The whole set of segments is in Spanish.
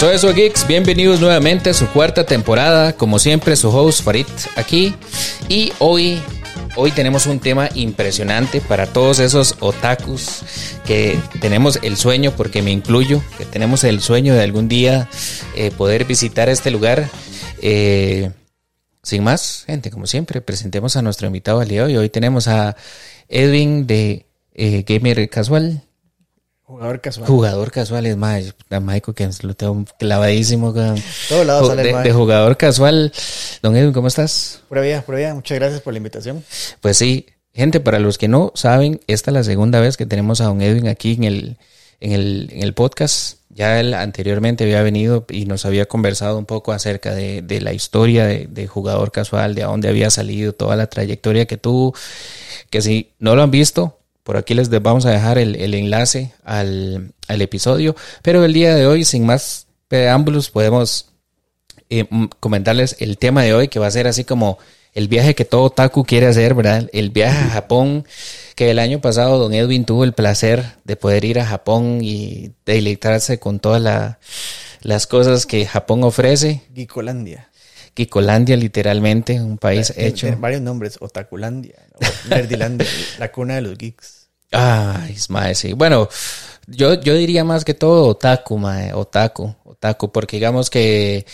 Eso es, geeks. Bienvenidos nuevamente a su cuarta temporada. Como siempre, su host Farid aquí. Y hoy, hoy tenemos un tema impresionante para todos esos otakus que tenemos el sueño, porque me incluyo, que tenemos el sueño de algún día eh, poder visitar este lugar. Eh, sin más, gente, como siempre, presentemos a nuestro invitado al día de hoy. Hoy tenemos a Edwin de eh, Gamer Casual. Jugador casual. Jugador casual es más, a Michael que lo tengo clavadísimo. Con, Todo lado sale de jugador casual. Don Edwin, ¿cómo estás? Pura vida, pura vida. Muchas gracias por la invitación. Pues sí, gente, para los que no saben, esta es la segunda vez que tenemos a Don Edwin aquí en el, en el, en el podcast. Ya él anteriormente había venido y nos había conversado un poco acerca de, de la historia de, de jugador casual, de a dónde había salido, toda la trayectoria que tuvo. Que si no lo han visto, por aquí les vamos a dejar el, el enlace al, al episodio. Pero el día de hoy, sin más preámbulos, podemos eh, comentarles el tema de hoy, que va a ser así como el viaje que todo Taku quiere hacer, ¿verdad? El viaje a Japón, que el año pasado don Edwin tuvo el placer de poder ir a Japón y deleitarse con todas la- las cosas que Japón ofrece. Gicolandia. Kikolandia, literalmente, un país hecho. tiene varios nombres. Otakulandia. Nerdilandia. la cuna de los geeks. Ay, mae, sí. Bueno, yo, yo diría más que todo otaku, mae, otaku, otaku, porque digamos que,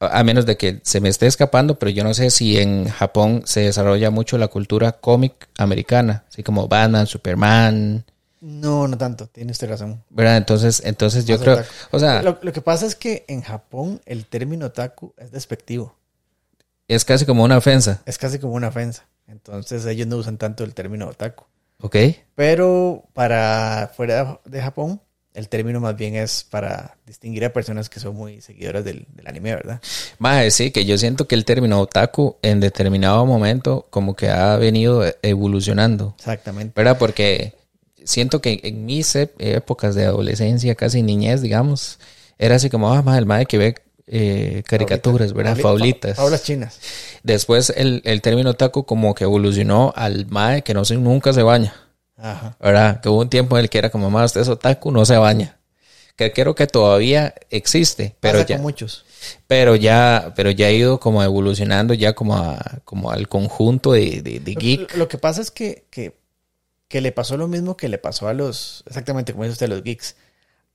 a menos de que se me esté escapando, pero yo no sé si en Japón se desarrolla mucho la cultura cómic americana, así como Batman, Superman, No, no tanto. Tiene usted razón. ¿verdad? Entonces, entonces yo creo, otaku. o sea, Lo, lo que pasa es que en Japón el término otaku es despectivo. es casi como una ofensa, Es casi como una ofensa. Entonces ellos no usan tanto el término otaku. ¿Ok? Pero para fuera de Japón, el término más bien es para distinguir a personas que son muy seguidoras del, del anime, ¿verdad? Mae, sí, que yo siento que el término otaku en determinado momento como que ha venido evolucionando. Exactamente. ¿verdad? Porque siento que en mis épocas de adolescencia, casi niñez, digamos, era así como, ah, madre, el madre que ve eh, caricaturas, ¿verdad? Fa- Faulas chinas. Después el, el término taco como que evolucionó al mae que no se, nunca se baña, Ajá. ¿verdad? Que hubo un tiempo en el que era como, más usted es otaku, no se baña. Que creo que todavía existe, pero Pasa ya, con muchos. pero ya, pero ya ha ido como evolucionando ya como a, como al conjunto de, de, geek. Lo, lo que pasa es que, que, que le pasó lo mismo que le pasó a los, exactamente como dice usted, a los geeks.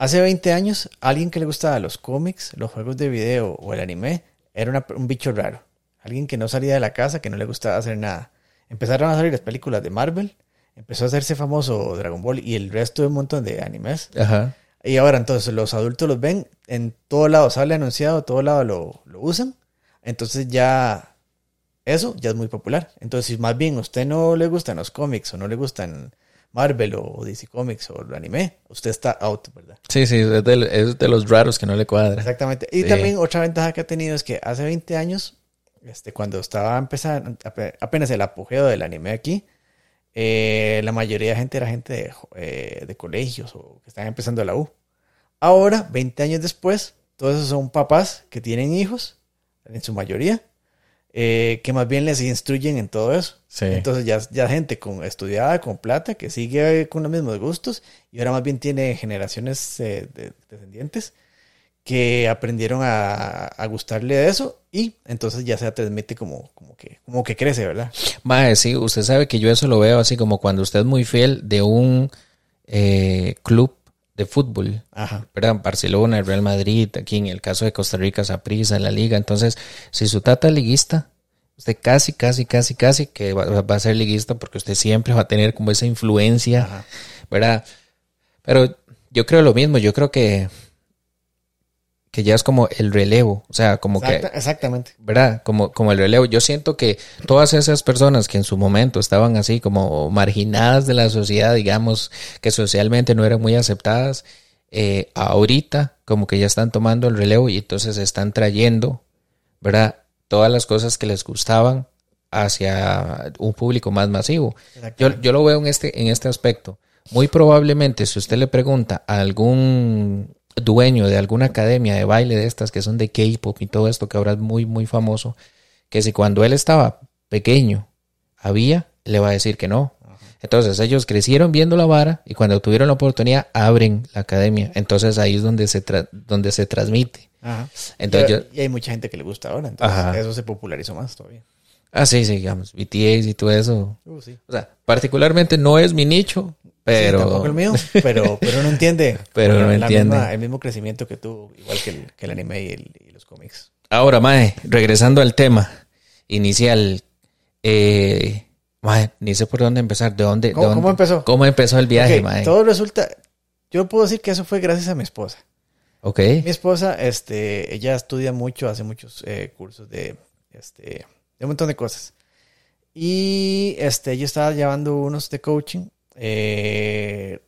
Hace 20 años, alguien que le gustaba los cómics, los juegos de video o el anime, era una- un bicho raro. Alguien que no salía de la casa, que no le gustaba hacer nada. Empezaron a salir las películas de Marvel, empezó a hacerse famoso Dragon Ball y el resto de un montón de animes. Ajá. Y ahora entonces los adultos los ven, en todo lado sale anunciado, en todo lado lo, lo usan. Entonces ya eso ya es muy popular. Entonces si más bien a usted no le gustan los cómics o no le gustan Marvel o DC Comics o el anime, usted está out, ¿verdad? Sí, sí, es de, es de los raros que no le cuadra. Exactamente. Y Sí. también otra ventaja que ha tenido es que hace 20 años, este, cuando estaba empezando, ape- apenas el apogeo del anime aquí, eh, la mayoría de gente era gente de, eh, de colegios o que estaban empezando la U. Ahora, 20 años después, todos esos son papás que tienen hijos, en su mayoría, eh, que más bien les instruyen en todo eso. Sí. Entonces ya, ya gente con estudiada, con plata, que sigue con los mismos gustos y ahora más bien tiene generaciones eh, de descendientes que aprendieron a, a gustarle de eso y entonces ya se transmite como, como, que, como que crece, ¿verdad? Mae, sí, usted sabe que yo eso lo veo así como cuando usted es muy fiel de un eh, club de fútbol, Ajá. ¿verdad? Barcelona, el Real Madrid, aquí en el caso de Costa Rica, Saprissa, la Liga. Entonces, si su tata es liguista, usted casi, casi, casi, casi que va, va a ser liguista porque usted siempre va a tener como esa influencia, Ajá. ¿verdad? Pero yo creo lo mismo, yo creo que que ya es como el relevo, o sea, como que Exacta- exactamente. ¿verdad? Como, como el relevo. Yo siento que todas esas personas que en su momento estaban así como marginadas de la sociedad, digamos, que socialmente no eran muy aceptadas, eh, ahorita como que ya están tomando el relevo y entonces están trayendo, ¿verdad? Todas las cosas que les gustaban hacia un público más masivo. Yo, yo lo veo en este, en este aspecto. Muy probablemente, si usted le pregunta a algún dueño de alguna academia de baile de estas que son de K-pop y todo esto que ahora es muy, muy famoso, que si cuando él estaba pequeño había, le va a decir que no. Entonces ellos crecieron viendo la vara y cuando tuvieron la oportunidad abren la academia. Entonces ahí es donde se, tra- donde se transmite. Ajá. Entonces y, hay mucha gente que le gusta ahora, entonces Ajá. eso se popularizó más todavía. Ah, sí, sí, digamos, BTS y todo eso. Uh, sí. O sea, particularmente no es mi nicho, pero... Sí, tampoco el mío, pero, pero no entiende. Pero no entiende. misma- el mismo crecimiento que tuvo, igual que el, que el anime y, el- y los cómics. Ahora, Mae, regresando al tema inicial, eh, Mae, ni sé por dónde empezar, de dónde, de ¿Cómo- dónde- cómo empezó? ¿Cómo empezó el viaje, Ok, Mae? todo resulta, yo puedo decir que eso fue gracias a mi esposa. Ok, Mi esposa, este, ella estudia mucho, hace muchos eh, cursos de, este, de un montón de cosas. Y, este, ella estaba llevando unos de coaching, eh,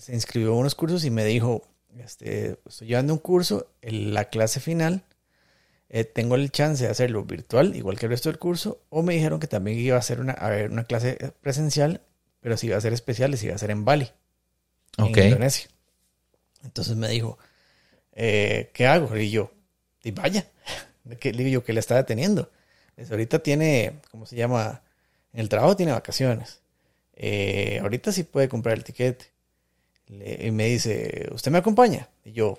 se inscribió a unos cursos y me dijo, este, estoy llevando un curso, en la clase final, eh, tengo el chance de hacerlo virtual, igual que el resto del curso, o me dijeron que también iba a hacer una, a ver, una clase presencial, pero si iba a ser especial si iba a ser en Bali ok. en Indonesia. Entonces me dijo, eh, ¿qué hago? Y yo, y vaya, ¿qué, le digo yo, ¿qué le está deteniendo? Dice, ahorita tiene, ¿cómo se llama? En el trabajo tiene vacaciones. Eh, ahorita sí puede comprar el tiquete. Le- y me dice, ¿usted me acompaña? Y yo,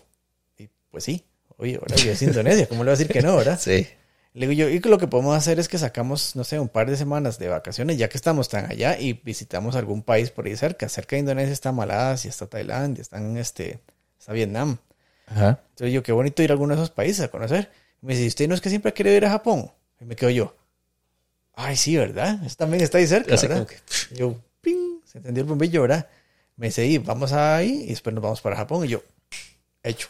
y pues sí. Oye, ahora yo es Indonesia, ¿cómo le voy a decir que no, verdad? Sí. Le digo yo, y lo que podemos hacer es que sacamos, no sé, un par de semanas de vacaciones, ya que estamos tan allá, y visitamos algún país por ahí cerca. Cerca de Indonesia está Malasia, está Tailandia, están este, está Vietnam. Ajá. Entonces yo, qué bonito ir a alguno de esos países a conocer. Y me dice, ¿y usted no es que siempre ha querido ir a Japón? Y me quedo yo, ay, sí, ¿verdad? Eso también está ahí cerca, ¿verdad? que- yo, ping, se encendió el bombillo, ¿verdad? Me dice, y vamos ahí, y después nos vamos para Japón. Y yo, hecho.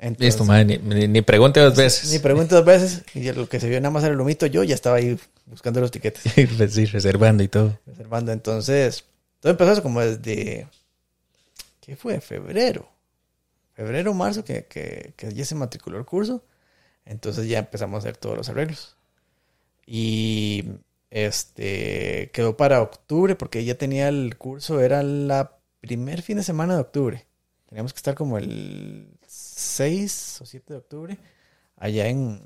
Entonces, Listo, Mae, ni, ni- pregunte dos veces. Ni pregunto dos veces. Y lo que se vio nada más era el lomito, yo ya estaba ahí buscando los tiquetes, Pues sí, reservando y todo. reservando. Entonces, todo empezó eso como desde. ¿Qué fue? Febrero. Febrero, marzo, que, que, que ya se matriculó el curso. Entonces ya empezamos a hacer todos los arreglos. Y este quedó para octubre, porque ya tenía el curso, era la primer fin de semana de octubre. Teníamos que estar como el 6 o 7 de octubre allá en,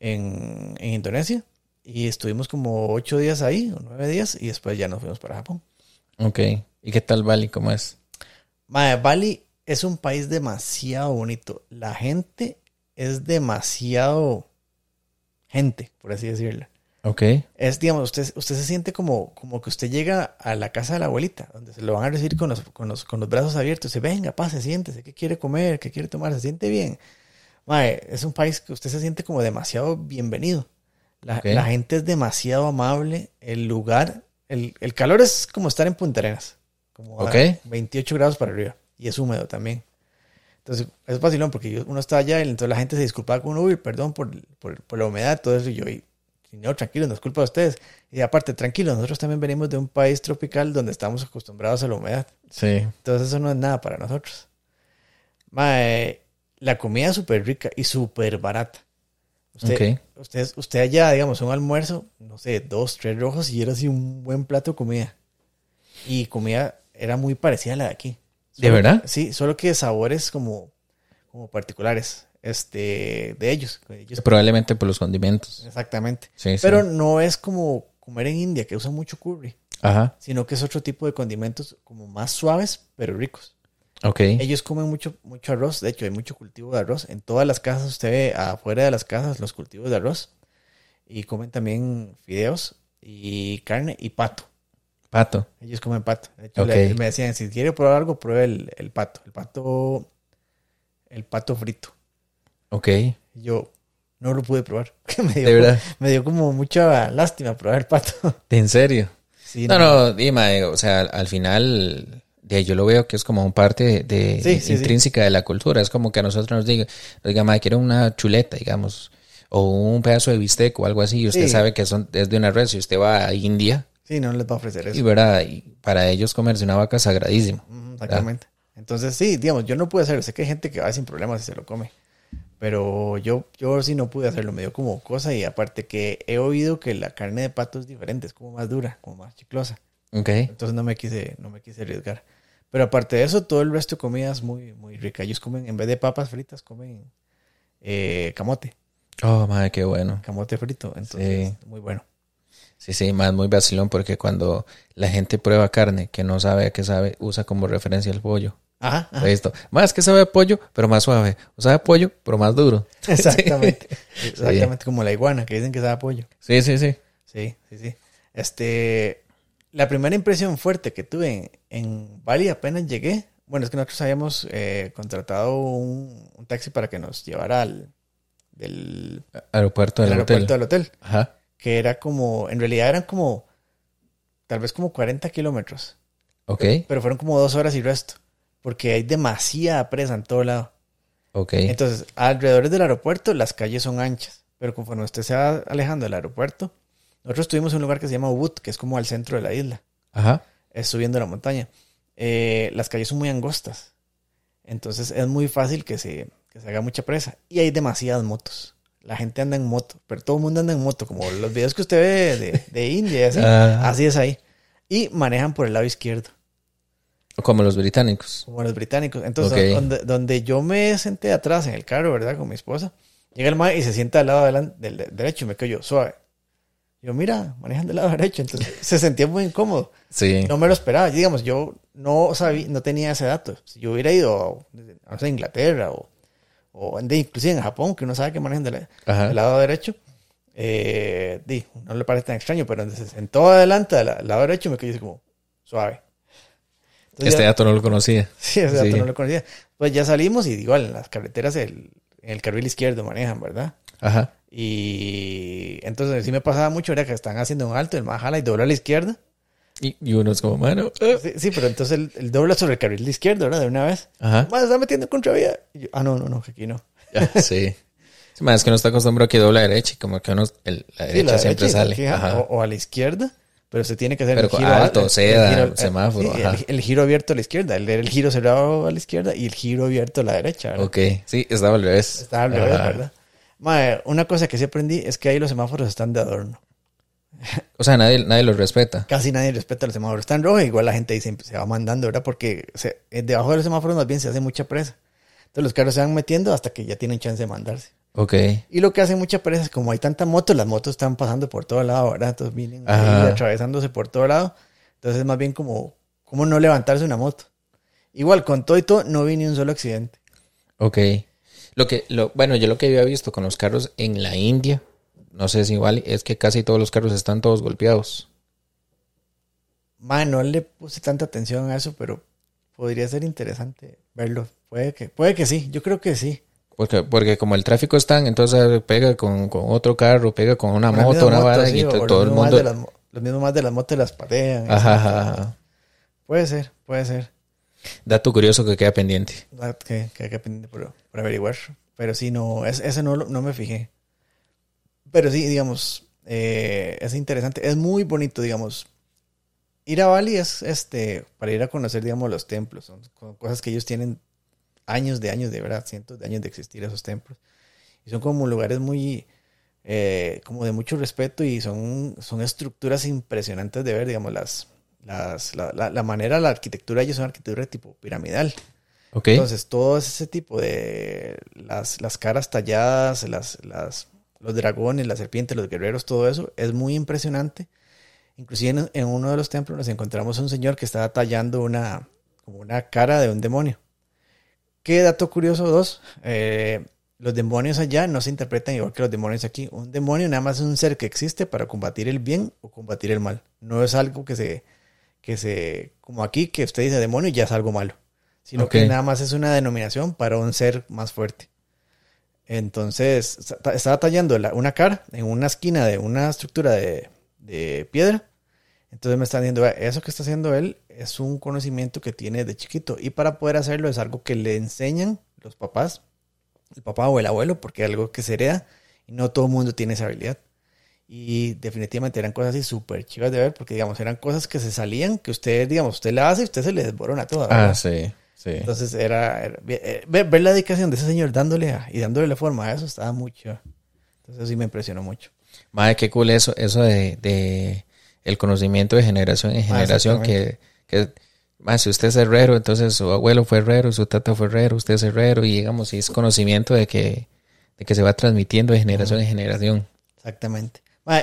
en, en Indonesia. Y estuvimos como 8 días ahí, o 9 días, y después ya nos fuimos para Japón. Ok. ¿Y qué tal Bali? ¿Cómo es? Bali es un país demasiado bonito. La gente es demasiado gente, por así decirlo. Ok. Es, digamos, usted, usted se siente como, como que usted llega a la casa de la abuelita, donde se lo van a recibir con los, con los, con los brazos abiertos. Dice, venga, pase, siéntese, ¿qué quiere comer? ¿Qué quiere tomar? ¿Se siente bien? Mae, es un país que usted se siente como demasiado bienvenido. La, gente es demasiado amable. El lugar, el, el calor es como estar en Punta Arenas. Como a Ok. 28 grados para arriba. Y es húmedo también. Entonces, es vacilón porque uno está allá y entonces la gente se disculpaba con uno, uy, perdón por, por, por la humedad, todo eso. Y yo, y, no, tranquilo, no es culpa de ustedes. Y aparte, tranquilo, nosotros también venimos de un país tropical donde estamos acostumbrados a la humedad. Sí. Entonces, eso no es nada para nosotros. Mae, la comida es súper rica y súper barata. Usted, Ok. usted, usted allá, digamos, un almuerzo, no sé, dos, tres rojos y era así un buen plato de comida. Y comida era muy parecida a la de aquí. ¿De verdad? Sí, solo que sabores como, como particulares este, de ellos. Ellos- Probablemente por los condimentos. Exactamente. Sí, sí. Pero no es como comer en India, que usan mucho curry, Ajá. sino que es otro tipo de condimentos como más suaves, pero ricos. Ok. Ellos comen mucho, mucho arroz, de hecho hay mucho cultivo de arroz. En todas las casas usted ve afuera de las casas los cultivos de arroz. Y comen también fideos y carne y pato. Pato. Ellos comen pato. De hecho, le- me decían, si quiere probar algo, pruebe el, el pato. El pato, el pato frito. Ok. Y yo no lo pude probar. me, dio, De verdad. me dio como mucha lástima probar el pato. ¿En serio? Sí, No, no, dime, o sea, al final, de ahí yo lo veo que es como un parte de, Sí, sí, sí. intrínseca de la cultura. Es como que a nosotros nos diga, nos diga, madre, quiero una chuleta, digamos, o un pedazo de bistec o algo así, y usted sabe que son, es de una red. Si usted va a India, Sí, no les va a ofrecer eso. y verdad, y para ellos comerse una vaca es sagradísimo. Exactamente. Entonces, sí, digamos, yo no pude hacerlo. Sé que hay gente que va sin problemas y se lo come. Pero yo, yo sí no pude hacerlo. Me dio como cosa. Y aparte que he oído que la carne de pato es diferente. Es como más dura, como más chiclosa. Ok. Entonces no me quise, no me quise arriesgar. Pero aparte de eso, todo el resto de comida es muy, muy rica. Ellos comen, en vez de papas fritas, comen eh, camote. Oh, madre, qué bueno. Camote frito. Entonces, Sí. muy bueno. Sí, sí, más muy vacilón porque cuando la gente prueba carne que no sabe a qué sabe, usa como referencia el pollo. Ajá. ajá. Listo. Más que sabe a pollo, pero más suave. O sabe a pollo, pero más duro. Exactamente. Exactamente como la iguana, que dicen que sabe a pollo. Sí, sí, sí. Sí, sí, sí. Este, la primera impresión fuerte que tuve en, en Bali apenas llegué, bueno, es que nosotros habíamos eh, contratado un, un taxi para que nos llevara al del, Aeropuerto del del aeropuerto hotel. del hotel, Ajá. Que era como, en realidad eran como, tal vez como 40 kilómetros, Ok, pero fueron como dos horas y resto, porque hay demasiada presa en todo lado. ok. Entonces, alrededor del aeropuerto las calles son anchas, pero conforme usted se va alejando del aeropuerto, nosotros estuvimos en un lugar que se llama Ubud, que es como al centro de la isla, Ajá. es subiendo la montaña. Eh, las calles son muy angostas, entonces es muy fácil que se, que se haga mucha presa. Y hay demasiadas motos. La gente anda en moto, pero todo el mundo anda en moto, como los videos que usted ve de, de India, así, Ah. así es ahí. Y manejan por el lado izquierdo. Como los británicos. como los británicos. Entonces, donde, donde yo me senté atrás en el carro, ¿verdad? Con mi esposa, llega el mae y se sienta al lado del, del derecho y me quedo yo, suave. Yo, mira, manejan del lado derecho. Entonces, se sentía muy incómodo. Sí. No me lo esperaba. Digamos, yo no sabía, no tenía ese dato. Si yo hubiera ido a, sé, Inglaterra o, o de- inclusive en Japón, que uno sabe que manejan del, lado derecho, eh, di, no le parece tan extraño, pero donde se sentó adelante del lado derecho me quedé como suave. Entonces, Este ya- dato no lo conocía. Sí, ese dato no lo conocía. Pues ya salimos y igual en las carreteras el, en el carril izquierdo manejan, ¿verdad? Ajá. Y entonces sí me pasaba mucho, era que están haciendo un alto, el más jala y dobla a la izquierda. Y, y uno es como, mano. ah. Sí, sí, pero entonces el, el dobla sobre el carril izquierdo, ¿verdad? De una vez. Ajá. Más está metiendo en contravía. Y yo, ah, no, no, no, que aquí no. Sí. Sí, más es que uno está acostumbrado a que dobla a derecha y como que uno, el- la Sí, derecha siempre sale. Ajá. O, o a la izquierda, pero se tiene que hacer Pero el giro alto, al- seda, el giro- semáforo, sí, ajá. el, giro abierto a la izquierda, el, giro cerrado a la izquierda y el giro abierto a la derecha, ¿verdad? Ok. Sí, estaba al revés. Está al revés. ¿verdad? Mae, una cosa que sí aprendí es que ahí los semáforos están de adorno. O sea, nadie, nadie los respeta. Casi nadie respeta los semáforos. Están rojos, igual la gente ahí se, va mandando, ¿verdad? Porque se- eh, debajo de los semáforos más bien se hace mucha presa. Entonces los carros se van metiendo hasta que ya tienen chance de mandarse. Ok. Y lo que hace mucha presa es como hay tanta moto, las motos están pasando por todo lado, ¿verdad? Entonces vienen ahí atravesándose por todo lado. Entonces es más bien como, como no levantarse una moto. Igual, con todo y todo, no vi ni un solo accidente. Ok. Lo que, lo, bueno, yo lo que había visto con los carros en la India, no sé si igual, es que casi todos los carros están todos golpeados. Mae, no le puse tanta atención a eso, pero podría ser interesante verlo. Puede que, puede que sí, yo creo que sí. Porque, porque como el tráfico es tan, entonces pega con, con otro carro, pega con una Con moto, una moto, vara, sí, y todo el mundo. las los mismos más de las motos las patean. Ajá, ajá, ajá. Puede ser, puede ser. Dato curioso que queda pendiente. Ah, Que, que hay que aprender por, por averiguar. Pero sí, no, es, ese no, lo- no me fijé. Pero sí, digamos, eh, es interesante. Es muy bonito, digamos. Ir a Bali es este para ir a conocer, digamos, los templos. Son co- cosas que ellos tienen años de años, de verdad, cientos de años de existir esos templos. Y son como lugares muy, eh, como de mucho respeto y son, son estructuras impresionantes de ver, digamos, las, las, la, la, la manera, la arquitectura ellos es una arquitectura tipo piramidal. Ok. Entonces, todo ese tipo de las, las caras talladas, las, las, los dragones, las serpientes, los guerreros, todo eso es muy impresionante. Inclusive en, en uno de los templos nos encontramos a un señor que estaba tallando una, como una cara de un demonio. ¿Qué dato curioso dos? Eh, los demonios allá no se interpretan igual que los demonios aquí. Un demonio nada más es un ser que existe para combatir el bien o combatir el mal. No es algo que se, que se, como aquí, que usted dice demonio y ya es algo malo. Sino que nada más es una denominación para un ser más fuerte. Entonces, esta- estaba tallando la- una cara en una esquina de una estructura de, piedra. Entonces me están diciendo, "Vea, eso que está haciendo él es un conocimiento que tiene de chiquito. Y para poder hacerlo es algo que le enseñan los papás, el papá o el abuelo, porque es algo que se hereda y no todo el mundo tiene esa habilidad. Y definitivamente eran cosas así súper chivas de ver, porque digamos, eran cosas que se salían, que usted, digamos, usted la hace y usted se le desborona toda. Ah, sí, sí. Entonces era, era- eh, ver, ver la dedicación de ese señor dándole a- y dándole la forma a eso estaba mucho. Entonces sí me impresionó mucho. Madre, qué cool eso, eso de, de el conocimiento de generación en generación que, que más si usted es herrero, entonces su abuelo fue herrero, su tata fue herrero, usted es herrero, y digamos, y es conocimiento de que, de que se va transmitiendo de generación en generación. Exactamente.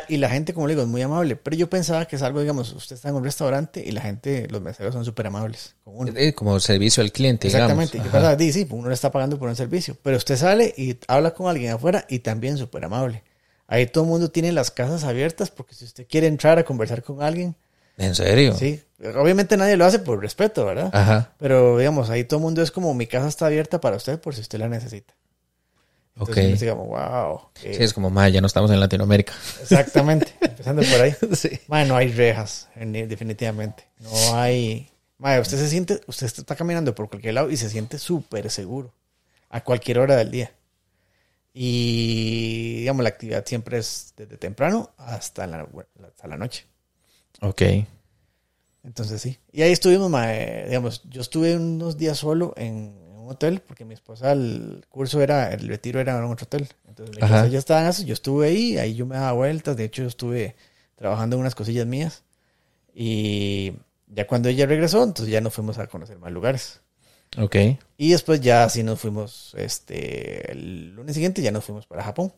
Y la gente, como le digo, es muy amable. Pero yo pensaba que es algo, digamos, usted está en un restaurante y la gente, los meseros son súper amables. Eh, Como servicio al cliente, Exactamente. digamos. Yo Ajá. pensaba, di, sí, uno le está pagando por un servicio. Pero usted sale y habla con alguien afuera y también súper amable. Ahí todo el mundo tiene las casas abiertas porque si usted quiere entrar a conversar con alguien, ¿En serio? sí. Obviamente nadie lo hace por respeto, ¿verdad? Ajá. Pero digamos, ahí todo el mundo es como mi casa está abierta para usted por si usted la necesita. Entonces, Ok. uno dice como, wow. eh, Sí, es como, ma, ya no estamos en Latinoamérica. Exactamente. Empezando por ahí. sí. No hay rejas, en- definitivamente. No hay. Mae, usted se siente, usted está caminando por cualquier lado y se siente súper seguro a cualquier hora del día. Y digamos, la actividad siempre es desde temprano hasta la, hasta la noche. Ok. Entonces sí. Y ahí estuvimos, mae, digamos, yo estuve unos días solo en un hotel porque mi esposa, el curso era, el retiro era en otro hotel. Entonces mi Ajá. esposa ya estaba en eso, yo estuve ahí, ahí yo me daba vueltas, de hecho yo estuve trabajando en unas cosillas mías. Y ya cuando ella regresó, entonces ya nos fuimos a conocer más lugares. Ok. Y después ya así nos fuimos, este, el lunes siguiente ya nos fuimos para Japón.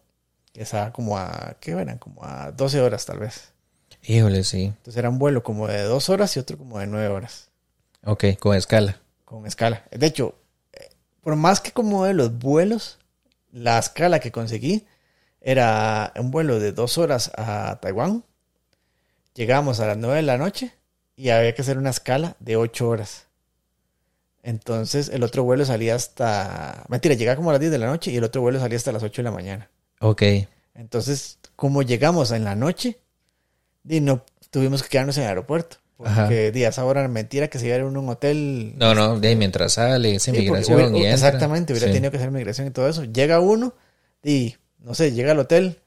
Que estaba como a, ¿qué eran? Como a 12 horas tal vez. Híjole, sí. Entonces era un vuelo como de dos horas y otro como de nueve horas. Ok, con escala. con escala. De hecho, por más que como de los vuelos, la escala que conseguí era un vuelo de dos horas a Taiwán. Llegamos a las nueve de la noche y había que hacer una escala de ocho horas. Entonces el otro vuelo salía hasta... Mentira, llegaba como a las 10 de la noche y el otro vuelo salía hasta las 8 de la mañana. Ok. Entonces, como llegamos en la noche, y no tuvimos que quedarnos en el aeropuerto. Porque di, a esa hora mentira que se iba a ir a un hotel No, no, de ahí mientras sale, esa Sí, porque inmigración y. Exactamente, hubiera Sí. tenido que hacer migración y todo eso. Llega uno y, no sé, llega al hotel,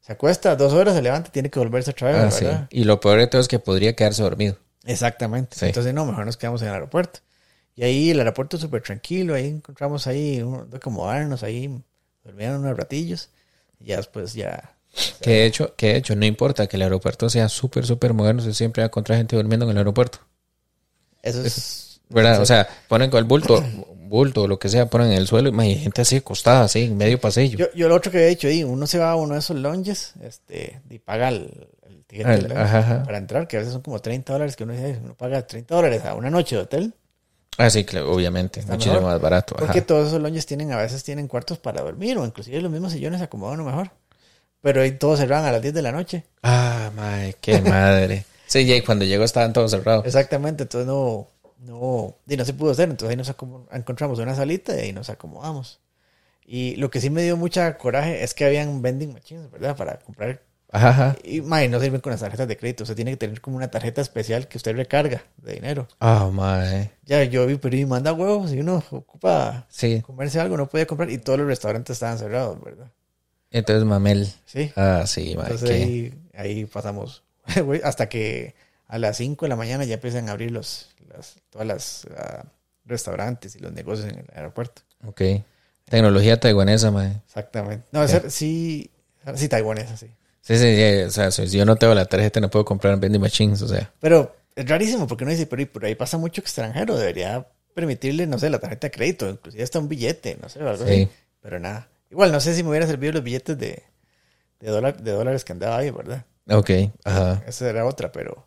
se acuesta dos horas, se levanta y tiene que volverse otra vez, Ah. Y lo peor de todo es que podría quedarse dormido. Exactamente. Entonces, no, mejor nos quedamos en el aeropuerto. Y ahí el aeropuerto súper tranquilo, ahí encontramos ahí, un- de acomodarnos ahí, dormían unos ratillos. Y ya después ya... Que de hecho, que de hecho, no importa que el aeropuerto sea súper, súper moderno, se siempre va a encontrar gente durmiendo en el aeropuerto. Eso es... ¿Verdad? O sea, ponen con el bulto, bulto o lo que sea, ponen en el suelo y hay gente así acostada, así, en medio pasillo. Yo, yo lo otro que había dicho ahí, uno se va a uno de esos lounges este, y paga el, el ticket del el- lounge ajá, ajá. para entrar, que a veces son como 30 dólares, que uno dice, uno paga 30 dólares a una noche de hotel. Ah, sí, claro, obviamente. Está Muchísimo mejor. más barato. ajá. Porque todos esos lounges tienen, a veces tienen cuartos para dormir, o inclusive los mismos sillones acomodan mejor. Pero ahí todos cerraban a las 10 de la noche. Ah, madre, qué madre. sí, y cuando llegó estaban todos cerrados. Exactamente, entonces no, no, y no se pudo hacer. Entonces ahí nos encontramos una salita y ahí nos acomodamos. Y lo que sí me dio mucha coraje es que habían vending machines, ¿verdad? Para comprar Ajá, ajá. Y mae, no sirven con las tarjetas de crédito. Usted tiene que tener como una tarjeta especial que usted recarga de dinero. Ah, madre. Ya yo vi, pero y manda huevos. Si uno ocupa Sí. comerse algo, no puede comprar. Y todos los restaurantes estaban cerrados, ¿verdad? Entonces, mamel. Sí. Ah, sí, madre. Entonces ahí, ahí pasamos. Hasta que a las 5 de la mañana ya empiezan a abrir los, las, todas las ah, restaurantes y los negocios en el aeropuerto. Ok. Tecnología taiwanesa, madre. Exactamente. No, ese- sí, sí, taiwanesa, sí. Sí, sí, sí, o sea, si yo no tengo la tarjeta no puedo comprar en vending machines, o sea. Pero es rarísimo porque uno dice, pero, por ahí pasa mucho extranjero, debería permitirle, no sé, la tarjeta de crédito, inclusive hasta un billete, no sé, o algo Sí. así. Pero nada. Igual, no sé si me hubiera servido los billetes de, de, dólar, de dólares que andaba ahí, ¿verdad? Ok, ajá. Esa era otra, pero,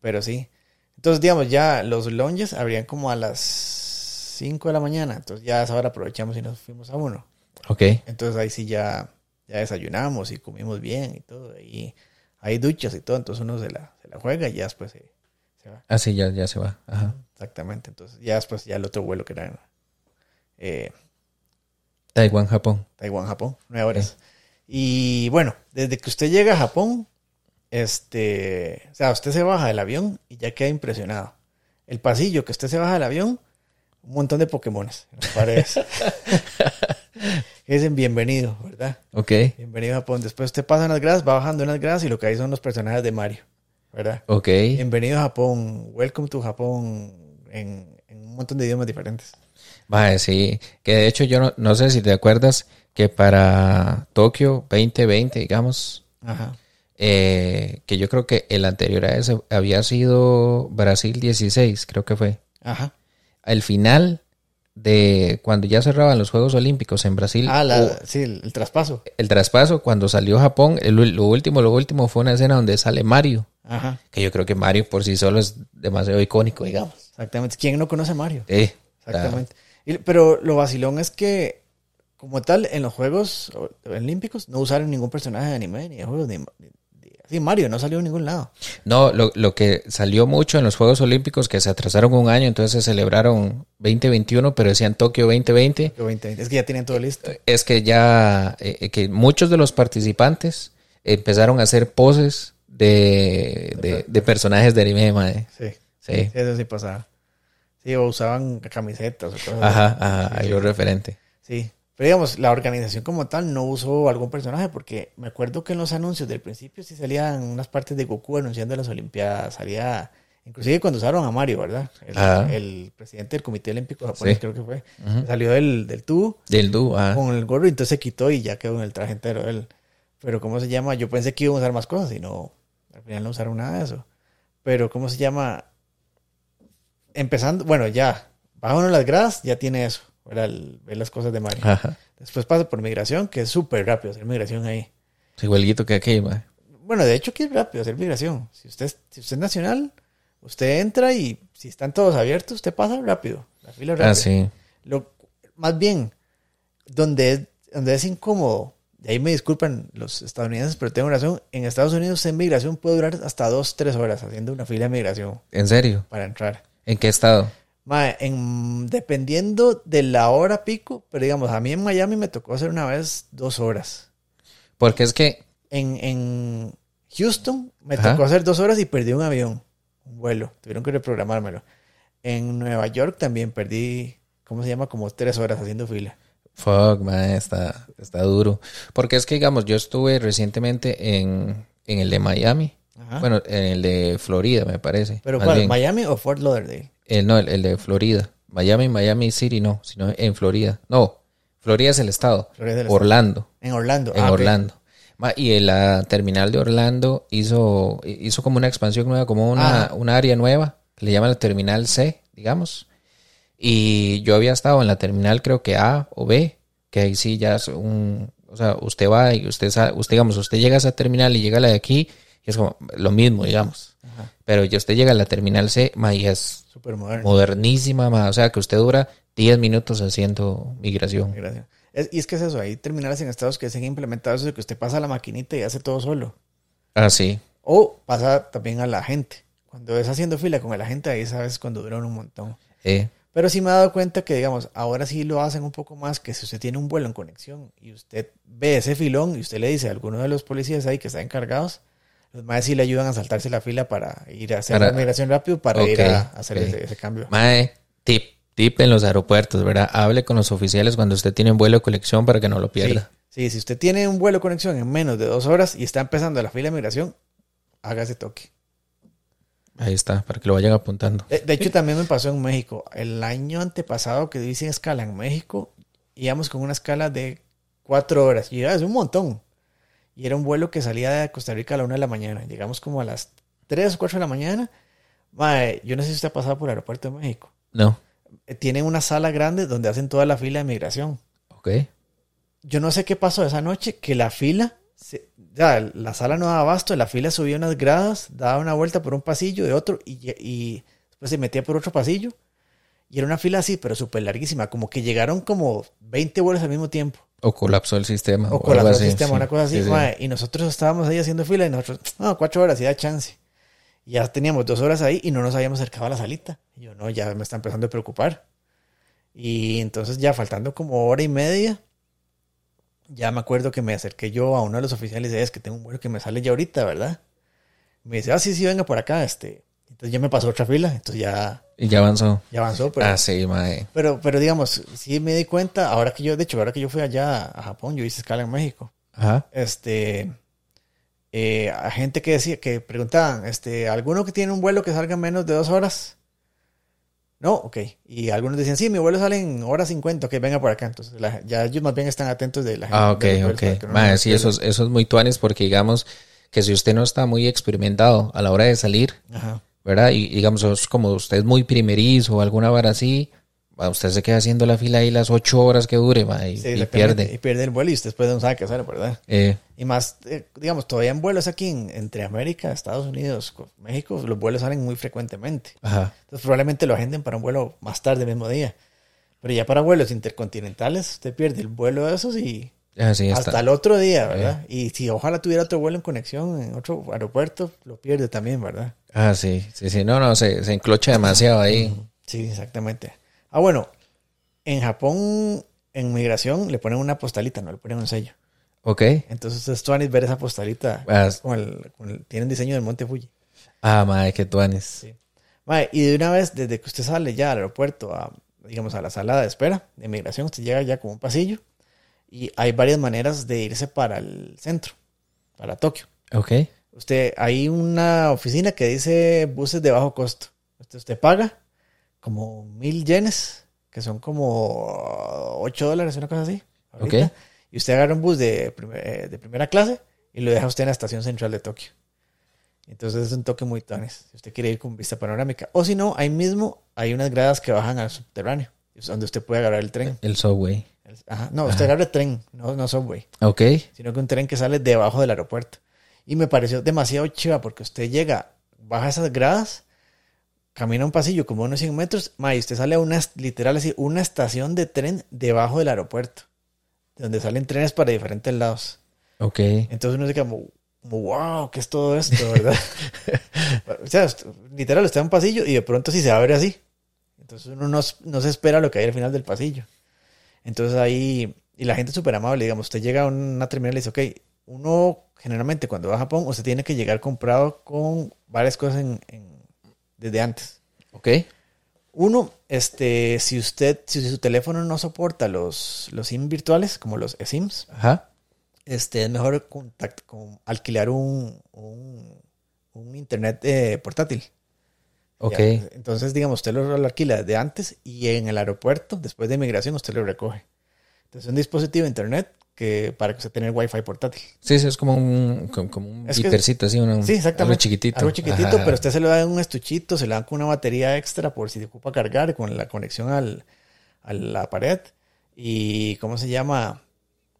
pero sí. Entonces, digamos, ya los lounges abrían como a las 5 de la mañana, entonces ya a esa hora aprovechamos y nos fuimos a uno. Ok. Entonces ahí sí ya, ya desayunamos y comimos bien y todo. Y hay duchas y todo, entonces uno se la, se la juega y ya después se, se va. Ah, sí, ya, ya se va. Ajá. Exactamente. Entonces ya después ya el otro vuelo que era eh, Taiwán, Japón. Taiwán, Japón, nueve horas. Y bueno, desde que usted llega a Japón, este, o sea, usted se baja del avión y ya queda impresionado. El pasillo que usted se baja del avión, un montón de Pokémones en las paredes. Dicen bienvenido, ¿verdad? Ok, Bienvenido a Japón. Después usted pasa unas gradas, va bajando unas gradas y lo que hay son los personajes de Mario, ¿verdad? ok. Bienvenido a Japón, welcome to Japón, en, en un montón de idiomas diferentes. Vale, sí. Que de hecho yo no, no sé si te acuerdas que para Tokio 2020, digamos, Ajá. eh, que yo creo que el anterior a ese había sido Brasil 16, creo que fue. Ajá. Al final de cuando ya cerraban los Juegos Olímpicos en Brasil. Ah, la, o sí, el, el traspaso. el traspaso, cuando salió Japón, el- lo último, lo último fue una escena donde sale Mario. Ajá, Que yo creo que Mario por sí solo es demasiado icónico, digamos. exactamente. ¿Quién no conoce a Mario? Eh, Exactamente. Y- pero lo vacilón es que, como tal, en los Juegos Olímpicos no usaron ningún personaje de anime ni de juegos. Sí, Mario no salió en ningún lado. No, lo, lo que salió mucho en los Juegos Olímpicos, que se atrasaron un año, entonces se celebraron 2021, pero decían Tokio 2020, Yo 20, Es que ya tienen todo listo. es que ya, eh, eh, que muchos de los participantes empezaron a hacer poses de, de, de personajes de anime, mae. Sí, Sí. eso sí pasaba. Sí, o usaban camisetas o cosas Ajá, así. ajá, lo referente. Sí. Pero digamos, la organización como tal no usó algún personaje porque me acuerdo que en los anuncios del principio sí salían unas partes de Goku anunciando las Olimpiadas. Salía, inclusive cuando usaron a Mario, ¿verdad? El, presidente del Comité Olímpico japonés, Sí. creo que fue. Salió del, del tubo Del ah. con el gorro y entonces se quitó y ya quedó en el traje entero él. Pero ¿cómo se llama? Yo pensé que iban a usar más cosas y no, al final no usaron nada de eso. Pero ¿cómo se llama? Empezando, bueno, ya, uno las gradas, ya tiene eso, ver las cosas de Mario. Ajá. Después pasa por migración, que es súper rápido hacer migración ahí. Sí, igualito que aquí, mae. Bueno, de hecho que es rápido hacer migración. Si usted, es- si usted es nacional, usted entra y si están todos abiertos, usted pasa rápido. La fila es rápida. Ah, sí. Lo, más bien, donde es, donde es incómodo, de ahí me disculpan los estadounidenses, pero tengo razón, en Estados Unidos en migración puede durar hasta dos, tres horas haciendo una fila de migración ¿En serio? para entrar. ¿En qué estado? Mae, en, dependiendo de la hora pico, pero digamos, a mí en Miami me tocó hacer una vez dos horas. Porque es que, En, en Houston me Ajá. tocó hacer dos horas y perdí un avión, un vuelo. Tuvieron que reprogramármelo. En Nueva York también perdí, ¿cómo se llama? Como tres horas haciendo fila. fuck, mae, está, está duro. Porque es que, digamos, yo estuve recientemente en, en el de Miami. Ajá. Bueno, en el de Florida, me parece. ¿Pero cuál? bien. ¿Miami o Fort Lauderdale? El, no, el, el de Florida. Miami, Miami City, no, sino en Florida. No, Florida es el estado. Florida es el estado. Orlando, En Orlando. en Ah. Orlando. Ma, Y en la terminal de Orlando hizo, hizo como una expansión nueva, como una, Ah. una área nueva, que le llaman la terminal C, digamos. Y yo había estado en la terminal, creo que A o B, que ahí sí ya es un, o sea, usted va y usted, usted digamos, usted llega a esa terminal y llega a la de aquí, es como lo mismo, digamos. Ajá. Pero ya usted llega a la terminal C, ma, y es modernísima, ma, o sea, que usted dura 10 minutos haciendo migración. Es- y es que es eso, hay terminales en Estados que se han implementado eso de que usted pasa a la maquinita y hace todo solo. Ah, sí. O pasa también a la gente. Cuando es haciendo fila con la gente, ahí sabes cuando duran un montón. Eh, Pero sí me he dado cuenta que, digamos, ahora sí lo hacen un poco más, que si usted tiene un vuelo en conexión y usted ve ese filón y usted le dice a alguno de los policías ahí que están encargados, los más sí le ayudan a saltarse la fila para ir a hacer Para- la migración rápido para ir a hacer ese, ese cambio. Mae, tip, tip en los aeropuertos, ¿verdad? Hable con los oficiales cuando usted tiene un vuelo de colección para que no lo pierda. Sí, sí, si usted tiene un vuelo de conexión en menos de dos horas y está empezando la fila de migración, hágase toque. Ahí está, para que lo vayan apuntando. De, de hecho, también me pasó en México. El año antepasado que hice escala en México, íbamos con una escala de cuatro horas. Y es un montón. Y era un vuelo que salía de Costa Rica a la una de la mañana. Llegamos como a las tres o cuatro de la mañana. Mae, yo no sé si usted ha pasado por el aeropuerto de México. No, Eh, Tienen una sala grande donde hacen toda la fila de migración. ok. Yo no sé qué pasó esa noche, que la fila, se- ya, la sala no daba abasto, la fila subía unas gradas, daba una vuelta por un pasillo de otro y, y después se metía por otro pasillo. Y era una fila así, pero súper larguísima, como que llegaron como 20 vuelos al mismo tiempo. O colapsó el sistema. O colapsó el sistema, sí. una cosa así. Sí, sí. mae, y nosotros estábamos ahí haciendo fila y nosotros, no, cuatro horas y da chance. Y ya teníamos dos horas ahí y no nos habíamos acercado a la salita. Y yo, no, ya me está empezando a preocupar. Y entonces ya faltando como hora y media, ya me acuerdo que me acerqué yo a uno de los oficiales y dije, es que tengo un vuelo que me sale ya ahorita, ¿verdad? Me dice, ah, sí, sí, venga por acá, este. Entonces ya me pasó otra fila, entonces ya, Y ya avanzó. ya avanzó, pero... Ah, sí, mae. Pero, pero digamos, sí me di cuenta, ahora que yo, de hecho, ahora que yo fui allá a Japón, yo hice escala en México. Ajá. Este, eh, a gente que decía, que preguntaban, este, ¿alguno que tiene un vuelo que salga en menos de dos horas? No, ok. Y algunos decían, sí, mi vuelo sale en hora 50, ok, venga por acá. Entonces, la- ya ellos más bien están atentos de la gente. Ah, ok, ok. no Mae, nos sí, eso, es- eso es muy tuanes porque digamos que si usted no está muy experimentado a la hora de salir, Ajá. ¿Verdad? Y digamos, es como usted es muy primerizo o alguna vara así, usted se queda haciendo la fila ahí las ocho horas que dure, ma, y, Sí, y pierde. Y pierde el vuelo y usted después no sabe qué hacer, ¿verdad? Eh, Y más, eh, digamos, todavía en vuelos aquí en- entre América, Estados Unidos, co- México, los vuelos salen muy frecuentemente. ajá. Entonces probablemente lo agenden para un vuelo más tarde el mismo día. Pero ya para vuelos intercontinentales, usted pierde el vuelo de esos y Así está. hasta el otro día, ¿verdad? Y si ojalá tuviera otro vuelo en conexión en otro aeropuerto, lo pierde también, ¿verdad? Ah, sí, sí, sí. No, no, se, se enclocha demasiado ahí. Sí, exactamente. Ah, bueno, en Japón, en migración, le ponen una postalita, no le ponen un sello. Ok. Entonces ustedes van ver esa postalita Ah, con el, con el- tienen diseño del Monte Fuji. Ah, madre, que tuanes. Sí. Y de una vez, desde que usted sale ya al aeropuerto, a, digamos, a la sala de espera de migración, usted llega ya como un pasillo y hay varias maneras de irse para el centro, para Tokio. Ok. Usted, hay una oficina que dice buses de bajo costo. Usted, usted paga como mil yenes, que son como 8 dólares, una cosa así. ahorita, Ok. Y usted agarra un bus de, eh, de primera clase y lo deja usted en la estación central de Tokio. Entonces es un toque muy tanes, si usted quiere ir con vista panorámica. O si no, ahí mismo hay unas gradas que bajan al subterráneo, donde usted puede agarrar el tren. El subway. Ajá, No, usted agarra el tren, no, no subway Ok. sino que un tren que sale debajo del aeropuerto. Y me pareció demasiado chiva porque usted llega, baja esas gradas, camina un pasillo como unos 100 metros, ma, y usted sale a una, literal así, una estación de tren debajo del aeropuerto, donde salen trenes para diferentes lados. Ok. Entonces uno se queda como, wow, ¿qué es todo esto, verdad? o sea, literal, está en un pasillo y de pronto sí se abre así. Entonces uno no, no se espera lo que hay al final del pasillo. Entonces ahí, y la gente es súper amable, digamos, usted llega a una terminal y dice, ok, uno generalmente cuando va a Japón, usted tiene que llegar comprado con varias cosas en- en- desde antes. Ok. Uno, este, si usted, si su teléfono no soporta los, los SIM virtuales, como los eSIMs, Ajá. este, es mejor contact- con alquilar un, un, un internet eh, portátil. Ok. Ya, entonces, digamos, usted lo, lo alquila desde antes y en el aeropuerto, después de migración, usted lo recoge. Entonces, es un dispositivo de internet que para que usted tenga Wi-Fi portátil. Sí, sí, es como un, como, como un Es que- así, una, Sí, exactamente. algo chiquitito. Algo chiquitito, Ajá. pero usted se lo da en un estuchito, se lo dan con una batería extra por si se ocupa cargar con la conexión al, a la pared. Y, ¿cómo se llama?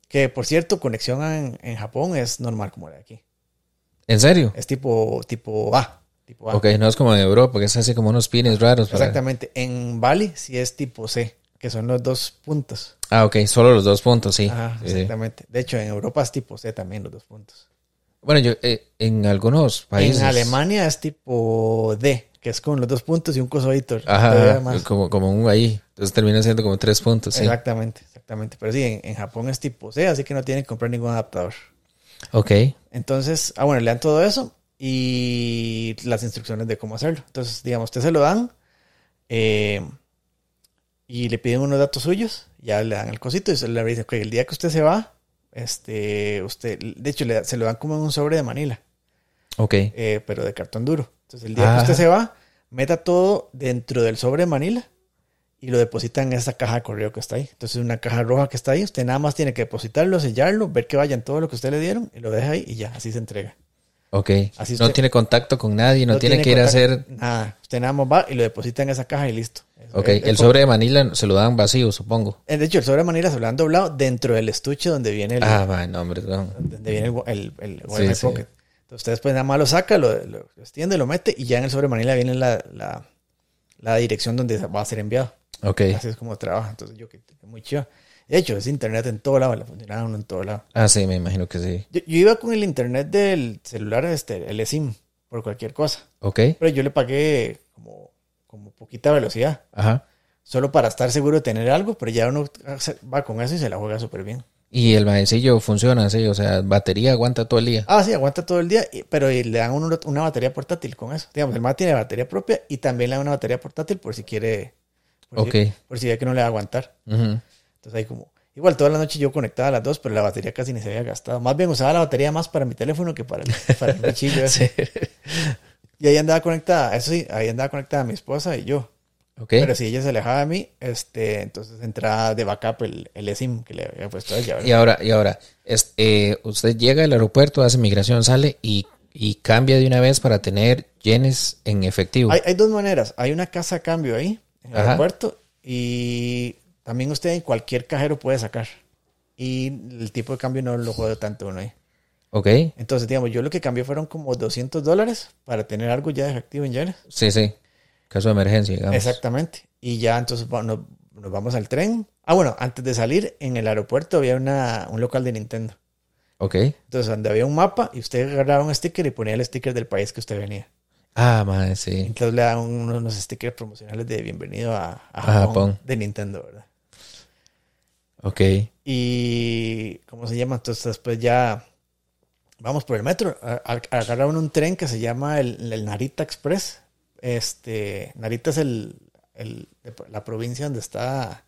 Que, por cierto, conexión en, en Japón es normal como la de aquí. ¿En serio? Es tipo, tipo A. Tipo A. Ok, no es como en Europa, que es así como unos pines raros. para- Exactamente. En Bali sí es tipo C, que son los dos puntos. Ah, ok, solo los dos puntos, sí. Ajá, Sí, sí. exactamente. De hecho, en Europa es tipo C también, los dos puntos. Bueno, yo eh, en algunos países. En Alemania es tipo D, que es con los dos puntos y un cosoítor. Ajá, más. como, como un ahí. Entonces termina siendo como tres puntos, sí. Exactamente, exactamente. Pero sí, en, en Japón es tipo C, así que no tienen que comprar ningún adaptador. Ok, Entonces, ah, bueno, le dan todo eso y las instrucciones de cómo hacerlo. Entonces, digamos, usted se lo dan eh, y le piden unos datos suyos, ya le dan el cosito y se le dice, ok, el día que usted se va, este, usted, de hecho, le se lo dan como en un sobre de Manila, ok. eh, pero de cartón duro. Entonces, el día Ah. que usted se va, meta todo dentro del sobre de Manila y lo deposita en esa caja de correo que está ahí. Entonces, una caja roja que está ahí, usted nada más tiene que depositarlo, sellarlo, ver que vayan todo lo que usted le dieron y lo deja ahí y ya, así se entrega. Ok. Así no tiene contacto con nadie, no, tiene, que ir a hacer. Nada, usted nada más va y lo deposita en esa caja y listo. Eso Ok, es- es el sobre de Manila se lo dan vacío, supongo. De hecho, el sobre de manera se lo han doblado dentro del estuche donde viene el, Ah, va, no, hombre, no. donde viene el, el, el Sí, Wi-Fi sí. Pocket. Entonces, usted después nada más lo saca, lo, lo extiende, lo mete y ya en el sobre de manila viene la, la, la dirección donde va a ser enviado. Ok. Así es como trabaja. Entonces, yo que que muy chido. De hecho, es internet en todo lado, le funcionaba uno en todo lado. Ah, sí, me imagino que sí. Yo, yo iba con el internet del celular, este, el eSIM, por cualquier cosa. Ok. Pero yo le pagué como, como poquita velocidad. Ajá. Solo para estar seguro de tener algo, pero ya uno va con eso y se la juega súper bien. Y el maecillo funciona así, o sea, batería aguanta todo el día. Ah, sí, aguanta todo el día, pero le dan uno una batería portátil con eso. Digamos, el más tiene batería propia y también le dan una batería portátil por si quiere. Por Ok. Si, por si ve que no le va a aguantar. Ujú. Entonces ahí como. Igual toda la noche yo conectaba a las dos, pero la batería casi ni se había gastado. Más bien usaba la batería más para mi teléfono que para el, para el bichillo ese. Y ahí andaba conectada, eso sí, ahí andaba conectada mi esposa y yo. Ok. Pero si ella se alejaba de mí, este, entonces entraba de backup el, el eSIM que le había puesto a ella. ¿verdad? Y ahora, y ahora, es- eh, usted llega al aeropuerto, hace migración, sale y, y cambia de una vez para tener yenes en efectivo. Hay, hay dos maneras. Hay una casa a cambio ahí, en el Ajá. aeropuerto, Y también usted en cualquier cajero puede sacar. Y el tipo de cambio no lo jode tanto uno ahí. Ok. Entonces, digamos, yo lo que cambié fueron como 200 dólares para tener algo ya de efectivo en Yenes. Sí, sí. Caso de emergencia, digamos. Exactamente. Y ya entonces nos, nos vamos al tren. Ah, bueno, antes de salir, en el aeropuerto había una, un local de Nintendo. Ok. Entonces, donde había un mapa y usted agarraba un sticker y ponía el sticker del país que usted venía. Ah, madre, sí. Entonces le daban unos, unos stickers promocionales de bienvenido a, a Japón. de Nintendo, ¿verdad? Ok. Y, ¿cómo se llama? Entonces después ya vamos por el metro. Agarraron un tren que se llama el, el Narita Express. Este, Narita es el, el- la provincia donde está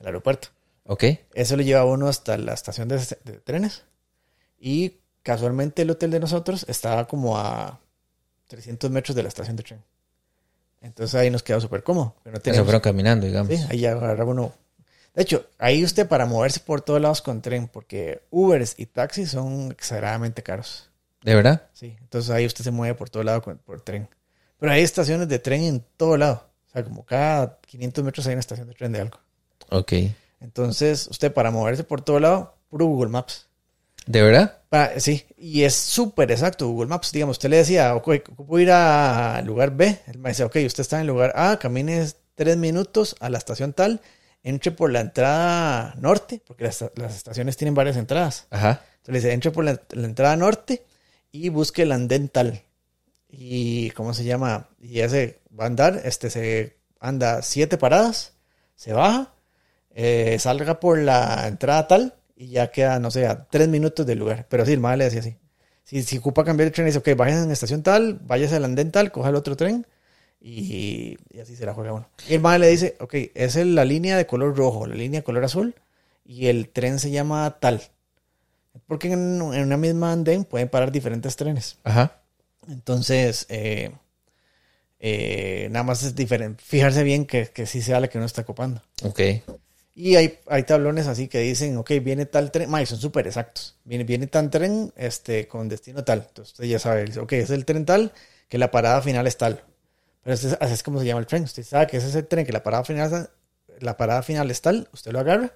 el aeropuerto. Ok. Eso lo lleva uno hasta la estación de, de trenes. Y casualmente el hotel de nosotros estaba como a 300 metros de la estación de tren. Entonces ahí nos quedó súper cómodo. porque No Se teníamos- fueron caminando, digamos. Sí, ahí ya agarraba uno. De hecho, ahí usted para moverse por todos lados con tren, porque Ubers y taxis son exageradamente caros. ¿De verdad? Sí, entonces ahí usted se mueve por todo lado con- por tren. Pero hay estaciones de tren en todo lado. O sea, como cada 500 metros hay una estación de tren de algo. Ok. Entonces, usted para moverse por todo lado, puro Google Maps. ¿De verdad? Sí, y es súper exacto Google Maps. Digamos, usted le decía, ok, ocupo ir a lugar B. Él me dice, ok, usted está en el lugar A, camine tres minutos a la estación tal, entre por la entrada norte, porque las, las estaciones tienen varias entradas. Ajá. Entonces le dice, entre por la, la entrada norte y busque el andén tal. Y, ¿cómo se llama? Y ese va a andar, este se anda siete paradas, se baja, eh, salga por la entrada tal y ya queda, no sé, a tres minutos del lugar. Pero sí, el madre le decía así. Si, si ocupa cambiar de tren, dice, ok, váyase en la estación tal, váyase al andén tal, coja el otro tren y, y así se la juega uno. Y el madre le dice, ok, esa es la línea de color rojo, la línea de color azul y el tren se llama tal. Porque en, en una misma andén pueden parar diferentes trenes. Ajá. Entonces, eh, eh, nada más es diferente. Fijarse bien que, que sí sea la que uno está copando. Ok. Y hay, hay tablones así que dicen, ok, viene tal tren, ma, y son súper exactos. Viene, viene tal tren este, con destino tal. Entonces usted ya sabe, dice, ok, es el tren tal, que la parada final es tal. Pero ese es- así es como se llama el tren. Usted sabe que ese es el tren, que la parada final, la parada final es tal, usted lo agarra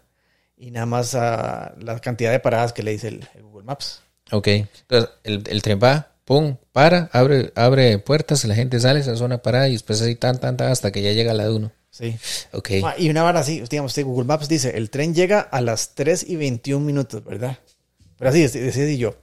y nada más ah, la cantidad de paradas que le dice el, el Google Maps. Ok. Entonces, el, el tren va, pum, para, abre, abre puertas, la gente sale, se hace una parada y después así tan, tan, tan, hasta que ya llega la de uno. Sí. Ok. Ma, Y una vara así, digamos, usted Google Maps dice, el tren llega a las 3 y 21 minutos, ¿verdad? Pero así, decidí yo,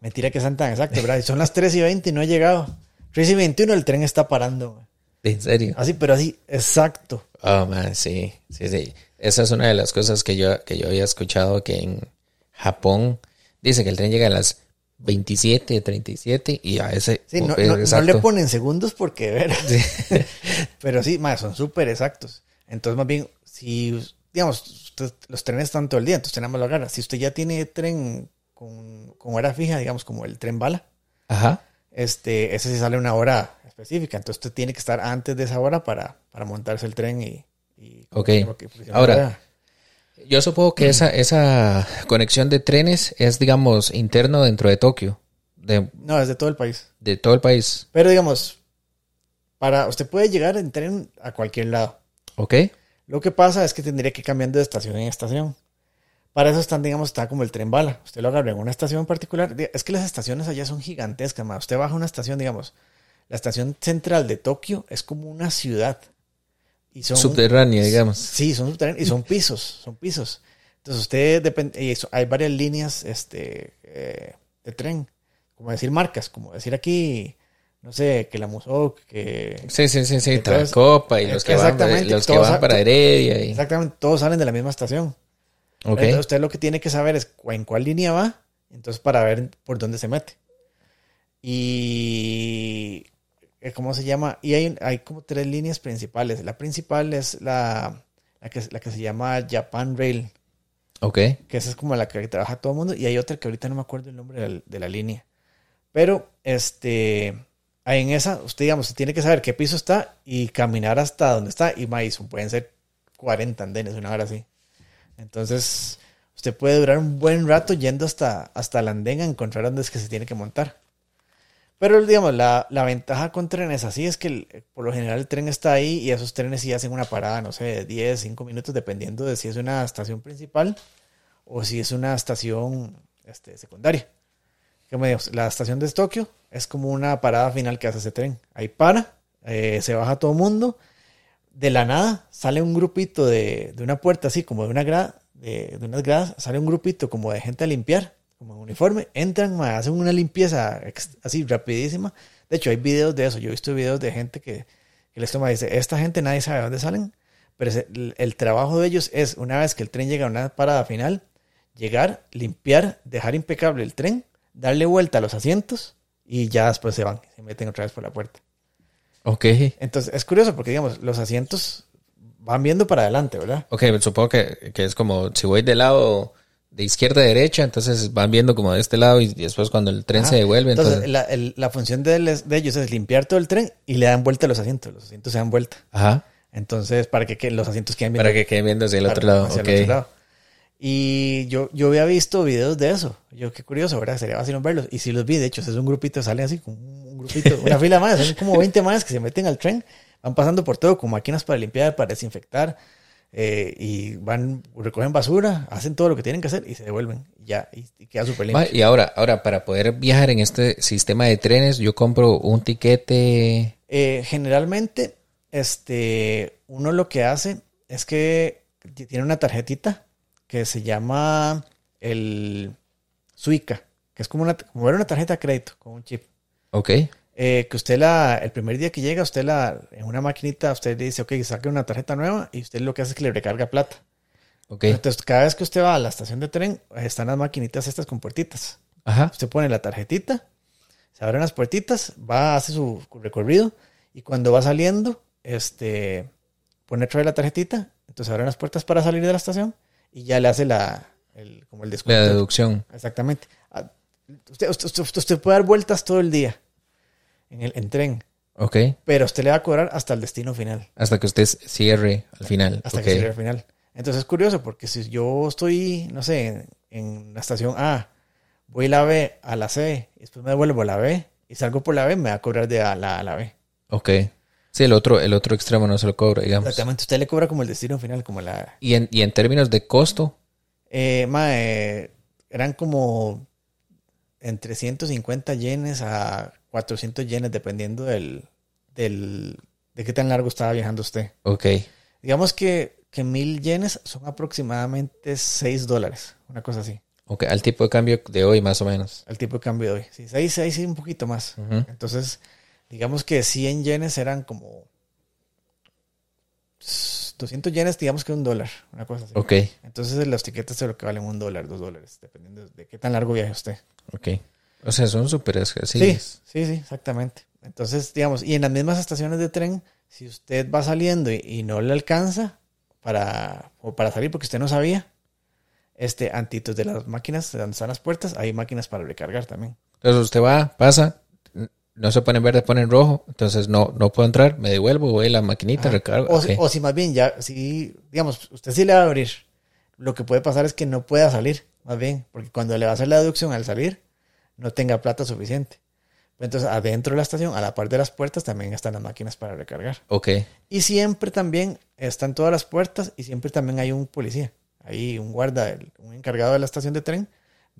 mentira que sean tan exactos, ¿verdad? Y son las 3 y 20 y no ha llegado. 3 y 21 el tren está parando. ¿En serio? Así, pero así, exacto. Oh, man, sí, sí, sí. Esa es una de las cosas que yo, que yo había escuchado que en Japón dice que el tren llega a las 27, 37 y a ese... Sí, no, pues, no- no le ponen segundos porque, ver. pero sí, ma, son súper exactos. Entonces, más bien, si, digamos, usted- los trenes están todo el día, entonces más lo agarra. Si usted ya tiene tren con, con hora fija, digamos, como el tren bala, Ajá. Este, ese sí sale una hora específica. Entonces usted tiene que estar antes de esa hora para, para montarse el tren y... y Ok. Ahora, Yo supongo que esa, esa conexión de trenes es, digamos, interno dentro de Tokio, de, No, es de todo el país. de todo el país. Pero digamos, para usted puede llegar en tren a cualquier lado. ¿Ok? Lo que pasa es que tendría que ir cambiando de estación en estación. Para eso están, digamos, está como el tren bala. Usted lo agarra en una estación particular. Di- Es que las estaciones allá son gigantescas, ma. Usted baja una estación, digamos, la estación central de Tokio es como una ciudad. Y son, Subterránea, digamos. Sí, son subterráneos y son pisos, son pisos. Entonces usted depende, y eso- hay varias líneas este, eh, de tren, como decir marcas, como decir aquí, no sé, que la Musoc, que... Sí, sí, sí, sí. Tracopa y los que van, para- los que van para Heredia. Y... Exactamente, todos salen de la misma estación. Entonces usted lo que tiene que saber es en cuál línea va, entonces para ver por dónde se mete. Y eh, ¿cómo se llama? Y hay, hay como tres líneas principales. La principal es la, la, que, la que se llama Japan Rail, Ok. que esa es como la que trabaja todo el mundo. Y hay otra que ahorita no me acuerdo el nombre de la, de la línea. Pero, este, ahí en esa, usted, digamos, tiene que saber qué piso está y caminar hasta donde está. Y maíz, pueden ser 40 andenes, una hora así. Entonces, usted puede durar un buen rato yendo hasta, hasta el andén a encontrar dónde es que se tiene que montar. Pero, digamos, la, la ventaja con trenes así es que por lo general el tren está ahí y esos trenes sí hacen una parada, no sé, de 10, 5 minutos, dependiendo de si es una estación principal o si es una estación este, secundaria. La estación de Tokio es como una parada final que hace ese tren. Ahí para, eh, se baja todo el mundo. De la nada sale un grupito de, de una puerta así, como de una grada, de, unas gradas, sale un grupito como de gente a limpiar, como en uniforme. Entran, ma, hacen una limpieza así rapidísima. De hecho, hay videos de eso. Yo he visto videos de gente que, que les toma dice, esta gente nadie sabe de dónde salen. Pero el, el trabajo de ellos es, una vez que el tren llega a una parada final, llegar, limpiar, dejar impecable el tren, darle vuelta a los asientos y ya después se van, se meten otra vez por la puerta. Ok. Entonces es curioso porque, digamos, los asientos van viendo para adelante, ¿verdad? Ok, supongo que, que es como si voy de lado de izquierda a derecha, entonces van viendo como de este lado y después cuando el tren Ajá. se devuelve, Entonces, entonces... la, el- la función de, les- de ellos es limpiar todo el tren y le dan vuelta a los asientos. Los asientos se dan vuelta. Ajá. Entonces, para que, que los asientos queden bien Para que queden viendo hacia el otro lado. hacia Ok. el otro lado. Y yo, yo había visto videos de eso. Yo, qué curioso, ¿verdad? Sería fácil verlos. Y si los vi, de hecho, es un grupito, sale así, como un grupito, una fila más, son como 20 más que se meten al tren, van pasando por todo, con máquinas para limpiar, para desinfectar, eh, y van, recogen basura, hacen todo lo que tienen que hacer y se devuelven. Ya, y, y queda súper limpio. Y ahora, ahora, para poder viajar en este sistema de trenes, yo compro un tiquete... Eh, generalmente, este, uno lo que hace es que tiene una tarjetita que se llama el Suica, que es como una, como ver una tarjeta de crédito con un chip. Ok. Eh, que usted la, el primer día que llega, usted la, en una maquinita, usted le dice, ok, saque una tarjeta nueva y usted lo que hace es que le recarga plata. Ok. Entonces, cada vez que usted va a la estación de tren, están las maquinitas estas con puertitas. Ajá. Usted pone la tarjetita, se abren las puertitas, va, hace su recorrido y cuando va saliendo, este, pone otra vez la tarjetita, entonces abren las puertas para salir de la estación y ya le hace la, el, como el La descuento. deducción. Exactamente. Ah, Usted, usted, usted- puede dar vueltas todo el día en el en tren, Ok. pero usted le va a cobrar hasta el destino final, Hasta que usted cierre al final. hasta que llegue al final. Entonces es curioso porque si yo estoy, no sé, en, la estación A, voy la B a la C, y después me devuelvo a la B y salgo por la B, me va a cobrar de a la, a la B. Ok. Sí, el otro, el otro extremo no se lo cobra, digamos. Exactamente, usted le cobra como el destino final, como la... Y en, y en términos de costo, Eh, mae, eran como entre 150 yenes a 400 yenes, dependiendo del, del, de qué tan largo estaba viajando usted. ok. Digamos que, que mil yenes son aproximadamente 6 dólares, una cosa así, Ok, al tipo de cambio de hoy más o menos. el tipo de cambio de hoy. Sí, 6, 6 y un poquito más. Entonces, digamos que 100 yenes eran como 200 yenes, digamos que un dólar, una cosa así. Ok, Entonces los tiquetes de lo que valen un dólar, dos dólares, dependiendo de qué tan largo viaje usted. ok. O sea, son súper Sí, accesibles. sí, sí, exactamente. Entonces, digamos, y en las mismas estaciones de tren, si usted va saliendo y, y no le alcanza para, o para salir porque usted no sabía, este, antitos de las máquinas, de donde están las puertas, hay máquinas para recargar también. Entonces usted va, pasa, no se pone en verde, pone en rojo, entonces no, no puedo entrar, me devuelvo, voy a la maquinita, Ajá. recargo. O, si, o si más bien ya, si, digamos, usted sí le va a abrir, lo que puede pasar es que no pueda salir, más bien, porque cuando le va a hacer la deducción al salir, no tenga plata suficiente. Entonces, adentro de la estación, a la par de las puertas, también están las máquinas para recargar. Ok, Y siempre también están todas las puertas y siempre también hay un policía, ahí un guarda, un encargado de la estación de tren,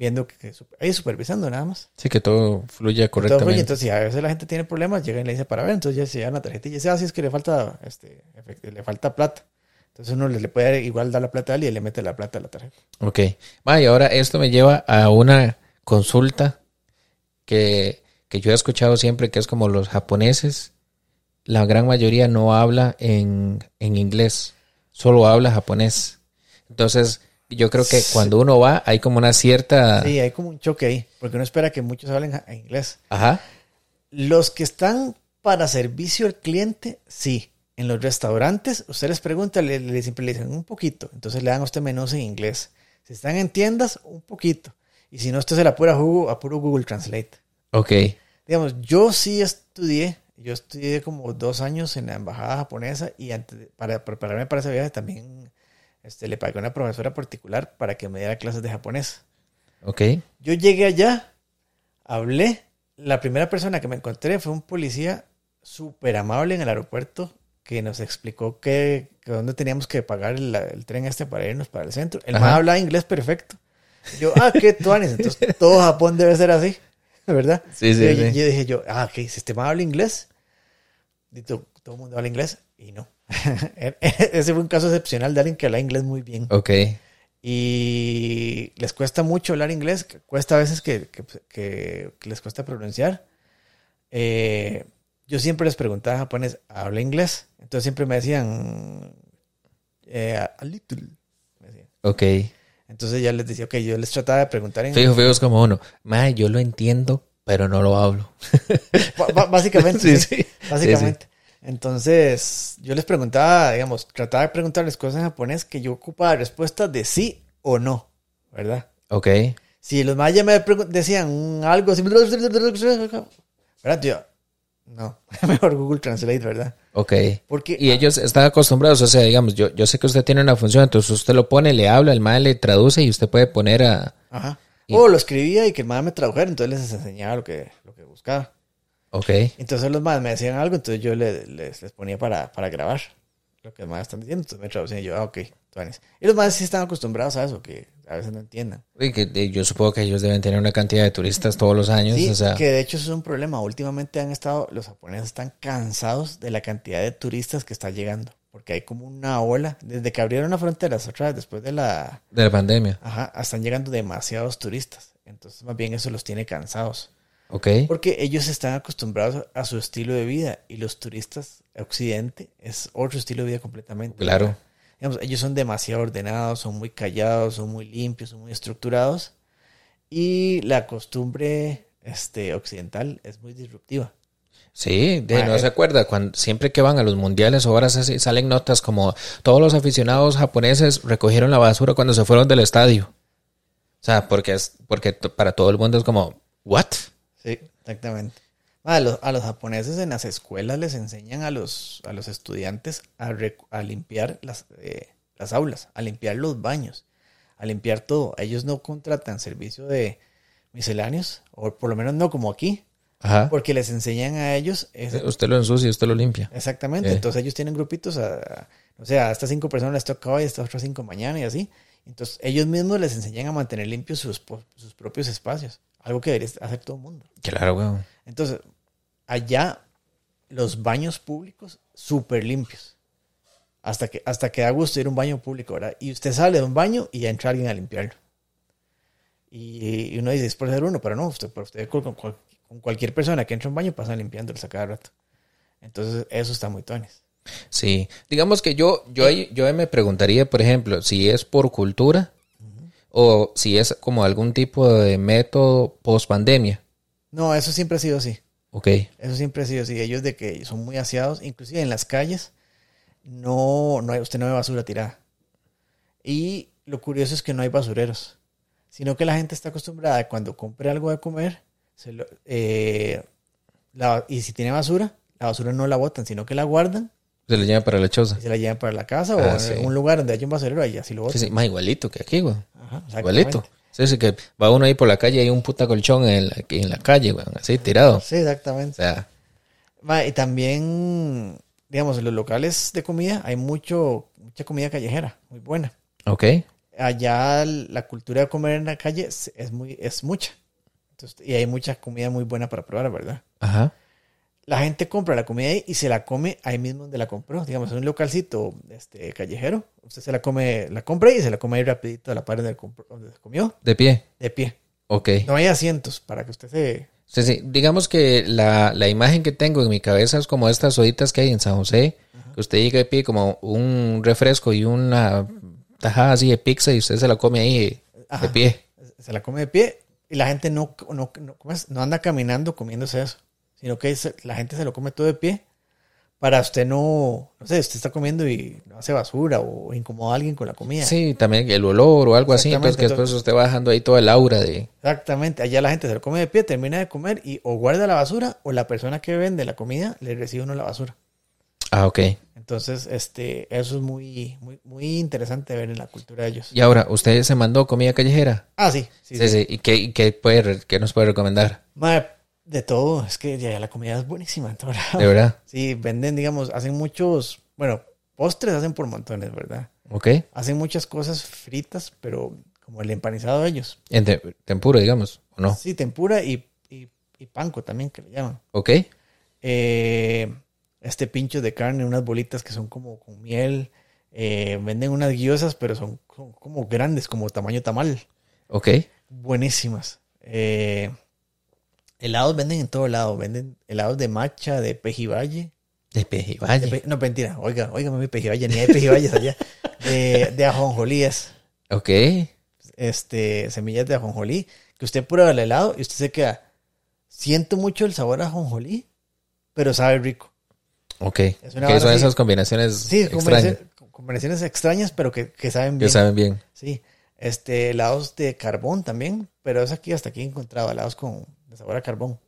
viendo que, que supervisando nada más. sí que todo fluya Todo fluye. correctamente. entonces, si a veces la gente tiene problemas, llega y le dice para ver, entonces ya se llevan la tarjeta y dice, ah, sí, es que le falta, este, le falta plata. Entonces uno le, le puede igual dar la plata a él y le mete la plata a la tarjeta. Ok. Va, y ahora esto me lleva a una consulta que, que yo he escuchado siempre, que es como los japoneses, la gran mayoría no habla en, en inglés, solo habla japonés. Entonces, yo creo que cuando uno va, hay como una cierta... Sí, hay como un choque ahí, porque uno espera que muchos hablen inglés. Ajá. Los que están para servicio al cliente, sí. En los restaurantes, usted les pregunta, le, le- siempre le dicen un poquito. Entonces le dan a usted menús en inglés. Si están en tiendas, un poquito. Y si no, usted se la pura jugo a puro Google Translate. Ok. Digamos, yo sí estudié, yo estudié como dos años en la embajada japonesa y antes de- para prepararme para ese viaje también este, le pagué a una profesora particular para que me diera clases de japonés. Ok. Yo llegué allá, hablé, la primera persona que me encontré fue un policía súper amable en el aeropuerto que nos explicó que, que dónde teníamos que pagar el, el tren este para irnos para el centro. El man hablaba inglés perfecto. Yo, ah, qué tuanes. Entonces, todo Japón debe ser así, ¿verdad? Sí, sí, yo, sí. yo dije yo, ah, ok, si este man habla inglés, y to- todo el mundo habla inglés, y no. Ese fue un caso excepcional de alguien que habla inglés muy bien. Ok. Y les cuesta mucho hablar inglés, cuesta a veces que, que- que- que les cuesta pronunciar. Eh, yo siempre les preguntaba en japonés, ¿habla inglés? Entonces siempre me decían, eh, a little. me decían. Ok. Entonces ya les decía, ok, yo les trataba de preguntar en Fijo, fijo, es como uno. Mae, yo lo entiendo, pero no lo hablo. Básicamente, Sí, sí, sí. Entonces, yo les preguntaba, digamos, trataba de preguntarles cosas en japonés que yo ocupaba respuestas de sí o no, ¿verdad? Ok. Si los mayas me decían algo así, ¿verdad? Yo, no, mejor Google Translate, ¿verdad? Ok. Porque Y ellos están acostumbrados, o sea, digamos, yo, yo sé que usted tiene una función, entonces usted lo pone, le habla, el mae le traduce y usted puede poner a... Ajá. Y- O lo escribía y que el madre me tradujera, entonces les enseñaba lo que, lo que buscaba. Ok. Entonces los madres me decían algo, entonces yo le- les, les ponía para, para grabar lo que los madres están diciendo. Entonces me traducían y yo, ah, ok, tuanis. Y los madres sí están acostumbrados a eso, que a veces no entiendan. Y que, yo supongo que ellos deben tener una cantidad de turistas todos los años, Sí, o sea... que de hecho eso es un problema. Últimamente han estado, los japoneses están cansados de la cantidad de turistas que está llegando. Porque hay como una ola, desde que abrieron las fronteras otra vez, después de la... De la pandemia. Ajá, están llegando demasiados turistas. Entonces más bien eso los tiene cansados. Ok. Porque ellos están acostumbrados a su estilo de vida y los turistas occidente es otro estilo de vida completamente. Claro. Digamos, ellos son demasiado ordenados, son muy callados, son muy limpios, son muy estructurados y la costumbre este, occidental es muy disruptiva. Sí, de, Ma, no eh. se acuerda, cuando, siempre que van a los mundiales así, salen notas como todos los aficionados japoneses recogieron la basura cuando se fueron del estadio. O sea, porque es porque para todo el mundo es como, ¿what? Sí, exactamente. A los, a los japoneses en las escuelas les enseñan a los, a los estudiantes a, a limpiar las, eh, las aulas, a limpiar los baños, a limpiar todo. Ellos no contratan servicio de misceláneos, o por lo menos no como aquí, Ajá. porque les enseñan a ellos ese- Usted lo ensucia, usted lo limpia. Exactamente. Eh. Entonces ellos tienen grupitos, a, a- o sea, a estas cinco personas les toca hoy, a estas otras cinco mañana y así. Entonces ellos mismos les enseñan a mantener limpios sus, sus propios espacios. Algo que debería hacer todo el mundo. Claro, weón. Entonces, allá los baños públicos súper limpios. Hasta que, hasta que da gusto ir a un baño público, ¿verdad? Y usted sale de un baño y ya entra alguien a limpiarlo. Y, y uno dice, es por ser uno, pero no, usted, usted con, cualquier persona que entra a un baño pasan limpiándolos a cada rato. Entonces, eso está muy tones. Sí, digamos que yo, yo, ahí- yo ahí me preguntaría, por ejemplo, si es por cultura o si es como algún tipo de método post pandemia. No, eso siempre ha sido así. Ok, Eso siempre ha sido así. Ellos de que son muy aseados, inclusive en las calles, no, no hay, usted no ve basura tirada. Y lo curioso es que no hay basureros, sino que la gente está acostumbrada a cuando compre algo de comer, se lo- eh, la- y si tiene basura, la basura no la botan, sino que la guardan se le llama para la choza. se la llevan para la casa o Ah, sí. algún lugar donde haya un basurero, ahí así lo Sí, botan. sí, más igualito que aquí, güey. Ajá. Igualito. Sí, sí, que va uno ahí por la calle y hay un puta colchón en la, en la calle, güey, así tirado. Sí, O exactamente. sea, Ma, y también, digamos, en los locales de comida hay mucho, mucha comida callejera, muy buena. ok. Allá la cultura de comer en la calle es, es muy, es mucha. Entonces, y hay mucha comida muy buena para probar, ¿verdad? Ajá. La gente compra la comida ahí y se la come ahí mismo donde la compró. Digamos, en un localcito este, callejero, usted se la come, la compra y se la come ahí rapidito a la par donde, compró- donde se comió, De pie. de pie. Ok. No hay asientos para que usted se... Sí, sí. Digamos que la, la imagen que tengo en mi cabeza es como estas soditas que hay en San José. Que usted llega y pide como un refresco y una tajada así de pizza y usted se la come ahí de pie. se la come de pie y la gente no, no, no, no anda caminando comiéndose eso, sino que la gente se lo come todo de pie para usted no, no sé, usted está comiendo y no hace basura o incomoda a alguien con la comida. Sí, también el olor o algo así. Entonces Exactamente, que después usted va dejando ahí todo el aura de... Exactamente, allá la gente se lo come de pie, termina de comer y o guarda la basura o la persona que vende la comida le recibe uno la basura. Ah, ok. Entonces, este, eso es muy, muy, muy interesante ver en la cultura de ellos. Y ahora, ¿usted se mandó comida callejera? Ah, sí, sí, Sí, sí. ¿Y qué, qué, puede, qué nos puede recomendar? Mae, De todo, es que ya la comida es buenísima. De verdad. Sí, venden, digamos, hacen muchos, bueno, postres hacen por montones, ¿verdad? Ok. Hacen muchas cosas fritas, pero como el empanizado de ellos. En te- tempura, digamos, ¿o no? Sí, tempura y, y, y panko también, que le llaman. Ok. Eh, este pincho de carne, unas bolitas que son como con miel. Eh, venden unas guiosas, pero son, son como grandes, como tamaño tamal. Ok. Buenísimas. Eh, helados venden en todo lado. Venden helados de matcha, de pejibaye. De pejibaye. De pe- no, mentira. Oiga, oiga, mi pejibaye. Ni hay pejibayes allá. De, de ajonjolíes. Ok. Este, semillas de ajonjolí. Que usted prueba el helado y usted se queda. Siento mucho el sabor a ajonjolí, pero sabe rico. Ok. Es una Que vara son así. esas combinaciones Sí, extrañas combinaciones, extrañas, pero que, que saben que bien. saben bien. Sí. Este, helados de carbón también, pero es aquí, hasta aquí he encontrado helados con de sabor a carbón.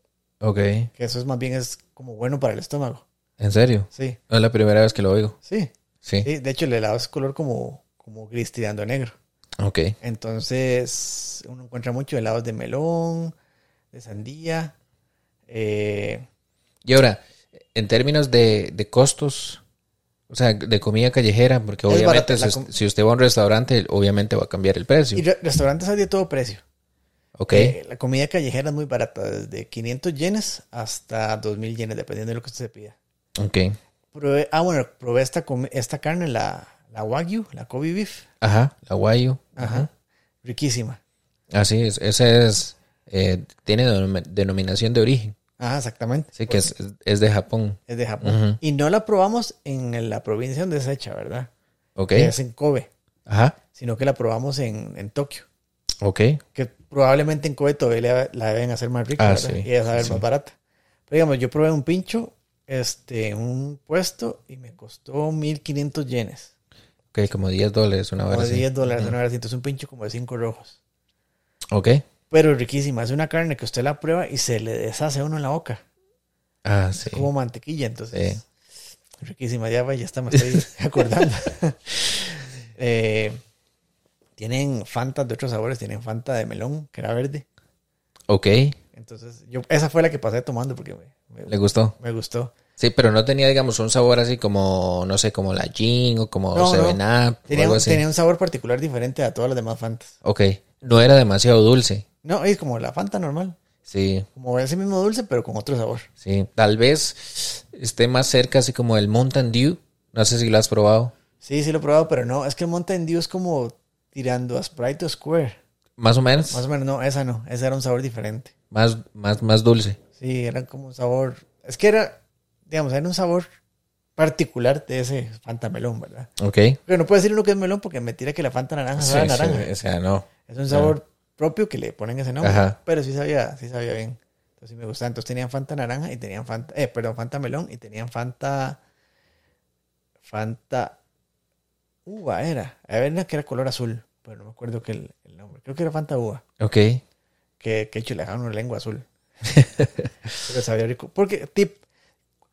Ok. Que eso es más bien es como bueno para el estómago. ¿En serio? Sí, No es la primera vez que lo oigo. sí. Sí. Sí, de hecho el helado es color como, como gris tirando a negro. Ok. Entonces uno encuentra mucho helados de melón, de sandía. eh, Y ahora, en términos de, de costos, o sea, de comida callejera, porque obviamente si, si usted va a un restaurante, obviamente va a cambiar el precio. y re- restaurantes hay de todo precio. Ok. Eh, la comida callejera es muy barata, desde 500 yenes hasta 2000 yenes, dependiendo de lo que usted se pida. Ok. Probé, ah, bueno, probé esta, esta carne, la, la Wagyu, la Kobe Beef. Ajá. La guayo. Ajá. Riquísima. Así es. Ese es. eh, tiene denom- denominación de origen. Ajá, exactamente. Sí, que es, es de Japón. Es de Japón. Y no la probamos en la provincia donde es hecha, ¿verdad? Ok. Que es en Kobe, Ajá. sino que la probamos en, en Tokio. Ok. Que probablemente en Kobe todavía la, deben hacer más rica Ah, y debe saber sí, más barata. Pero digamos, yo probé un pincho este, en un puesto y me costó 1500 yenes. Ok, como 10 dólares, una Como de así. 10 dólares, una así. Entonces un pincho como de 5 rojos. Ok. Pero riquísima. Es una carne que usted la prueba y se le deshace a uno en la boca. Ah, sí. Como mantequilla, entonces. Sí. Riquísima, ya, va, ya está, me estoy acordando. Eh, tienen Fanta de otros sabores, tienen Fanta de melón, que era verde. Ok. Entonces, yo, esa fue la que pasé tomando porque me, me- ¿Le gustó? me gustó. Sí, pero no tenía, digamos, un sabor así como, no sé, como la Gin o como No, Seven Up o Tenía, algo un- así. tenía un sabor particular diferente a todas las demás Fantas. Ok. No era demasiado dulce. No, es como la Fanta normal. Sí, Como ese mismo dulce, pero con otro sabor. sí. Tal vez esté más cerca así como el Mountain Dew. No sé si lo has probado. Sí, sí lo he probado, pero no. Es que el Mountain Dew es como tirando a Sprite o Square. Más o menos. Más o menos, no, esa no. Ese era un sabor diferente. Más, más, más dulce. Sí, era como un sabor. Es que era, digamos, era un sabor particular de ese Fanta melón, ¿verdad? Ok. Pero no puedo decir uno que es melón porque me tira que la Fanta naranja Sí, sabe a sí, naranja. o sea, no. Es un sabor propio que le ponen ese nombre. Ajá. Pero sí sabía, sí sabía bien. Entonces sí me gustaba. Entonces tenían Fanta naranja y tenían Fanta, eh, perdón, Fanta melón y tenían Fanta, Fanta uva era. Había una que era color azul, pero no me acuerdo que el, el nombre. Creo que era Fanta uva, Ok. que, que hecho le dejaban una lengua azul. pero sabía rico. Porque, tip,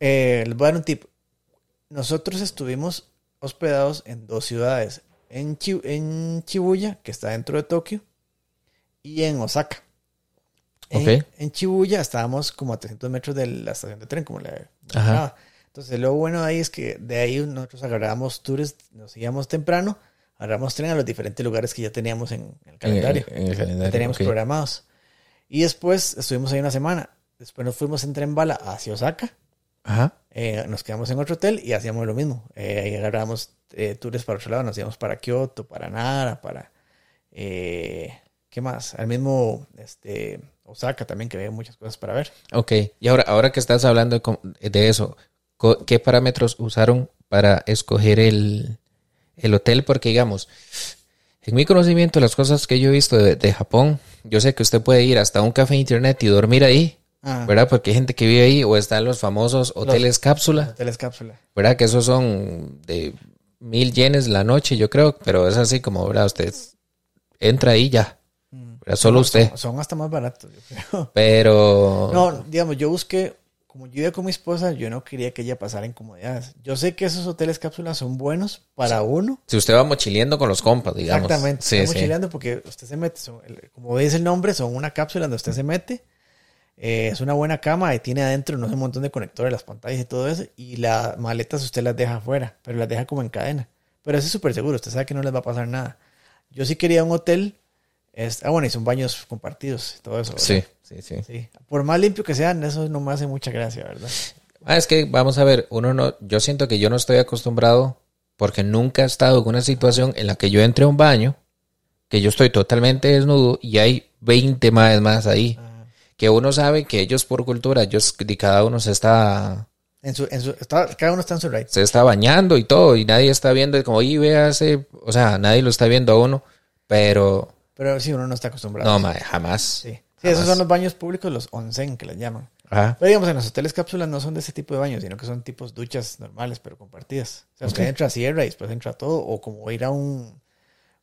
eh, les voy a dar un tip. Nosotros estuvimos hospedados en dos ciudades. En, Chi- en Shibuya, que está dentro de Tokio, y en Osaka. En, Ok. en Shibuya estábamos como a 300 metros de la estación de tren, como la Ajá. Entonces, lo bueno de ahí es que de ahí nosotros agarrábamos tours, nos íbamos temprano, agarramos tren a los diferentes lugares que ya teníamos en, el calendario, En el que calendario. teníamos ok. programados. Y después estuvimos ahí una semana. Después nos fuimos en tren bala hacia Osaka. Ajá. Eh, nos quedamos en otro hotel y hacíamos lo mismo. Eh, ahí agarrábamos eh, tours para otro lado, nos íbamos para Kioto, para Nara, para... eh, ¿Qué más? Al mismo este, Osaka también, que había muchas cosas para ver. Ok. Y ahora, ahora que estás hablando de, de eso, ¿qué parámetros usaron para escoger el, el hotel? Porque, digamos, en mi conocimiento, las cosas que yo he visto de, de Japón, yo sé que usted puede ir hasta un café internet y dormir ahí, Ah, ¿verdad? Porque hay gente que vive ahí o están los famosos hoteles cápsula, hoteles cápsula. ¿verdad? Que esos son de mil yenes la noche, yo creo, pero es así como, ¿verdad? Usted entra ahí ya, ¿verdad? Solo No, usted. Son, son hasta más baratos, yo creo. Pero... No, digamos, yo busqué, como yo iba con mi esposa, yo no quería que ella pasara incomodidades. Yo sé que esos hoteles cápsulas son buenos para uno. Si usted va mochileando con los compas, digamos. Exactamente. Sí, estamos sí. chileando porque usted se mete, son- como dice el nombre, son una cápsula donde usted se mete. Eh, es una buena cama y tiene adentro no sé, un montón de conectores, las pantallas y todo eso. Y las maletas usted las deja afuera, pero las deja como en cadena. Pero eso es súper seguro, usted sabe que no les va a pasar nada. Yo sí quería un hotel. Es, ah, bueno, y son baños compartidos y todo eso. ¿verdad? Sí, sí, sí. Sí. Por más limpio que sean, eso no me hace mucha gracia, ¿verdad? Ah, es que vamos a ver, uno no, yo siento que yo no estoy acostumbrado porque nunca he estado en una situación en la que yo entre a un baño, que yo estoy totalmente desnudo y hay 20 más más ahí. Ah. Que uno sabe que ellos por cultura, ellos y cada uno se está En su, en su, está- cada uno está en su right. se está bañando y todo y nadie está viendo como y véase, o sea, nadie lo está viendo a uno, pero Pero sí, uno no está acostumbrado. no, mae, jamás. Sí, sí esos son los baños públicos, los onsen que les llaman. Ajá. Pero digamos, en los hoteles cápsulas no son de ese tipo de baños, sino que son tipos duchas normales, pero compartidas. O sea, usted Ok. entra, cierra y después entra todo, o como ir a un,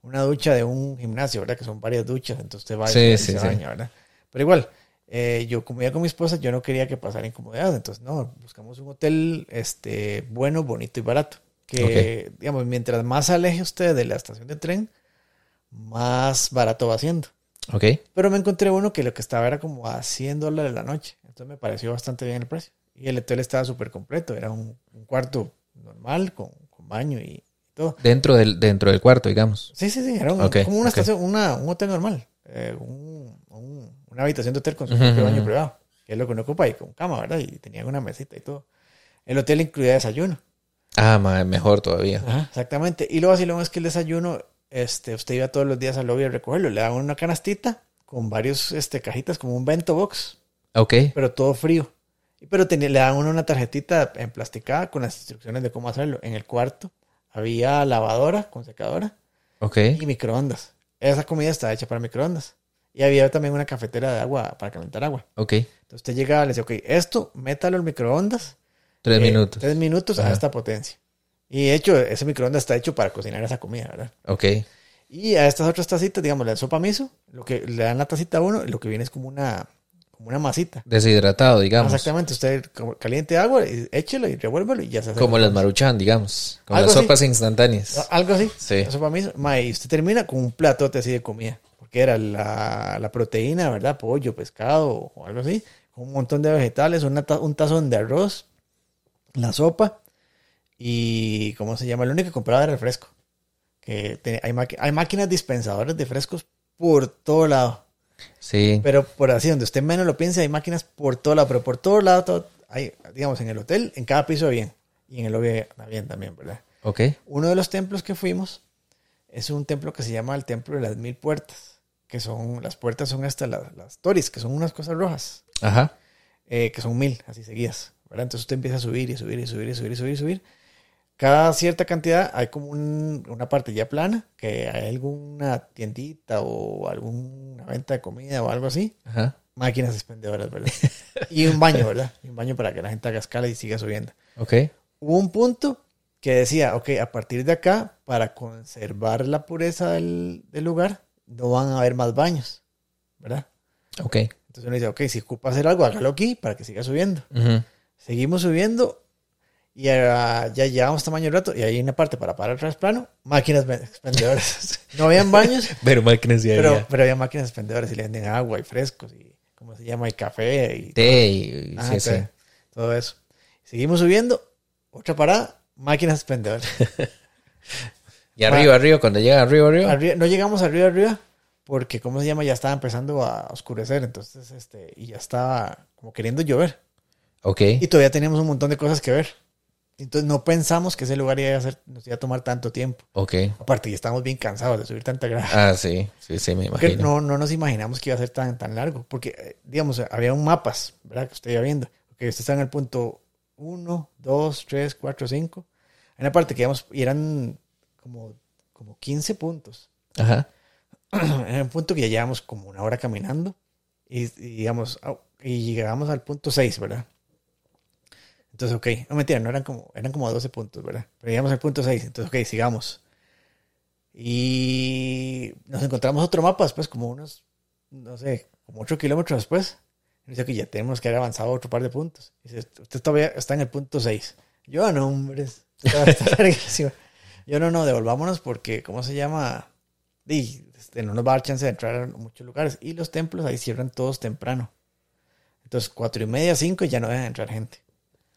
una ducha de un gimnasio, ¿verdad? Que son varias duchas, entonces usted va Sí, y sí, se sí. baña, ¿verdad? Pero igual, eh, yo como iba con mi esposa, yo no quería que pasara incomodidad, entonces no, buscamos un hotel este, bueno, bonito y barato. Que, digamos, mientras más aleje usted de la estación de tren, más barato va siendo. Ok. Pero me encontré uno que lo que estaba era como a 100 dólares la noche. Entonces me pareció bastante bien el precio. Y el hotel estaba súper completo. Era un, un cuarto normal con, con baño y todo. Dentro del, dentro del cuarto, digamos. Sí, sí, sí. Era un- Ok, como una ok. estación, una, un hotel normal. Eh, un- un- una habitación de hotel con su Ujú, propio ujú, baño privado. Que es lo que uno ocupa y con cama, ¿verdad? Y tenía una mesita y todo. El hotel incluía desayuno. Ah, mejor todavía. Ajá, exactamente. Y lo vacilón es que el desayuno, este, usted iba todos los días al lobby a recogerlo. Le daban una canastita con varios este, cajitas, como un bento box, Ok. pero todo frío. Y- Pero tenía, le daban una tarjetita emplasticada con las instrucciones de cómo hacerlo. En el cuarto había lavadora con secadora Ok. y microondas. Esa comida estaba hecha para microondas. Y había también una cafetera de agua para calentar agua. Ok. Entonces usted llegaba y le decía, ok, esto, métalo al microondas Tres eh, minutos. Tres minutos a esta potencia. Y de hecho, ese microondas está hecho para cocinar esa comida, ¿verdad? Ok. Y a estas otras tacitas, digamos, la sopa miso, lo que le dan la tacita a uno, lo que viene es como una, como una masita. Deshidratado, digamos. Exactamente, usted caliente agua, échelo y revuélvelo y ya se hace. Como la las maruchan, digamos. Como las así. sopas instantáneas. Algo así. Sí. La sopa miso. Ma, y usted termina con un platote así de comida. Porque era la, la proteína, ¿verdad? Pollo, pescado o algo así. Un montón de vegetales, una un tazón de arroz, la sopa y, ¿cómo se llama? Lo único que compraba era el fresco. Que te- hay, máquinas dispensadoras de frescos por todo lado. Sí. Pero por así, donde usted menos lo piense, hay máquinas por todo lado. Pero por todo lado, todo- hay, digamos, en el hotel, en cada piso bien. Y en el lobby bien también, ¿verdad? Ok. Uno de los templos que fuimos es un templo que se llama el Templo de las Mil Puertas. Que son, las puertas son hasta las, las toris, que son unas cosas rojas. Ajá. eh, que son mil, así seguidas. ¿verdad? Entonces usted empieza a subir y subir y subir y subir y subir y subir. Cada cierta cantidad hay como un- una parte ya plana, que hay alguna tiendita o alguna venta de comida o algo así. Ajá. Máquinas expendedoras, ¿verdad? y un baño, ¿verdad? Y un baño para que la gente haga escala y siga subiendo. Ok. Hubo un punto que decía, ok, a partir de acá, para conservar la pureza del, del lugar, no van a haber más baños, ¿verdad? Ok. Entonces uno dice, ok, si ocupa hacer algo, hágalo aquí para que siga subiendo. Seguimos subiendo y ah, ya llevamos tamaño rato y hay una parte para parar atrás plano, máquinas expendedoras. no habían baños, Pero máquinas pero, había. pero había máquinas expendedoras y le venden agua y frescos y, ¿cómo se llama? Y café y Té y... Ajá, sí, sí. té, todo eso. Seguimos subiendo, otra parada, máquinas expendedoras. Y arriba, arriba, cuando llega arriba, arriba. Arriba- no llegamos arriba, arriba, porque, ¿cómo se llama? Ya estaba empezando a oscurecer, entonces, este, y ya estaba como queriendo llover. Ok. Y todavía teníamos un montón de cosas que ver. Entonces no pensamos que ese lugar iba a ser, nos iba a tomar tanto tiempo. Ok. Aparte, ya estábamos bien cansados de subir tanta grada. Ah, sí. Sí, sí, me Porque imagino. no, no nos imaginamos que iba a ser tan, tan largo. Porque, eh, digamos, había un mapas, ¿verdad? Que usted iba viendo. Que usted está en el punto 1, 2, 3, 4, 5. Hay una parte que íbamos, y eran como, como 15 puntos. Ajá. Era un punto que ya llevamos como una hora caminando. Y, y digamos, y llegamos al punto 6, ¿verdad? Entonces, ok, no mentira, no eran como, eran como 12 puntos, ¿verdad? Pero llegamos al punto 6, entonces, ok, sigamos. Y nos encontramos otro mapa después, como unos, no sé, como 8 kilómetros después. Y dice que ya tenemos que haber avanzado otro par de puntos. Y dice, usted todavía está en el punto 6. Yo, "Ah, no, hombre, usted todavía está larguísimo". Yo, no, no, devolvámonos porque, ¿cómo se llama? Di, este, no nos va a dar chance de entrar a muchos lugares. Y los templos ahí cierran todos temprano. Entonces, cuatro y media, cinco, ya no dejan entrar gente.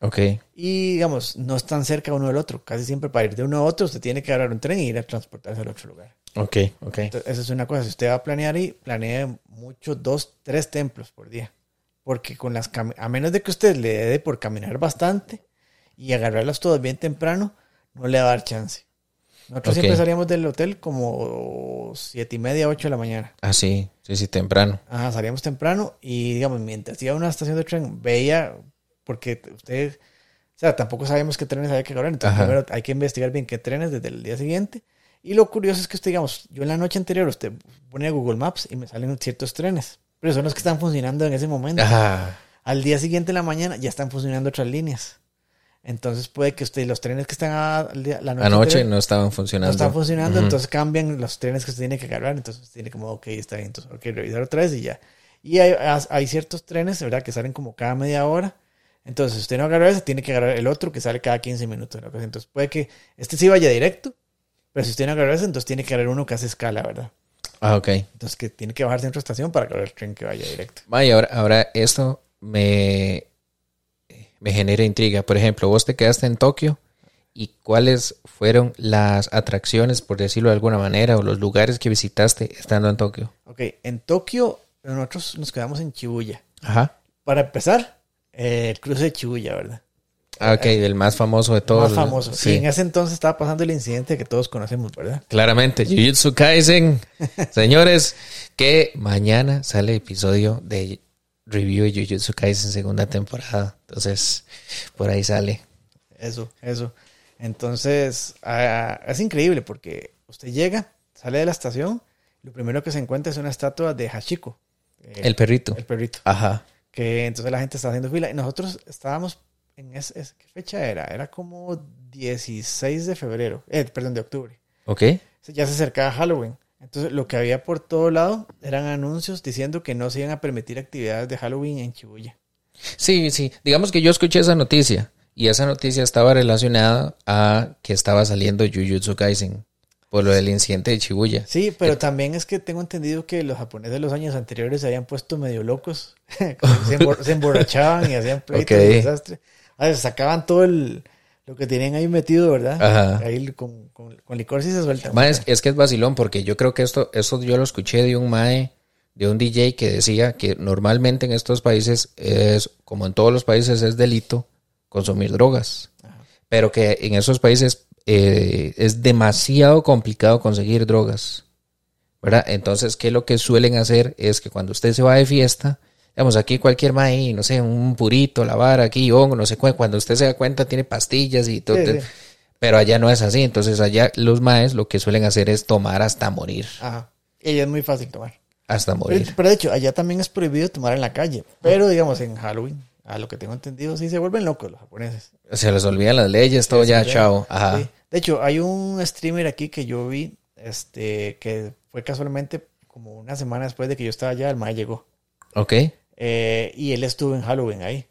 Ok. Y, digamos, no están cerca uno del otro. Casi siempre para ir de uno a otro, usted tiene que agarrar un tren y ir a transportarse al otro lugar. Ok, ok. Entonces, esa es una cosa. Si usted va a planear ahí, planee mucho, dos, tres templos por día. Porque con las a menos de que usted le dé por caminar bastante y agarrarlas todas bien temprano, no le va a dar chance. Nosotros siempre salíamos del hotel como siete y media, ocho de la mañana. Ah, sí, sí, sí, temprano. Ajá, salíamos temprano y, digamos, mientras iba a una estación de tren, veía, porque usted, o sea, tampoco sabíamos qué trenes había que agarrar, entonces Ajá. primero hay que investigar bien qué trenes desde el día siguiente. Y lo curioso es que usted, digamos, yo en la noche anterior, usted pone Google Maps y me salen ciertos trenes, pero son los que están funcionando en ese momento. Ajá. Al día siguiente en la mañana ya están funcionando otras líneas. Entonces puede que usted, los trenes que están a- la noche, Anoche anterior no estaban no funcionando. están funcionando, Ujú. entonces cambian los trenes que usted tiene que agarrar, entonces usted tiene como, ok, está bien, entonces hay que revisar otra vez y ya. Y hay, hay ciertos trenes, ¿verdad? Que salen como cada media hora. Entonces, si usted no agarra ese, tiene que agarrar el otro que sale cada 15 minutos. ¿no? Pues, Entonces, puede que este sí vaya directo, pero si usted no agarra ese, entonces tiene que agarrar uno que hace escala, ¿verdad? Ah, ok. Entonces, que tiene que bajarse en otra estación para agarrar el tren que vaya directo. Vaya, ahora, ahora esto me, me genera intriga. Por ejemplo, vos te quedaste en Tokio y cuáles fueron las atracciones, por decirlo de alguna manera, o los lugares que visitaste estando en Tokio. Ok, en Tokio, nosotros nos quedamos en Shibuya. Ajá. Para empezar, eh, el cruce de Shibuya, ¿verdad? Ah, ok, el más famoso de todos. Más famoso. Sí, Y en ese entonces estaba pasando el incidente que todos conocemos, ¿verdad? claramente. Jujutsu Kaisen. Señores, que mañana sale el episodio de review de Jujutsu Kaisen segunda temporada. Entonces, por ahí sale. Eso, eso. Entonces, ah, es increíble porque usted llega, sale de la estación, lo primero que se encuentra es una estatua de Hachiko. eh, El perrito. el perrito. Ajá. Que entonces la gente está haciendo fila y nosotros estábamos en ese, ese- ¿qué fecha era? Era como 16 de febrero, eh, perdón, de octubre. Ok. Ya se acercaba Halloween. Entonces, lo que había por todo lado eran anuncios diciendo que no se iban a permitir actividades de Halloween en Shibuya. Sí, sí. Digamos que yo escuché esa noticia y esa noticia estaba relacionada a que estaba saliendo Jujutsu Kaisen por lo del incidente de Shibuya. Sí, pero también es que tengo entendido que los japoneses de los años anteriores se habían puesto medio locos. Se, embor- se emborrachaban y hacían pleitos Ok. y desastre. A ver, sacaban todo el, lo que tenían ahí metido, ¿verdad? Ajá. Ahí con, con, con licor sí se suelta. Es, es que es vacilón porque yo creo que esto, esto yo lo escuché de un mae, de un DJ que decía que normalmente en estos países es, como en todos los países, es delito consumir drogas. Pero que en esos países eh, es demasiado complicado conseguir drogas. ¿Verdad? Entonces, ¿qué es lo que suelen hacer? Es que cuando usted se va de fiesta, digamos, aquí cualquier maíz, no sé, un purito, la vara, aquí, hongo, no sé cuál, cuando usted se da cuenta tiene pastillas y todo. Sí, sí. Pero allá no es así. Entonces, allá los maes lo que suelen hacer es tomar hasta morir. Ajá. Y es muy fácil tomar. Hasta morir. pero de hecho, allá también es prohibido tomar en la calle. Pero digamos, en Halloween, a lo que tengo entendido, sí se vuelven locos los japoneses. Se les olvidan las leyes, todo ya, chao. Ajá. De hecho, hay un streamer aquí que yo vi, este, que fue casualmente como una semana después de que yo estaba allá, el mae llegó. Ok. Eh, y él estuvo en Halloween ahí.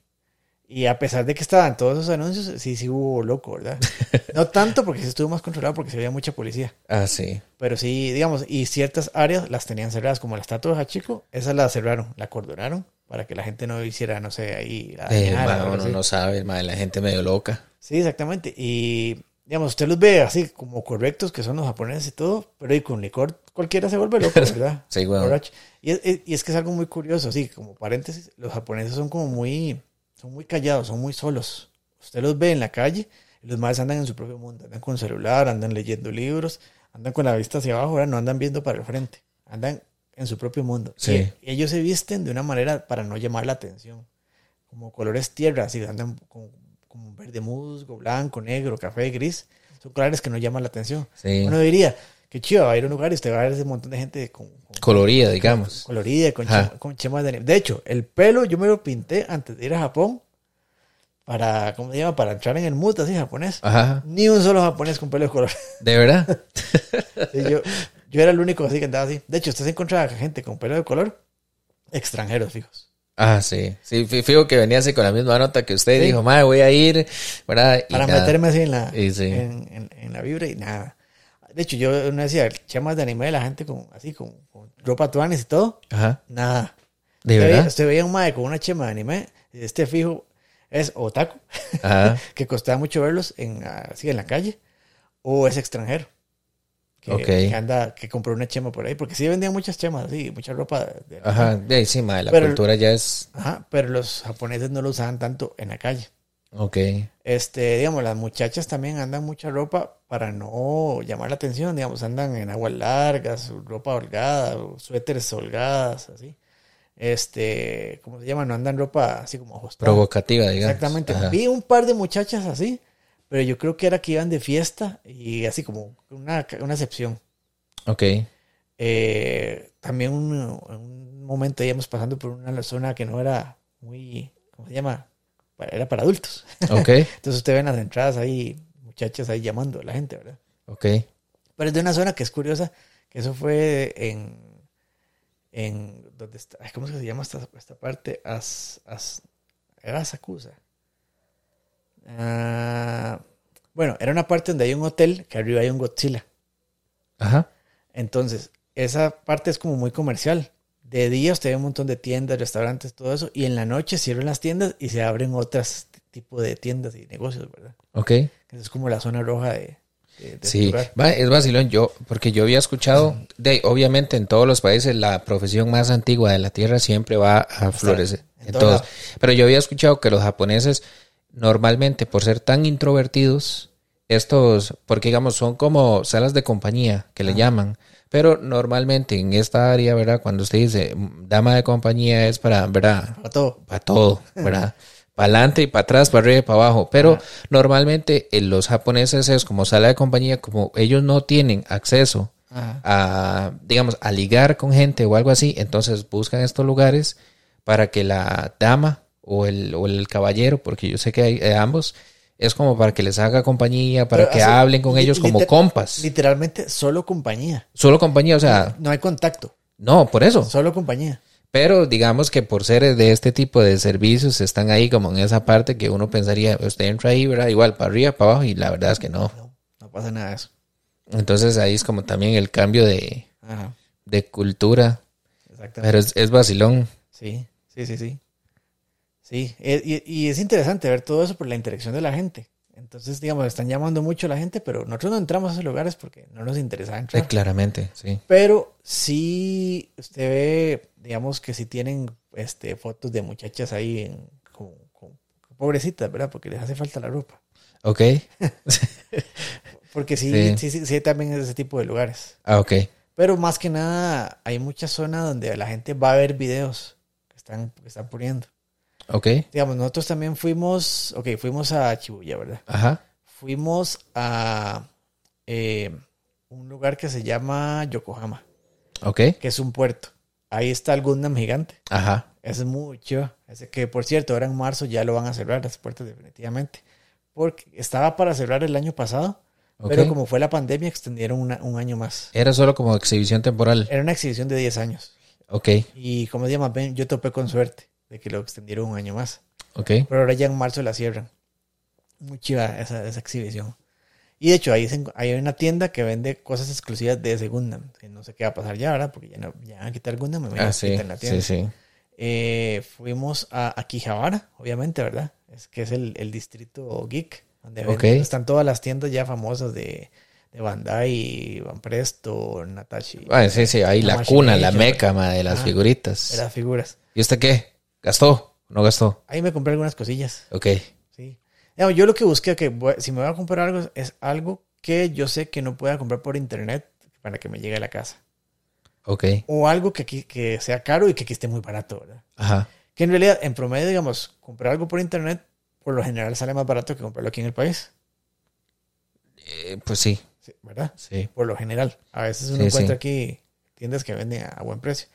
Y a pesar de que estaban todos esos anuncios, sí, sí hubo loco, ¿verdad? No tanto porque sí estuvo más controlado porque se había mucha policía. Ah, sí. Pero sí, digamos, y ciertas áreas las tenían cerradas, como la estatua de Hachiko, esas la cerraron, la cordonaron para que la gente no hiciera, no sé, ahí. la Eh, dañara ma, uno así. no sabe, ma, la gente medio loca. Sí, exactamente. Y, digamos, usted los ve así como correctos, que son los japoneses y todo, pero y con licor cualquiera se vuelve loco, ¿verdad? Sí. Borracho. Y es, y es que es algo muy curioso, así, como paréntesis, los japoneses son como muy, son muy callados, son muy solos. Usted los ve en la calle y los más andan en su propio mundo, andan con celular, andan leyendo libros, andan con la vista hacia abajo, ¿verdad? no andan viendo para el frente, andan en su propio mundo. Sí. Y, y ellos se visten de una manera para no llamar la atención, como colores tierra, así, andan con, con verde musgo, blanco, negro, café, gris, son colores que no llaman la atención. Sí. Uno diría, qué chido, va a ir a un lugar y usted va a ver ese montón de gente con, con Colorida, digamos. colorida, con, chema- con chemas de. De hecho, el pelo yo me lo pinté antes de ir a Japón para, ¿cómo se llama? Para entrar en el mood así japonés. Ajá. Ni un solo japonés con pelo de color. ¿De verdad? Sí, yo, yo era el único así que andaba así. De hecho, usted se encontraba gente con pelo de color extranjeros, fijos. Ah, sí. Sí, fi- fijo que venía así con la misma nota que usted Sí. dijo, madre, voy a ir, ¿verdad? Y Para nada. meterme así en la, sí. en, en- en la vibra y nada. De hecho, yo no decía, chemas de anime de la gente con, así, con, con ropa tuanes y todo. Ajá. Nada. ¿De usted veía, verdad? usted veía un mae con una chema de anime, este fijo es otaku, Ajá. que costaba mucho verlos en, así en la calle, o es extranjero. Que, anda, que compró una chema por ahí, porque sí vendían muchas chemas, así, mucha ropa. de- Ajá. De ahí sí, mae, la Pero- cultura ya es. Ajá, pero los japoneses no lo usaban tanto en la calle. Ok. Este, digamos, las muchachas también andan mucha ropa para no llamar la atención, digamos, andan en aguas largas, ropa holgada, suéteres holgadas, así. Este, ¿cómo se llama? No andan ropa así como ajustada. Provocativa, digamos. Exactamente. Ajá. Vi un par de muchachas así, pero yo creo que era que iban de fiesta y así como una, una excepción. Ok. Eh, también un, un momento íbamos pasando por una zona que no era muy, ¿cómo se llama? Era para adultos. Ok. Entonces usted ve en las entradas ahí, muchachas ahí llamando a la gente, ¿verdad? Ok. Pero es de una zona que es curiosa, que eso fue en, en donde está, ¿cómo se llama esta, esta parte? As, as, era Asakusa. Ah, bueno, era una parte donde hay un hotel, que arriba hay un Godzilla. Ajá. Entonces, esa parte es como muy comercial. De día usted ve un montón de tiendas, restaurantes, todo eso, y en la noche cierran las tiendas y se abren otros tipos de tiendas y negocios, ¿verdad? Ok. Es como la zona roja de, de- de Sí, va, es vacilón. Yo, porque yo había escuchado, de, obviamente en todos los países la profesión más antigua de la tierra siempre va a florecer. en todos. Pero yo había escuchado que los japoneses, normalmente por ser tan introvertidos, estos, porque digamos, son como salas de compañía que le llaman. Pero normalmente en esta área, ¿verdad? Cuando usted dice dama de compañía es para, ¿verdad? Para todo. para todo, ¿verdad? Para adelante y para atrás, para arriba y para abajo. Pero normalmente en los japoneses es como sala de compañía, como ellos no tienen acceso Ajá. a, digamos, a ligar con gente o algo así, entonces buscan estos lugares para que la dama o el, o el caballero, porque yo sé que hay eh, ambos, es como para que les haga compañía, para Pero que así, hablen con ellos como compas. Literalmente solo compañía. Solo compañía, o sea, No hay contacto. no, por eso. Solo compañía. Pero digamos que por ser de este tipo de servicios están ahí como en esa parte que uno pensaría, usted entra ahí, ¿verdad? Igual para arriba, para abajo y la verdad es que no. No, no pasa nada de eso. Entonces ahí es como también el cambio de, Ajá. de cultura. Exactamente. Pero es, es vacilón. Sí, sí, sí, sí. Sí, e- y, y es interesante ver todo eso por la interacción de la gente. Entonces, digamos, están llamando mucho a la gente, pero nosotros no entramos a esos lugares porque no nos interesa entrar. claramente, sí. Pero sí, usted ve, digamos que sí tienen este, fotos de muchachas ahí en, como, como- pobrecitas, ¿verdad? Porque les hace falta la ropa. Ok. Porque sí, Sí. sí, sí, sí, también es ese tipo de lugares. Ah, ok. Pero más que nada, hay muchas zonas donde la gente va a ver videos que están, que están poniendo. Ok. Digamos, nosotros también fuimos, ok, fuimos a Chibuya, ¿verdad? Ajá. Fuimos a eh, un lugar que se llama Yokohama, Ok. que es un puerto. Ahí está el Gundam gigante. Ajá. Ese es muy chido. Ese que, por cierto, ahora en marzo ya lo van a cerrar las puertas definitivamente. Porque estaba para cerrar el año pasado, Ok. pero como fue la pandemia, extendieron una- un año más. Era solo como exhibición temporal. Era una exhibición de 10 años. Ok. Y como se llama, Ben, yo topé con suerte de que lo extendieron un año más. Ok. Pero ahora ya en marzo la cierran. Muy chiva esa, esa exhibición. Y de hecho, ahí se hay una tienda que vende cosas exclusivas de ese Gundam. Que no sé qué va a pasar ya, ¿verdad? Porque ya, no, ya van a quitar Gundam. Me imagino Ah, que sí. quitan la tienda. Sí, sí. Eh, fuimos a Akihabara, obviamente, ¿verdad? Es que es el, el distrito geek. Donde Ok. venden- están todas las tiendas ya famosas de, de Bandai, Van Presto, Natachi. Ah, sí, sí. Ahí la cuna, la meca, ma, de las Ajá. figuritas. de las figuras. ¿Y usted qué? ¿Gastó? ¿No gastó? Ahí me compré algunas cosillas. Ok. Sí. Yo lo que busqué, que voy- si me voy a comprar algo, es algo que yo sé que no pueda comprar por internet para que me llegue a la casa. Ok. O algo que, aquí- que sea caro y que aquí esté muy barato, ¿verdad? Ajá. Que en realidad, en promedio, digamos, comprar algo por internet, por lo general sale más barato que comprarlo aquí en el país. Eh, pues sí. Sí, ¿Verdad? Sí. Por lo general. A veces uno Sí, encuentra sí. aquí tiendas que venden a buen precio.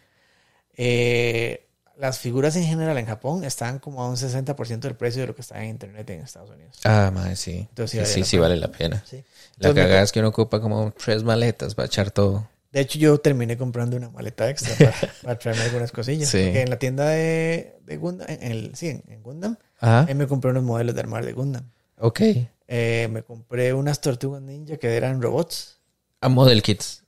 Eh, las figuras en general en Japón están como a un 60% del precio de lo que está en internet en Estados Unidos. Ah, madre, sí. Entonces, Sí, sí sí, vale la pena. Sí. La Entonces, me cagada es que uno ocupa como tres maletas para echar todo. De hecho, yo terminé comprando una maleta extra para, para traerme algunas cosillas. Sí. Porque en la tienda de, de Gundam, en el, sí, en, en Gundam, Ajá. ahí me compré unos modelos de armar de Gundam. Ok. Eh, me compré unas tortugas ninja que eran robots. A Model Kits.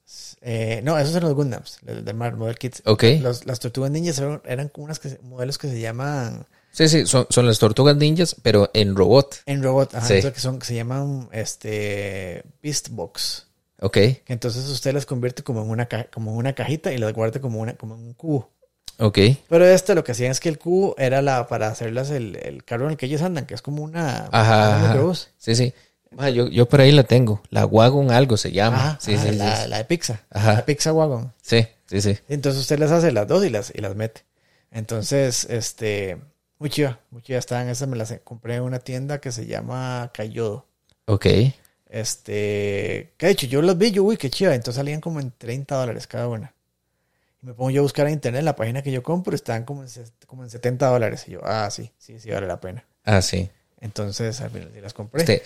Eh, no, esos eran los Gundams, los de Mar- Model Kits. Ok. Los- las tortugas ninjas eran, eran como unas que se- modelos que se llaman Sí, sí, son, son las tortugas ninjas, pero en robot. en robot, ajá, Sí. que son que se llaman este Beast Box. Ok. Que entonces usted las convierte como en una ca- como en una cajita y las guarda como una como en un cubo. Ok. Pero este lo que hacían es que el cubo era la para hacerlas el, el carro en el que ellos andan, que es como una Ajá. un ajá. Sí, sí. Ah, yo, yo por ahí la tengo. La Wagon algo se llama. Ajá, sí, ajá, sí, la, sí. la de pizza. Ajá. La pizza wagon. Sí, sí, sí. Entonces usted las hace las dos y las, y las mete. Entonces, este, muy chiva, muy chiva estaban. Esas me las compré en una tienda que se llama Cayodo. Ok. Este, que de hecho yo las vi, yo, uy, qué chiva. Entonces salían como en 30 dólares cada una. Y me pongo yo a buscar en internet la página que yo compro, estaban como en, como en 70 dólares. Y yo, ah, sí, sí, sí, vale la pena. Ah, sí. Entonces al final sí las compré. Este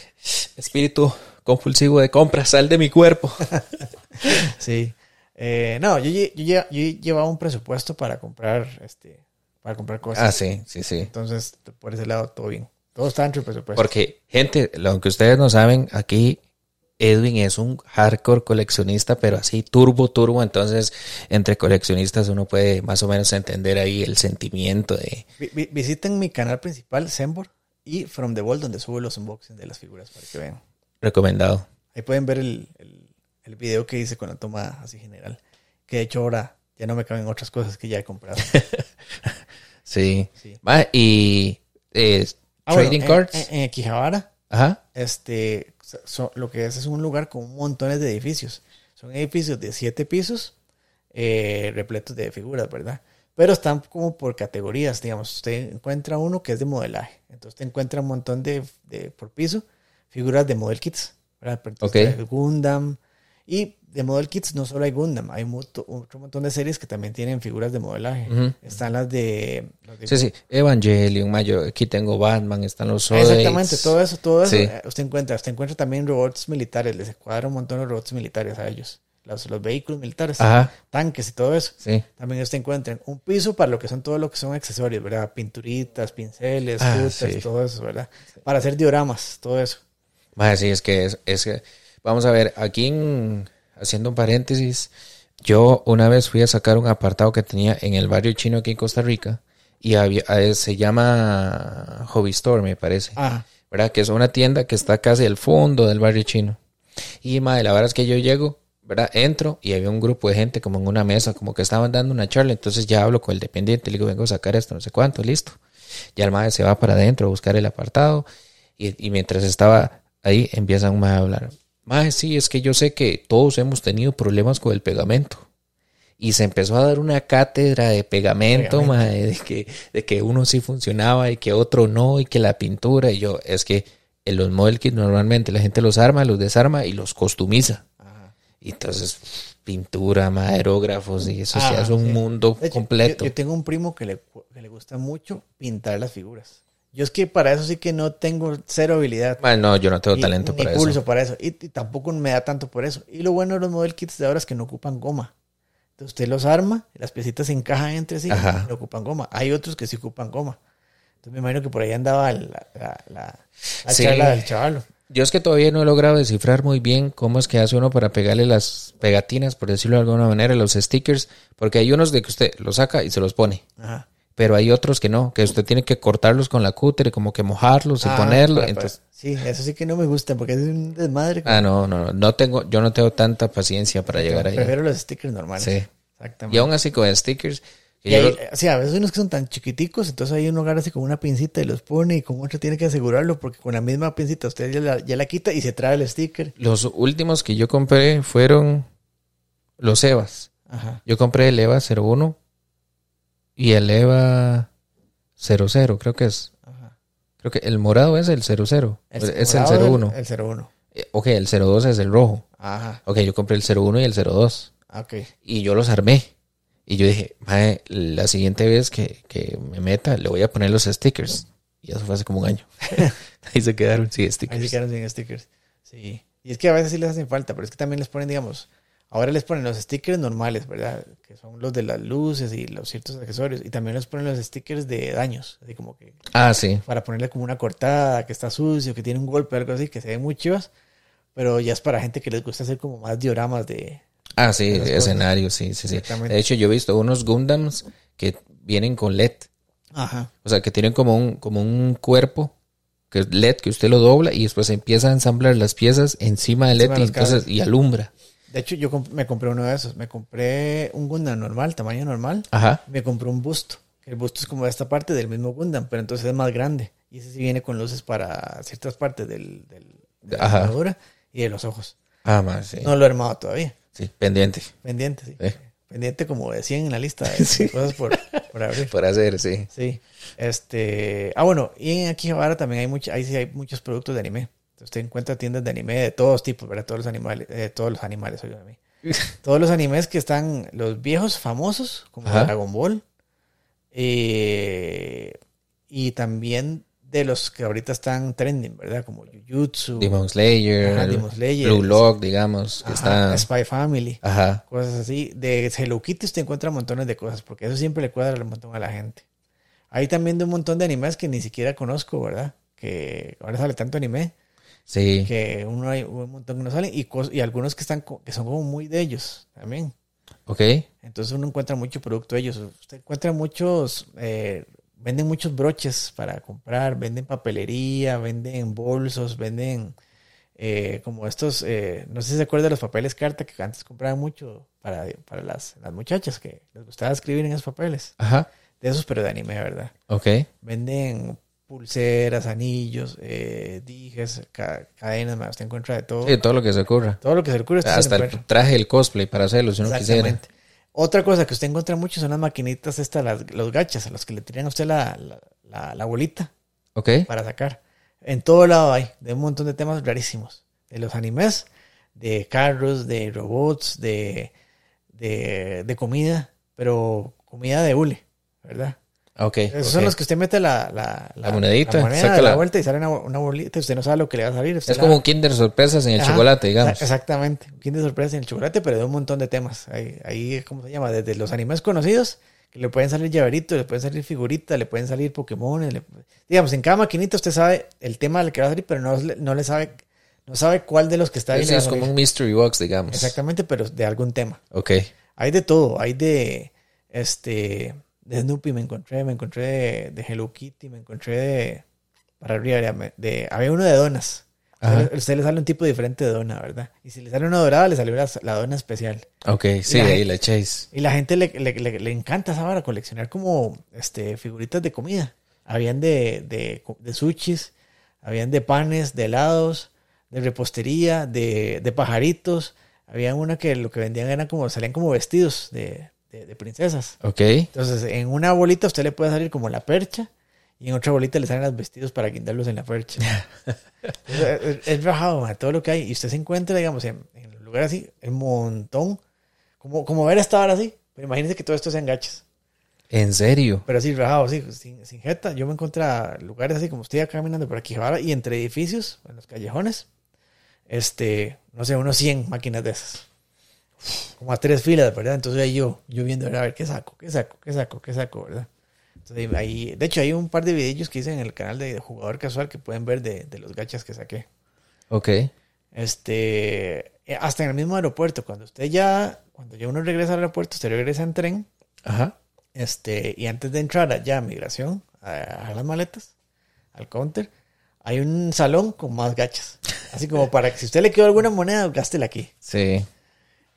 espíritu compulsivo de compra, sal de mi cuerpo. Sí. Eh, no, yo, yo, yo llevaba un presupuesto para comprar, este, para comprar cosas. Ah, sí, sí, sí. Entonces, por ese lado, todo bien. Todo está dentro del presupuesto. Porque, gente, lo que ustedes no saben, aquí Edwin es un hardcore coleccionista, pero así turbo, turbo. Entonces, entre coleccionistas uno puede más o menos entender ahí el sentimiento de... Vi- vi- visiten mi canal principal, Zembor, y From the Wall, donde subo los unboxings de las figuras para que vean. Recomendado. Ahí pueden ver el, el, el video que hice con la toma así general. Que de hecho ahora ya no me caben otras cosas que ya he comprado. Sí. Sí. Va, y eh, Ah, bueno, trading en- cards. En, en Quijabara, Ajá. este, so- lo que es es un lugar con montones de edificios. Son edificios de siete pisos, eh, repletos de figuras, ¿verdad? Pero están como por categorías, digamos. Usted encuentra uno que es de modelaje. Entonces te encuentra un montón de, de- por piso, figuras de model kits, ¿verdad? Entonces Ok. está el Gundam. Y de model kits no solo hay Gundam, hay muto- otro montón de series que también tienen figuras de modelaje. Están las de... de Sí, sí. Evangelion, Mayo. Aquí tengo Batman, están los Exactamente, todo eso, todo eso Sí. eh, usted encuentra. Usted encuentra también robots militares, les cuadra un montón de robots militares a ellos. Los, los vehículos militares, Ajá. tanques y todo eso. Sí. También usted encuentra un piso para lo que son todo lo que son accesorios, ¿verdad? Pinturitas, pinceles, Ah, sí. todo eso, ¿verdad? Para hacer dioramas, todo eso. Más sí, es que es, es que, vamos a ver, aquí en- haciendo un paréntesis, yo una vez fui a sacar un apartado que tenía en el barrio chino aquí en Costa Rica y había, se llama Hobby Store, me parece, Ajá. ¿verdad? Que es una tienda que está casi al fondo del barrio chino. Y madre, la verdad es que yo llego, ¿verdad? Entro y había un grupo de gente como en una mesa, como que estaban dando una charla, entonces ya hablo con el dependiente, le digo, vengo a sacar esto, no sé cuánto, listo. Ya el madre se va para adentro a buscar el apartado y, y mientras estaba ahí empiezan más a hablar. Madre, sí, es que yo sé que todos hemos tenido problemas con el pegamento. Y se empezó a dar una cátedra de pegamento, Pegamento. mae, de que, de que uno sí funcionaba y que otro no, y que la pintura. Y yo, es que en los model kits normalmente la gente los arma, los desarma y los costumiza. Y entonces, pintura, aerógrafos, y eso Ah, sí es un sí. mundo hecho, completo. Yo, yo tengo un primo que le, que le gusta mucho pintar las figuras. Yo es que para eso sí que no tengo cero habilidad. Mae, no, yo no tengo Ni- talento para pulso eso. para eso. Y, y tampoco me da tanto por eso. Y lo bueno de los model kits de ahora es que no ocupan goma. Entonces usted los arma, las piecitas se encajan entre sí Ajá. y no ocupan goma. Hay otros que sí ocupan goma. Entonces me imagino que por ahí andaba la, la, la, la Sí. charla del chaval. Yo es que todavía no he logrado descifrar muy bien cómo es que hace uno para pegarle las pegatinas, por decirlo de alguna manera, los stickers, porque hay unos de que usted los saca y se los pone, Ajá. pero hay otros que no, que usted tiene que cortarlos con la cúter y como que mojarlos y Ah, ponerlos. Entonces, sí, eso sí que no me gusta porque es un desmadre. ah, no, no, no, no tengo, yo no tengo tanta paciencia para llegar ahí. Prefiero los stickers normales. Sí. Exactamente. Y aún así con stickers, Y yo ahí, lo- eh, sí, a veces hay unos que son tan chiquiticos, entonces ahí uno agarra así con una pincita y los pone y con otra tiene que asegurarlo porque con la misma pincita usted ya la, ya la quita y se trae el sticker. los últimos que yo compré fueron los EVAs. Ajá. Yo compré el EVA 01 y el EVA 00, creo que es. Ajá. Creo que el morado es el 00. El es el morado, 01. El, el 01. Eh, Ok, el 02 es el rojo. Ajá. Ok, yo compré el 01 y el 02. Ah, Ok. Y yo los armé. Y yo dije, "Mae, la siguiente vez que, que me meta, le voy a poner los stickers. Y eso fue hace como un año. Ahí se quedaron sin Ahí stickers. se quedaron sin stickers. Sí. Y es que a veces sí les hacen falta, pero es que también les ponen, digamos, ahora les ponen los stickers normales, ¿verdad? Que son los de las luces y los ciertos accesorios. Y también les ponen los stickers de daños. Así como que Ah, sí. para ponerle como una cortada, que está sucio, que tiene un golpe, algo así, que se ven muy chivas. Pero ya es para gente que les gusta hacer como más dioramas de, Ah, sí, escenario, sí, sí, sí. De hecho, yo he visto unos Gundams que vienen con LED. Ajá. O sea, que tienen como un, como un cuerpo que es LED que usted lo dobla y después empieza a ensamblar las piezas encima del LED Encima y, entonces, y alumbra. De hecho, yo comp- me compré uno de esos. Me compré un Gundam normal, tamaño normal. Ajá. Me compré un busto. El busto es como esta parte del mismo Gundam, pero entonces es más grande. Y ese sí viene con luces para ciertas partes del, del, de la armadura y de los ojos. Ah, más, sí. No lo he armado todavía. Sí, pendiente. Pendiente, sí. Sí. Pendiente como de 100 en la lista de Sí. cosas por, por abrir. Por hacer, sí. Sí. Este. Ah, bueno, y en Akihabara también hay mucha, ahí sí hay muchos productos de anime. Entonces, Usted encuentra tiendas de anime de todos tipos, ¿verdad? Todos los animales, eh, todos los animales, mí. Todos los animes que están, los viejos famosos, como Ajá. Dragon Ball. eh, y también de los que ahorita están trending, ¿verdad? Como Jujutsu, Demon Slayer, Ajá, Demon Slayer. Blue Lock, digamos, que ajá, está... Spy Family. Ajá. cosas así. De Hello Kitty usted encuentra montones de cosas, porque eso siempre le cuadra un montón a la gente. Hay también de un montón de animes que ni siquiera conozco, ¿verdad? Que ahora sale tanto anime Sí. que uno hay un montón que no salen y, y algunos que están que son como muy de ellos también. Ok. Entonces uno encuentra mucho producto de ellos. Usted encuentra muchos, eh, venden muchos broches para comprar, venden papelería, venden bolsos, venden eh, como estos, eh, no sé si se acuerda de los papeles carta que antes compraban mucho para, para las, las muchachas que les gustaba escribir en esos papeles. Ajá. De esos, pero de anime, ¿verdad? Ok. Venden pulseras, anillos, eh, dijes, ca- cadenas, ma, usted encuentra de todo. Sí, todo lo que se ocurra. Todo lo que se lo Hasta el traje del cosplay para hacerlo, si uno quisiera. Exactamente. Otra cosa que usted encuentra mucho son las maquinitas estas, las- los gachas, a los que le tiran a usted la, la, la- la bolita Ok. para sacar. En todo lado hay, de un montón de temas rarísimos. De los animes, de carros, de robots, de, de, de comida, pero comida de hule, ¿verdad? Ok. Esos ok. son los que usted mete la, la, La monedita, la moneda, saca la vuelta y sale una, una bolita y usted no sabe lo que le va a salir. usted Es como un Kinder sorpresas en el Ajá, chocolate, digamos. exa- Exactamente. Un Kinder sorpresa en el chocolate, pero de un montón de temas. Ahí, ahí, ¿cómo se llama? Desde los animes conocidos, que le pueden salir llaveritos, le pueden salir figuritas, le pueden salir Pokémon. le- digamos, en cada maquinita usted sabe el tema al que va a salir, pero no, le- no le sabe, no sabe cuál de los que está ahí. Es como un mystery box, digamos. Exactamente, pero de algún tema. Ok. Hay de todo. Hay de, este, de Snoopy me encontré, me encontré de, de Hello Kitty, me encontré de, para arriba, de, había uno de donas. Ajá. Usted le sale un tipo diferente de dona, ¿verdad? Y si le sale una dorada, le salió la, la dona especial. Ok, sí, la- ahí la echáis. Y la gente le, le, le- le encanta esa vara, coleccionar como este, figuritas de comida. Habían de, de, de sushis, habían de panes, de helados, de repostería, de, de pajaritos. Había una que lo que vendían eran como, salían como vestidos de, de, de princesas. Ok. Entonces, en una bolita usted le puede salir como la percha y en otra bolita le salen los vestidos para guindarlos en la percha. Entonces, es, ma, todo lo que hay. Y usted se encuentra, digamos, en, en lugar así, un montón. Como, como ver esta hora así. Pero imagínese que todo esto sean gachas. ¿En serio? Pero así, rajado, así, sin, sin jeta. Yo me encontré a lugares así como estoy acá caminando por aquí ahora y entre edificios, en los callejones, este, no sé, unos 100 máquinas de esas. Como a tres filas, ¿verdad? Entonces ahí yo, yo viendo, a ver, ¿qué saco? ¿Qué saco? ¿Qué saco? ¿Qué saco? ¿Verdad? Entonces ahí, de hecho hay un par de videos que hice en el canal de jugador casual que pueden ver de, de los gachas que saqué. Ok. Este, eh, hasta en el mismo aeropuerto, cuando usted ya, cuando ya uno regresa al aeropuerto, usted regresa en tren, Ajá. este, y antes de entrar allá a migración, a, a las maletas, al counter, hay un salón con más gachas. Así como para que si usted le quedó alguna moneda, gástela aquí. Sí.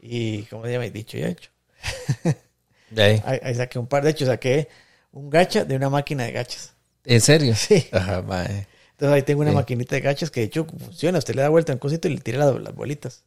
Y como ya me he dicho y hecho. De ahí. Ahí, ahí saqué un par, de hecho saqué un gacha de una máquina de gachas. ¿En serio? Sí. Ajá, mae. Entonces ahí tengo una Sí. maquinita de gachas que de hecho funciona. Usted le da vuelta a un cosito y le tira las, las bolitas.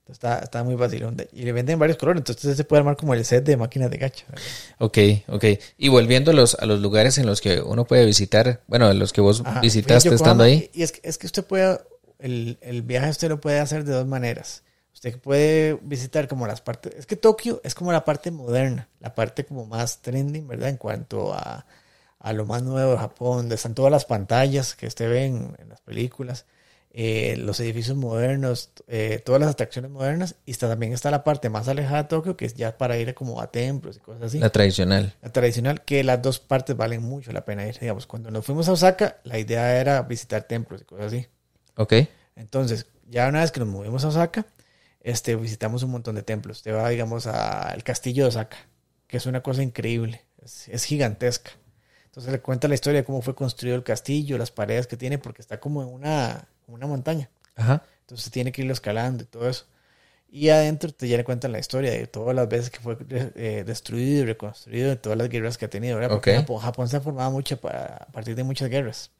Entonces está, está muy fácil. Y le venden varios colores. Entonces usted se puede armar como el set de máquinas de gacha. ¿verdad? Ok, ok. Y volviendo a los, a los lugares en los que uno puede visitar, bueno, a los que vos Ajá. visitaste estando ahí. Y es, que- es que usted puede, el, el viaje usted lo puede hacer de dos maneras. Usted puede visitar como las partes, es que Tokio es como la parte moderna, la parte como más trending, ¿verdad? En cuanto a, a lo más nuevo de Japón, donde están todas las pantallas que usted ve en, en las películas, eh, los edificios modernos, eh, todas las atracciones modernas, y está, también está la parte más alejada de Tokio, que es ya para ir como a templos y cosas así. La tradicional. La tradicional, que las dos partes valen mucho la pena ir. Digamos, cuando nos fuimos a Osaka, la idea era visitar templos y cosas así. Ok. Entonces, ya una vez que nos movimos a Osaka, este, visitamos un montón de templos. Usted va, digamos, al castillo de Osaka, que es una cosa increíble, es, es, gigantesca. Entonces le cuenta la historia de cómo fue construido el castillo, las paredes que tiene, porque está como en una, una montaña. Ajá. Entonces tiene que irlo escalando y todo eso. Y adentro te ya le cuentan la historia de todas las veces que fue eh, destruido y reconstruido, de todas las guerras que ha tenido. ¿verdad? Porque. Japón, Japón se ha formado mucho para, a partir de muchas guerras.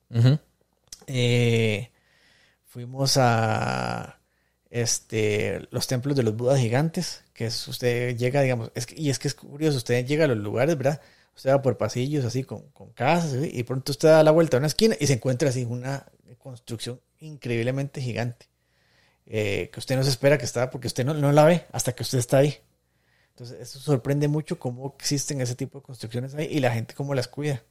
Eh, fuimos a este, los templos de los Budas gigantes, que es, usted llega, digamos, es y es que es curioso, usted llega a los lugares, ¿verdad? Usted va por pasillos así con, con casas ¿sí? y pronto usted da la vuelta a una esquina y se encuentra así una construcción increíblemente gigante. eh, que usted no se espera que está porque usted no, no la ve hasta que usted está ahí. Entonces, eso sorprende mucho cómo existen ese tipo de construcciones ahí y la gente cómo las cuida.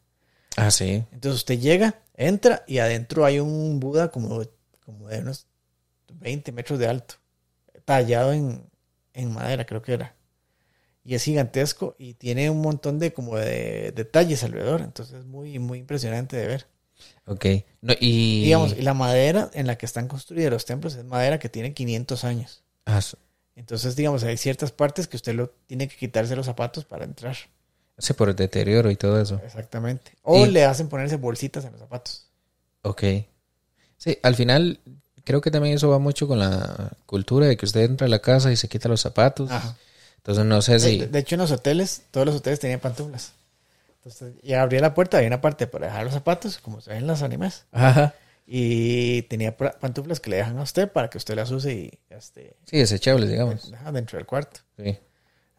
Ah, sí. Entonces usted llega, entra y adentro hay un Buda como, como de unos 20 metros de alto, tallado en, en madera, creo que era. Y es gigantesco y tiene un montón de como de detalles alrededor. Entonces es muy, muy impresionante de ver. Ok. No, y... Digamos, y la madera en la que están construidos los templos es madera que tiene 500 años. Ah, Entonces, digamos, hay ciertas partes que usted lo tiene que quitarse los zapatos para entrar. sí, por el deterioro y todo eso. Exactamente. O Y- le hacen ponerse bolsitas en los zapatos. Ok. Sí, al final creo que también eso va mucho con la cultura de que usted entra a la casa y se quita los zapatos. Ajá. Entonces no sé si... de- de hecho, en los hoteles, todos los hoteles tenían pantuflas. Entonces, ya abría la puerta, había una parte para dejar los zapatos, como se ven en los animes. Ajá. Y tenía pantuflas que le dejan a usted para que usted las use y este, Sí, desechables, digamos. dentro del cuarto. Sí.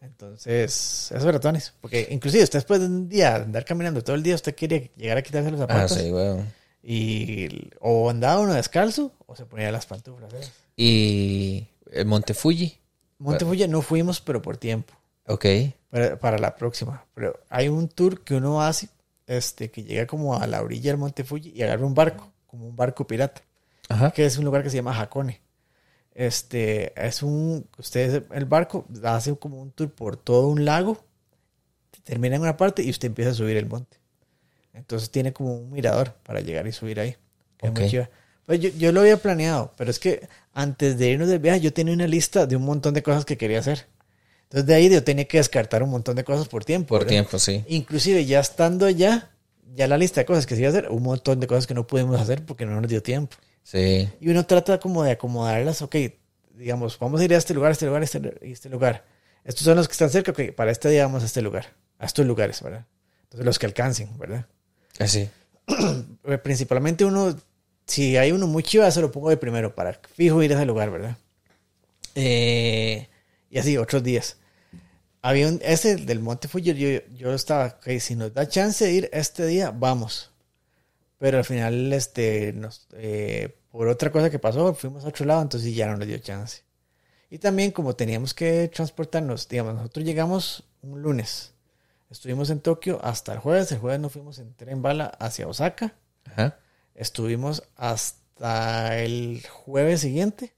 Entonces, esos ratones. Porque inclusive usted después de un día andar caminando todo el día, usted quería llegar a quitarse los Ah, zapatos. sí, weón. Y o andaba uno descalzo o se ponía las pantuflas. ¿eh? Y el Monte Fuji. Monte Fuji no fuimos, pero por tiempo. Ok. para, para la próxima. Pero hay un tour que uno hace, este, que llega como a la orilla del Monte Fuji y agarra un barco, como un barco pirata, Ajá. que es un lugar que se llama Hakone. Este, es un, ustedes, el barco hace como un tour por todo un lago, termina en una parte y usted empieza a subir el monte. Entonces tiene como un mirador para llegar y subir ahí. que es muy chiva. Pues yo, yo lo había planeado, pero es que antes de irnos de viaje yo tenía una lista de un montón de cosas que quería hacer. Entonces de ahí yo tenía que descartar un montón de cosas por tiempo. Por ¿verdad? tiempo, sí. Inclusive ya estando allá, ya la lista de cosas que se iba a hacer, un montón de cosas que no pudimos hacer porque no nos dio tiempo. Sí. Y uno trata como de acomodarlas, ok, digamos, vamos a ir a este lugar, a este lugar, a este, y este lugar. Estos son los que están cerca, ok, para este día vamos a este lugar, a estos lugares, ¿verdad? Entonces los que alcancen, ¿verdad? Así. Eh, Principalmente uno, si hay uno muy chiva, se lo pongo de primero para fijo ir a ese lugar, ¿verdad? Eh, y así, otros días. Había un, ese del Monte Fuji, yo, yo estaba, ok, si nos da chance de ir este día, vamos. Pero al final, este, nos, eh, por otra cosa que pasó, fuimos a otro lado, entonces ya no nos dio chance. Y también como teníamos que transportarnos, digamos, nosotros llegamos un lunes. Estuvimos en Tokio hasta el jueves. El jueves nos fuimos en tren bala hacia Osaka. Ajá. Estuvimos hasta el jueves siguiente.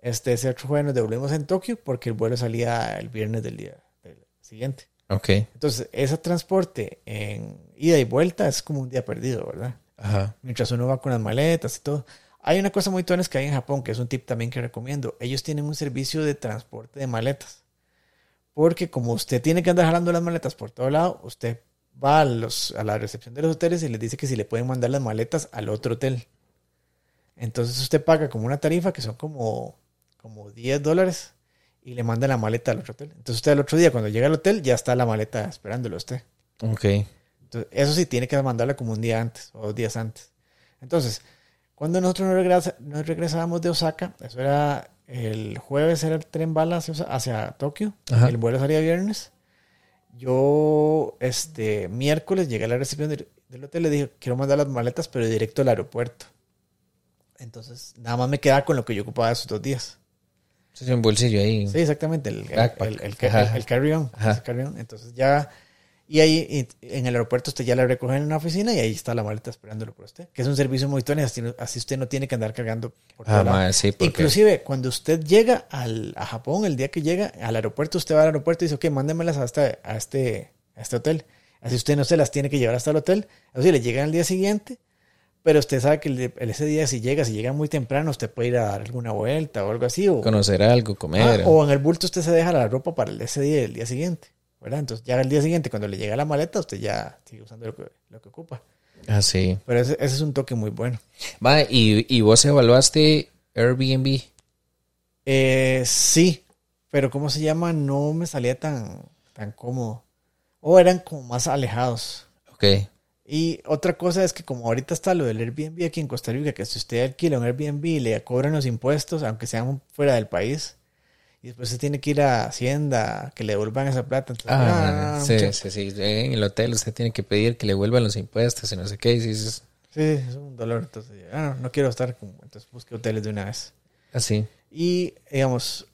Este, ese otro jueves nos devolvimos en Tokio porque el vuelo salía el viernes del día del siguiente. Ok. Entonces, ese transporte en ida y vuelta es como un día perdido, ¿verdad? Ajá. Mientras uno va con las maletas y todo. Hay una cosa muy tuanes que hay en Japón, que es un tip también que recomiendo. Ellos tienen un servicio de transporte de maletas. Porque como usted tiene que andar jalando las maletas por todo lado, usted va a, los, a la recepción de los hoteles y les dice que si le pueden mandar las maletas al otro hotel. Entonces usted paga como una tarifa que son como, como 10 dólares y le manda la maleta al otro hotel. Entonces usted al otro día cuando llega al hotel ya está la maleta esperándolo a usted. Ok. Entonces, eso sí tiene que mandarla como un día antes o dos días antes. Entonces, cuando nosotros nos, regresa- nos regresábamos de Osaka, eso era el jueves, era el tren bala hacia, Tokio, Ajá. el vuelo salía viernes. Yo, este, miércoles llegué a la recepción del, del hotel, le dije, quiero mandar las maletas, pero directo al aeropuerto. Entonces, nada más me quedaba con lo que yo ocupaba esos dos días. Es un bolsillo ahí. Sí, exactamente, el, el, el, carry-on. Entonces ya, y ahí en el aeropuerto usted ya la recogen en una oficina y ahí está la maleta esperándolo por usted, que es un servicio muy tónico, así, así usted no tiene que andar cargando por Ah, madre, sí, porque... Inclusive, cuando usted llega al, a Japón, el día que llega al aeropuerto, usted va al aeropuerto y dice, ok, mándemelas hasta a este, a este hotel. Así usted no se las tiene que llevar hasta el hotel. Así le llegan al día siguiente Pero usted sabe que el ese día si llega, si llega muy temprano, usted puede ir a dar alguna vuelta o algo así. O, Conocer algo, Ah, comer. o en el bulto usted se deja la ropa para el- ese día y el día siguiente. ¿Verdad? Entonces ya el día siguiente, cuando le llega la maleta, usted ya sigue usando lo que, lo que ocupa. Ah, sí. Pero ese, ese es un toque muy bueno. Va, y, y vos evaluaste Airbnb. Eh, sí, pero ¿cómo se llama? No me salía tan, tan cómodo. O eran como más alejados. Ok. Y otra cosa es que como ahorita está lo del Airbnb aquí en Costa Rica, que si usted alquila un Airbnb y le cobran los impuestos, aunque sean fuera del país, y después se tiene que ir a Hacienda que le devuelvan esa plata. Entonces, Ah, ah, sí, sí, sí. En el hotel usted tiene que pedir que le vuelvan los impuestos y no sé qué. Y dices, sí, es un dolor. Entonces, ah, no, no quiero estar como, entonces busque hoteles de una vez. así. Y, digamos,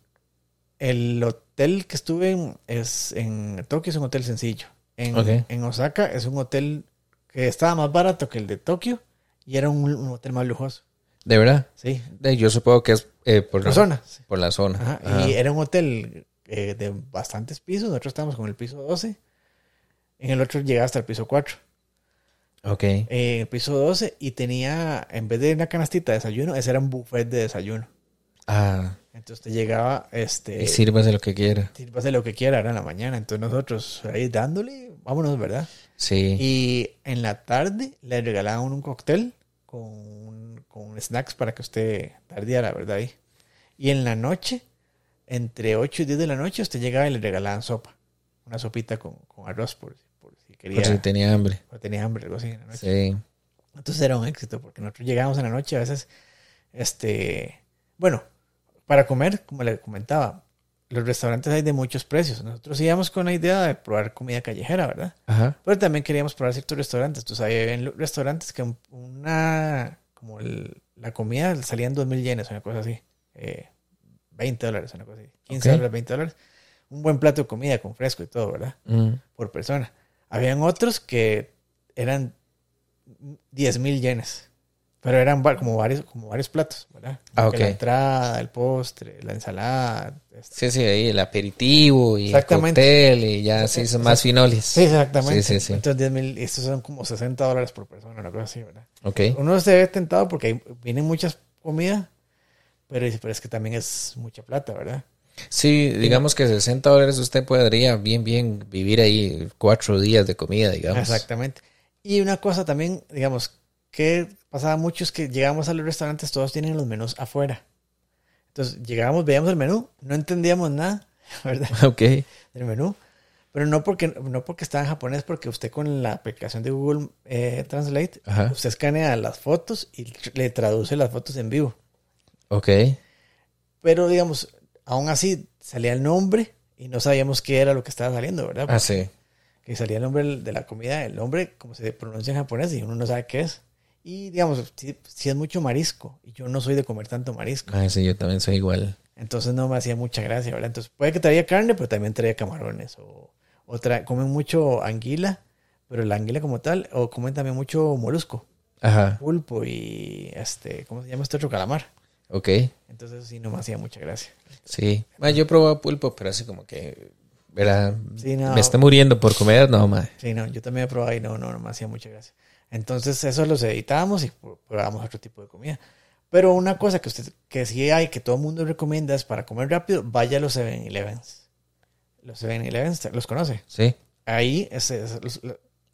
el hotel que estuve en, es en Tokio es un hotel sencillo. En, en Osaka es un hotel que estaba más barato que el de Tokio y era un, un hotel más lujoso. ¿De verdad? Sí, Yo supongo que es eh, por, por zona. por la zona. Ajá, Ajá. Y era un hotel eh, de bastantes pisos. Nosotros estábamos con el piso 12. En el otro llegaba hasta el piso 4. Ok. Eh, en el piso 12 y tenía, en vez de una canastita de desayuno, ese era un buffet de desayuno. Ah, Entonces te llegaba, este... y sírvase lo que quiera. Sírvase lo que quiera, era en la mañana. Entonces nosotros ahí dándole, vámonos, ¿verdad? Sí. Y en la tarde le regalaban un cóctel con, con snacks para que usted tardiera, ¿verdad? Ahí. Y en la noche, entre 8 y 10 de la noche, usted llegaba y le regalaban sopa. Una sopita con, con arroz por, por si quería, Por si tenía hambre. o tenía hambre, algo así en la noche. Sí. Entonces era un éxito, porque nosotros llegábamos en la noche a veces, este, bueno, para comer, como le comentaba, los restaurantes hay de muchos precios. Nosotros íbamos con la idea de probar comida callejera, ¿verdad? Ajá. Pero también queríamos probar ciertos restaurantes. Entonces había en restaurantes que un- una, como el- la comida salía en 2.000 yenes, una cosa así. Eh, 20 dólares, una cosa así. 15 Ok. dólares, 20 dólares. Un buen plato de comida con fresco y todo, ¿verdad? Mm. Por persona. Habían otros que eran 10.000 yenes. Pero eran como varios, como varios platos, ¿verdad? Ah, Que La entrada, el postre, la ensalada. este, Sí, sí, ahí el aperitivo y el cóctel y ya sí son más finoles. Sí, exactamente. Sí, sí, sí. Entonces 10.000, estos son como 60 dólares por persona, una cosa así, ¿verdad? Ok. Uno se ve tentado porque ahí vienen muchas comidas, pero pero es que también es mucha plata, ¿verdad? Sí, digamos que 60 dólares usted podría bien, bien vivir ahí cuatro días de comida, digamos. Exactamente. Y una cosa también, digamos, que pasaba mucho es que llegábamos a los restaurantes, todos tienen los menús afuera. Entonces llegábamos, veíamos el menú, no entendíamos nada, ¿verdad? Ok. Del menú. Pero no porque, no porque estaba en japonés, porque usted con la aplicación de Google eh, Translate, Ajá. usted escanea las fotos y le traduce las fotos en vivo. Ok. Pero digamos, aún así salía el nombre y no sabíamos qué era lo que estaba saliendo, ¿verdad? Ah, sí. Que salía el nombre de la comida, el nombre, como se pronuncia en japonés, y uno no sabe qué es. Y digamos, si, si es mucho marisco, y yo no soy de comer tanto marisco, Ah, sí, yo también soy igual. entonces no me hacía mucha gracia, ¿verdad? Entonces puede que traía carne, pero también traía camarones, o, o tra- comen mucho anguila, pero la anguila como tal, o comen también mucho molusco, Ajá. pulpo y este, ¿cómo se llama este otro calamar? Ok. Entonces sí no me hacía mucha gracia. Sí. Ma, yo he probado pulpo, pero así como que, ¿verdad? Sí, no. Me está muriendo por comer, no, ma. Sí, no, yo también he probado y no, no, no me hacía mucha gracia. Entonces, eso los editábamos y pr- probábamos otro tipo de comida. Pero una cosa que usted, que sí hay, que todo el mundo recomienda es para comer rápido, vaya a los 7-Elevens. Los 7-Elevens, ¿los conoce? Sí. Ahí es,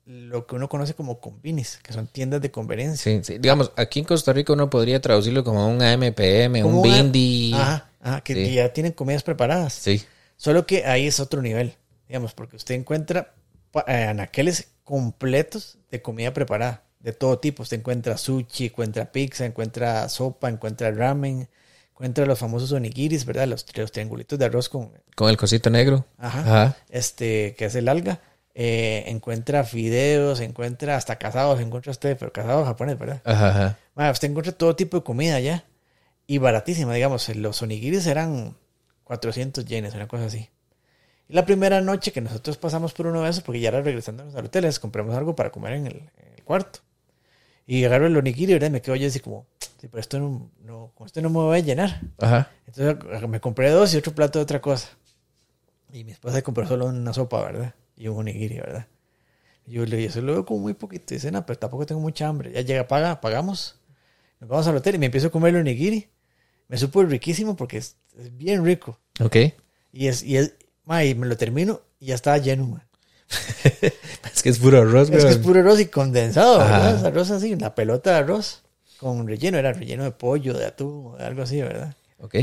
lo, que uno conoce como convinis, que son tiendas de conveniencia. Sí, sí. Digamos, aquí en Costa Rica uno podría traducirlo como un AMPM, Como un una- Bindi. Ajá, ajá, que, Sí. ya tienen comidas preparadas. Sí. Solo que ahí es otro nivel, digamos, porque usted encuentra eh, anaqueles completos de comida preparada, de todo tipo. Usted encuentra sushi, encuentra pizza, encuentra sopa, encuentra ramen, encuentra los famosos onigiris, ¿verdad? Los, los triangulitos de arroz con, Con el cosito negro. ajá, Ajá. este, que es el alga. Eh, encuentra fideos, encuentra hasta casados, encuentra usted, pero casados japonés, ¿verdad? Ajá. Bueno, usted encuentra todo tipo de comida allá y baratísima, digamos. Los onigiris eran 400 yenes, una cosa así. Y la primera noche que nosotros pasamos por uno de esos, porque ya era regresándonos al hotel, les compramos algo para comer en el, en el cuarto. Y agarro el onigiri, ¿verdad? Y me quedo yo así como, sí, pero esto no, no, con esto no me voy a llenar. Ajá. Entonces me compré dos y otro plato de otra cosa. Y mi esposa compró solo una sopa, ¿verdad? Y un onigiri, ¿verdad? Y yo le dije, eso lo veo como muy poquito. Y dice, no, pero tampoco tengo mucha hambre. Ya llega, paga, pagamos. Nos vamos al hotel y me empiezo a comer el onigiri. Me supo riquísimo porque es, es bien rico. Ok. Y es, y es, ma, y me lo termino y ya estaba lleno, man. Es que es puro arroz, Es que es puro arroz y condensado. ¿verdad? Es arroz así, la pelota de arroz con relleno, era relleno de pollo, de atún, de algo así, ¿verdad? Ok.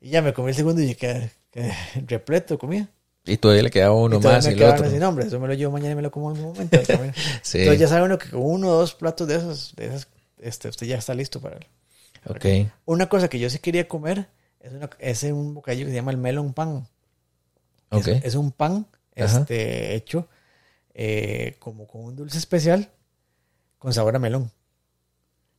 Y ya me comí el segundo y que, que repleto comía. Y todavía le quedaba uno y más me y el otro. así, no, hombre, eso me lo llevo mañana y me lo como en un momento. Sí. Entonces ya sabe uno que con uno o dos platos de esos, de esas, este, usted ya está listo para él. Ok. Una cosa que yo sí quería comer es, una, es un bocadillo que se llama el melon pan. Es- un pan este, hecho eh, como con un dulce especial con sabor a melón.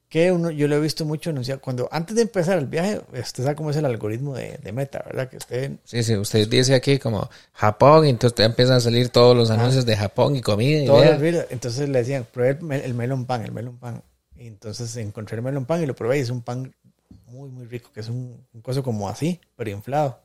Que uno, yo lo he visto mucho anunciado. Cuando antes de empezar el viaje, usted sabe cómo es el algoritmo de, de Meta, ¿verdad? Que usted Sí, sí, usted dice aquí como Japón, y entonces empiezan a salir todos los anuncios de Japón y comida. Y los reels, entonces le decían, pruebe el, el melon pan, el melon pan. Y entonces encontré el melon pan y lo probé y es un pan muy, muy rico, que es un, un coso como así, pero inflado.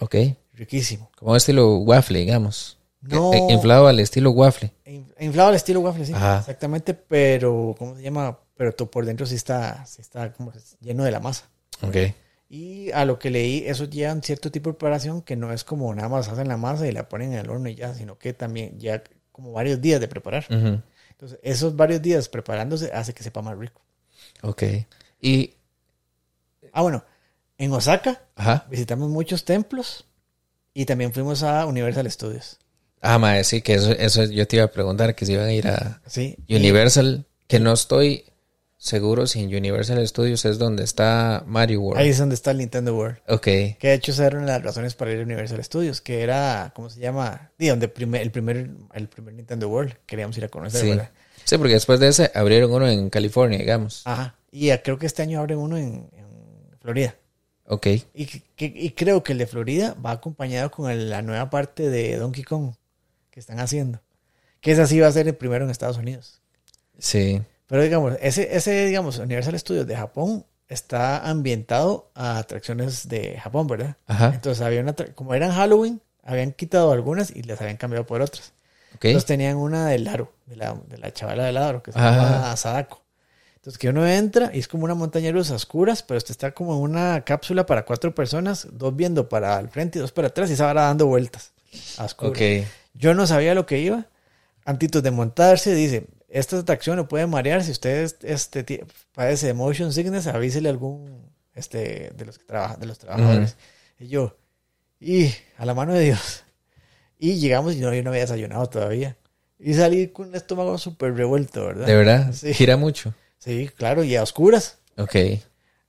Ok. Riquísimo. Como estilo waffle, digamos. No. Eh, Inflado al estilo waffle. In- Inflado al estilo waffle, sí. Ajá. Exactamente, pero, ¿cómo se llama? Pero tú por dentro sí está, sí está como lleno de la masa. Ok. Y a lo que leí, eso lleva un cierto tipo de preparación que no es como nada más hacen la masa y la ponen en el horno y ya, sino que también ya como varios días de preparar. Entonces, esos varios días preparándose hace que sepa más rico. Ok. Y. Ah, bueno, en Osaka Ajá. visitamos muchos templos y también fuimos a Universal Studios. Ah, mae, sí, que eso, eso yo te iba a preguntar que si iban a ir a Sí. y- Universal, que no estoy seguro si en Universal Studios es donde está Mario World. Ahí es donde está el Nintendo World. Ok. Que de hecho esa era una de las razones para ir a Universal Studios, que era, ¿cómo se llama? Sí, donde primer, el, primer, el primer Nintendo World queríamos ir a conocer, Sí. ¿verdad? Sí, porque después de ese abrieron uno en California, digamos. Ajá. Y creo que este año abre uno en, en Florida. Ok. Y, que- y creo que el de Florida va acompañado con el- la nueva parte de Donkey Kong que están haciendo. Que esa sí va a ser el primero en Estados Unidos. Sí. Pero digamos, ese, ese digamos, Universal Studios de Japón está ambientado a atracciones de Japón, ¿verdad? Ajá. Entonces había una, como eran Halloween, habían quitado algunas y las habían cambiado por otras. Ok. Entonces tenían una del Laro, de la, de la chavala del Laro, que se llama Sadako. Entonces que uno entra y es como una montaña rusa oscuras, pero usted está como en una cápsula para cuatro personas, dos viendo para el frente y dos para atrás y esa vara dando vueltas a oscuras. Yo no sabía lo que iba. Antitos de montarse, dice, esta atracción lo puede marear. Si usted este, padece de motion sickness, avísele a algún este, de, los que trabaja, de los trabajadores. Y yo, y a la mano de Dios. Y llegamos y no, yo no había desayunado todavía. Y salí con un estómago súper revuelto, ¿verdad? ¿De verdad? Sí. Gira mucho. Sí, claro, y a oscuras. Ok.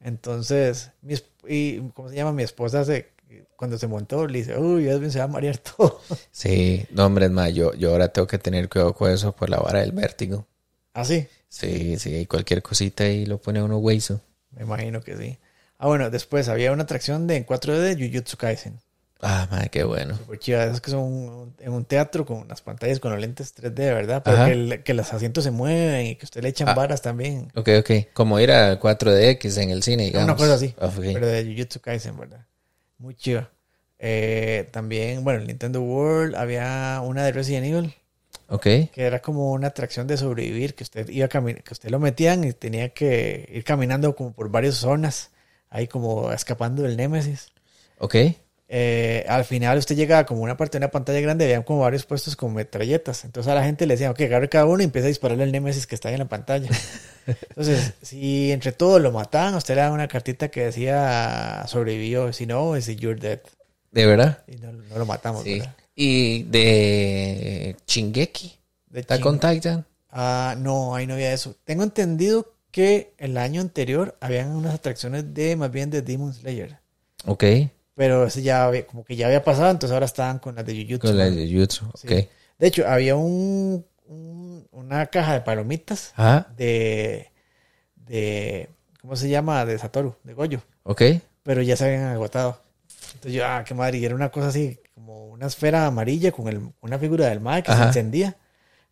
Entonces, mi, y, ¿cómo se llama? Mi esposa se, cuando se montó, le dice, uy, Edwin se va a marear todo. Sí. No, hombre, es más, yo, yo ahora tengo que tener cuidado con eso por la vara del vértigo. Así. Sí, sí, cualquier cosita y lo pone uno hueso. Me imagino que sí. Ah, bueno, después había una atracción de en 4D de Jujutsu Kaisen. Ah, madre, qué bueno. Esas que son en un teatro con las pantallas con los lentes 3D, ¿verdad? Pero que, el- que los asientos se mueven y que usted le echan Ah. varas también. Ok, ok. Como ir a 4DX en el cine, digamos. Una cosa así. Ah. Pero de Jujutsu Kaisen, ¿verdad? Muy chiva. Eh, también, bueno, el Nintendo World, había una de Resident Evil, Ok. que era como una atracción de sobrevivir, que usted iba cami- que usted lo metían y tenía que ir caminando como por varias zonas, ahí como escapando del Némesis. Ok. Eh, al final usted llega como una parte de una pantalla grande, habían como varios puestos con metralletas. Entonces a la gente le decía, ok, agarre cada uno y empieza a dispararle al Némesis que está ahí en la pantalla. Entonces, si entre todos lo mataban, usted le daba una cartita que decía sobrevivió, si no, es you're dead. ¿De verdad? Y no, no lo matamos, Sí. ¿verdad? Y de Chingeki. De ¿Está chin- con Titan? Ah, no, ahí no había eso. Tengo entendido que el año anterior habían unas atracciones de, más bien de Demon Slayer. Ok. Pero ese ya había, como que ya había pasado, entonces ahora estaban con las de Jujutsu. Con la ¿no? de Jutsu. Ok. Sí. De hecho, había un, un- una caja de palomitas Ajá. de, de, ¿cómo se llama? De Satoru, de Goyo. Ok. Pero ya se habían agotado. Entonces yo, ah, qué madre. Y era una cosa así, como una esfera amarilla con el, una figura del mar que Ajá. se encendía.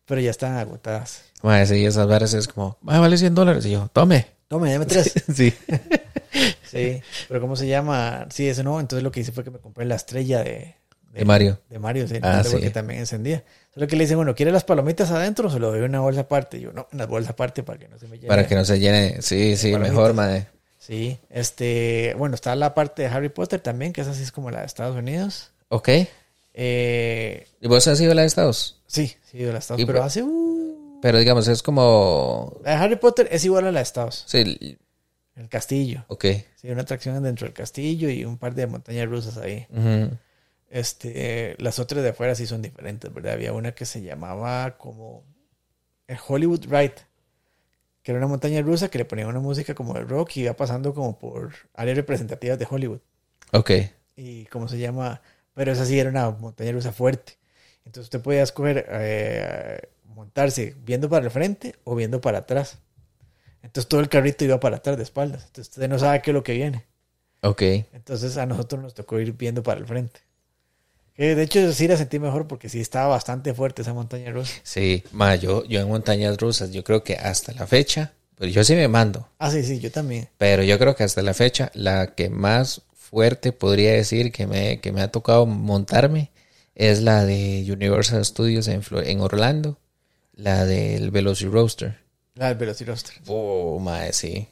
Pero ya estaban agotadas. Madre, sí, esas varas es como, ah, vale 100 dólares. Y yo, tome. Tome, dame tres. Sí. Sí, pero ¿cómo se llama? Sí, eso no. Entonces lo que hice fue que me compré la estrella de, De Mario. De Mario, sí. Ah, porque sí. también encendía. Solo que le dicen, bueno, ¿quiere las palomitas adentro o se lo doy una bolsa aparte? Y yo, no, una bolsa aparte para que no se me llene. Para que no se llene. Sí, sí, Palomitas. mejor, mae. Sí, este, bueno, está la parte de Harry Potter también, que esa sí es como la de Estados Unidos. Ok. Eh, ¿Y vos has ido a la de Estados? sí, sí, de la de Estados Y pero por- hace... uh, Pero digamos, es como. la de Harry Potter es igual a la de Estados. Sí, El castillo. ok. Sí, una atracción dentro del castillo y un par de montañas rusas ahí. Este, las otras de afuera sí son diferentes, ¿verdad? Había una que se llamaba como el Hollywood Ride, que era una montaña rusa que le ponía una música como de rock y iba pasando como por áreas representativas de Hollywood. Ok. Y cómo se llama, pero esa sí era una montaña rusa fuerte. Entonces usted podía escoger eh, montarse viendo para el frente o viendo para atrás. Entonces todo el carrito iba para atrás de espaldas. Entonces usted no sabe qué es lo que viene. Ok. Entonces a nosotros nos tocó ir viendo para el frente. De hecho sí la sentí mejor porque sí estaba bastante fuerte esa montaña rusa. Sí, ma, yo, yo en montañas rusas, yo creo que hasta la fecha, pues yo sí me mando, Ah, sí, sí, yo también. pero yo creo que hasta la fecha, la que más fuerte podría decir que me, que me ha tocado montarme es la de Universal Studios en, en Orlando, la del Velociraptor. La del Velociraptor. Oh, mae, sí.